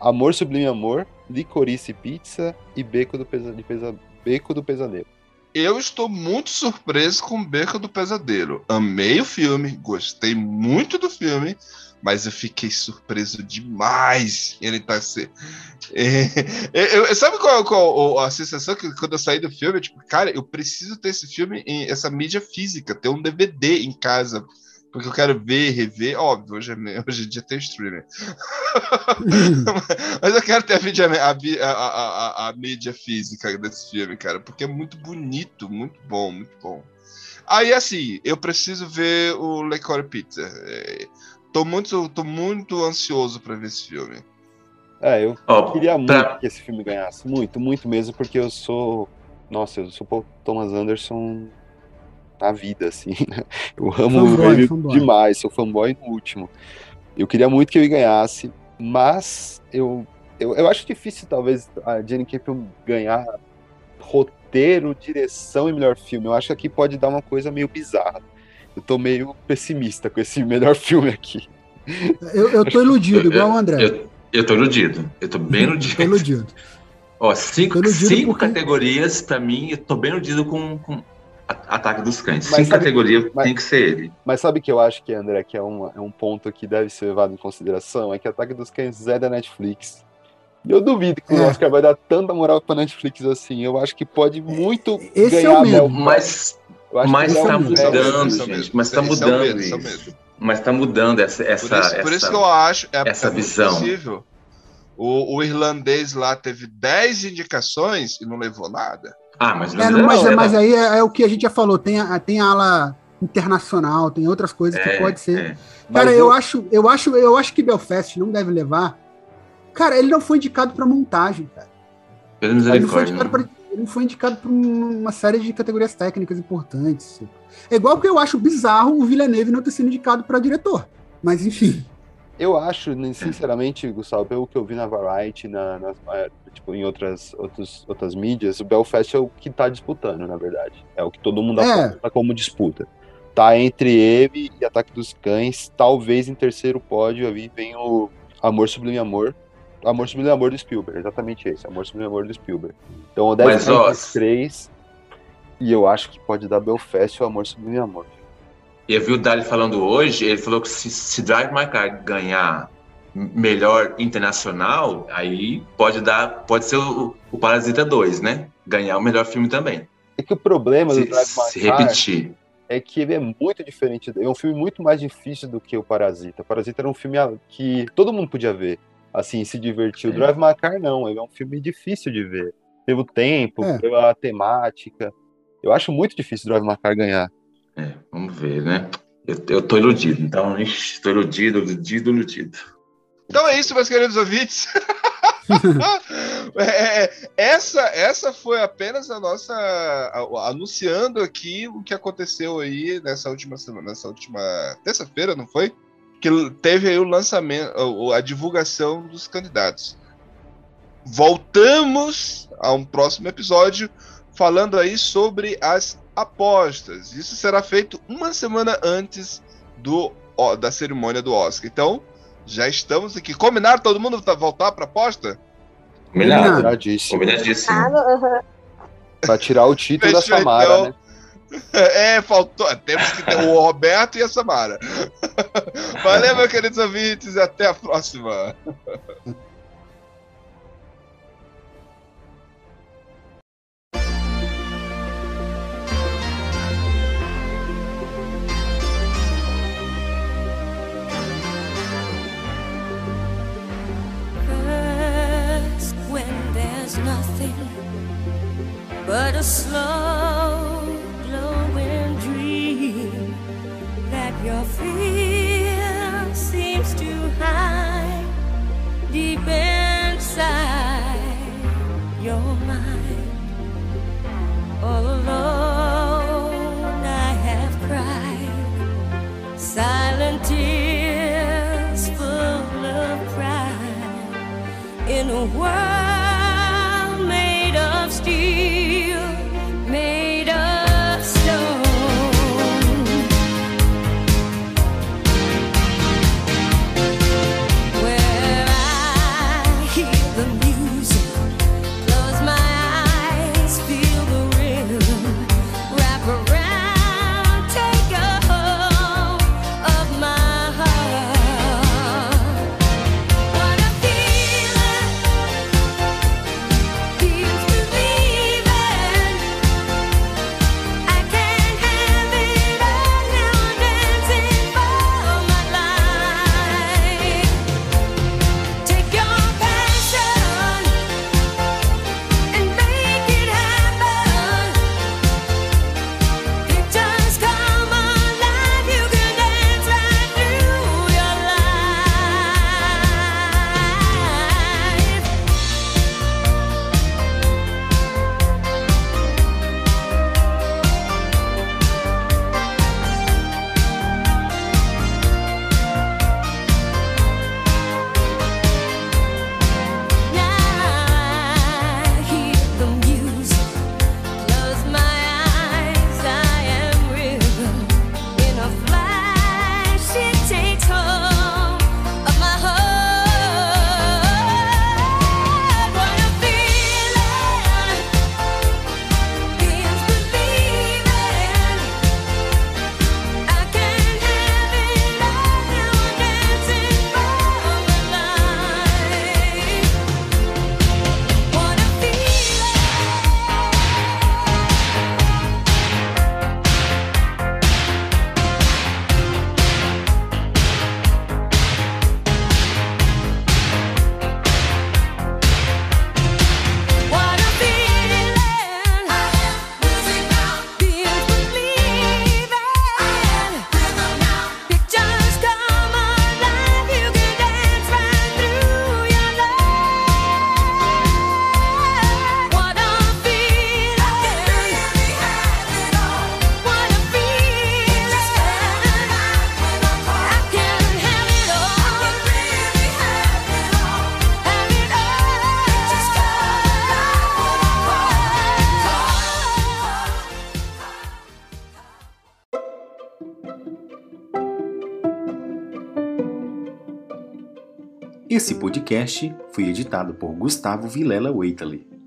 Amor Sublime Amor, Licorice Pizza e Beco do, Pesa... de Pesa- Beco do Pesadelo. eu estou muito surpreso com Beca do Pesadelo. Amei o filme, gostei muito do filme, mas eu fiquei surpreso demais. Ele tá se. É, eu- sabe qual, qual a sensação que quando eu saí do filme? Eu, tipo, cara, eu preciso ter esse filme, em essa mídia física, ter um DVD em casa. Porque eu quero ver, rever. Óbvio, hoje, é- hoje em dia tem streaming. Mas eu quero ter a mídia, a, a- a- a- mídia física desse filme, cara, porque é muito bonito, muito bom, muito bom. Aí, assim, eu preciso ver o Lecor Pizza. Tô, muito, tô muito ansioso pra ver esse filme. É, eu Ó, queria muito pra- que esse filme ganhasse. Muito, muito mesmo, porque eu sou. Nossa, eu sou o Thomas Anderson na vida, assim. né? Eu amo Fanboy, ele fanboy. demais, sou fanboy no último. Eu queria muito que ele ganhasse, mas eu, eu, eu acho difícil, talvez, a Jenny Campion ganhar roteiro, direção e melhor filme. Eu acho que aqui pode dar uma coisa meio bizarra. Eu tô meio pessimista com esse melhor filme aqui. Eu, eu tô iludido, igual o André. Eu, eu tô iludido. Eu tô bem iludido. Tô iludido. Ó, cinco, cinco porque- categorias, pra mim, eu tô bem iludido com, com a- Ataque dos Cães. Mas cinco categorias mas- tem que ser ele. Mas sabe o que eu acho que, André, que é, uma, é um ponto que deve ser levado em consideração? É que Ataque dos Cães é da Netflix. E eu duvido que o É. Oscar vai dar tanta moral pra Netflix assim. Eu acho que pode muito Esse é ganhar o medo. Mas, mas que tá é é mudando, é gente. Mas tá Esse é mudando é isso. Mas tá mudando essa. essa Por isso, por isso essa- que eu acho é, essa é visão. possível. O, o irlandês lá teve 10 indicações e não levou nada. Ah, mas, É, não, mas, mas aí é, é o que a gente já falou, tem a, tem a ala internacional, tem outras coisas que É, pode ser. é. Cara, eu, eu- acho, eu acho, eu acho que Belfast não deve levar. Cara, ele não foi indicado pra montagem, cara. Ele não foi misericórdia. indicado né? pra, ele foi indicado um- uma série de categorias técnicas importantes. É igual que eu acho bizarro o Villeneuve não ter sido indicado pra diretor. Mas enfim. Eu acho, né, sinceramente, Gustavo, pelo que eu vi na Variety, na, nas- eh, tipo, em outras, outros, outras mídias, o Belfast é o que tá disputando, na verdade. É o que todo mundo É. aponta como disputa. Tá entre ele e Ataque dos Cães. Talvez em terceiro pódio ali vem o Amor Sublime Amor. Amor Sublime Amor do Spielberg, exatamente esse. Amor Sublime Amor do Spielberg. Então Mas, ó, entre os três. E eu acho que pode dar Belfast ou Amor Sublime Amor. Eu vi o Dali falando hoje, ele falou que se, se Drive My Car ganhar melhor internacional, aí pode dar, pode ser o, o Parasita 2, né? Ganhar o melhor filme também. É que o problema do Se, Drive My se Car repetir. é que ele é muito diferente. É um filme muito mais difícil do que o Parasita. O Parasita era um filme que todo mundo podia ver, assim, se divertir. O Sim. Drive My Car não, ele é um filme difícil de ver. Pelo tempo, É. pela temática. Eu acho muito difícil o Drive My Car ganhar. É, vamos ver, né? Eu, eu tô iludido, então, ixi, tô iludido, iludido, iludido. Então é isso, meus queridos ouvintes. É, é, essa, essa foi apenas a nossa. a- anunciando aqui o que aconteceu aí nessa última semana, nessa última terça-feira, não foi? Que teve aí o lançamento, a divulgação dos candidatos. Voltamos a um próximo episódio falando aí sobre as apostas. Isso será feito uma semana antes do, da cerimônia do Oscar. Então, já estamos aqui. Combinaram todo mundo tá- voltar para aposta? Combinado. Combinadíssimo. Combinadíssimo. Ah. Pra tirar o título da Samara, então. né? É, faltou. Temos que ter o Roberto e a Samara. Valeu, meus queridos ouvintes, e até a próxima. Esse podcast foi editado por Gustavo Vilela Waitely.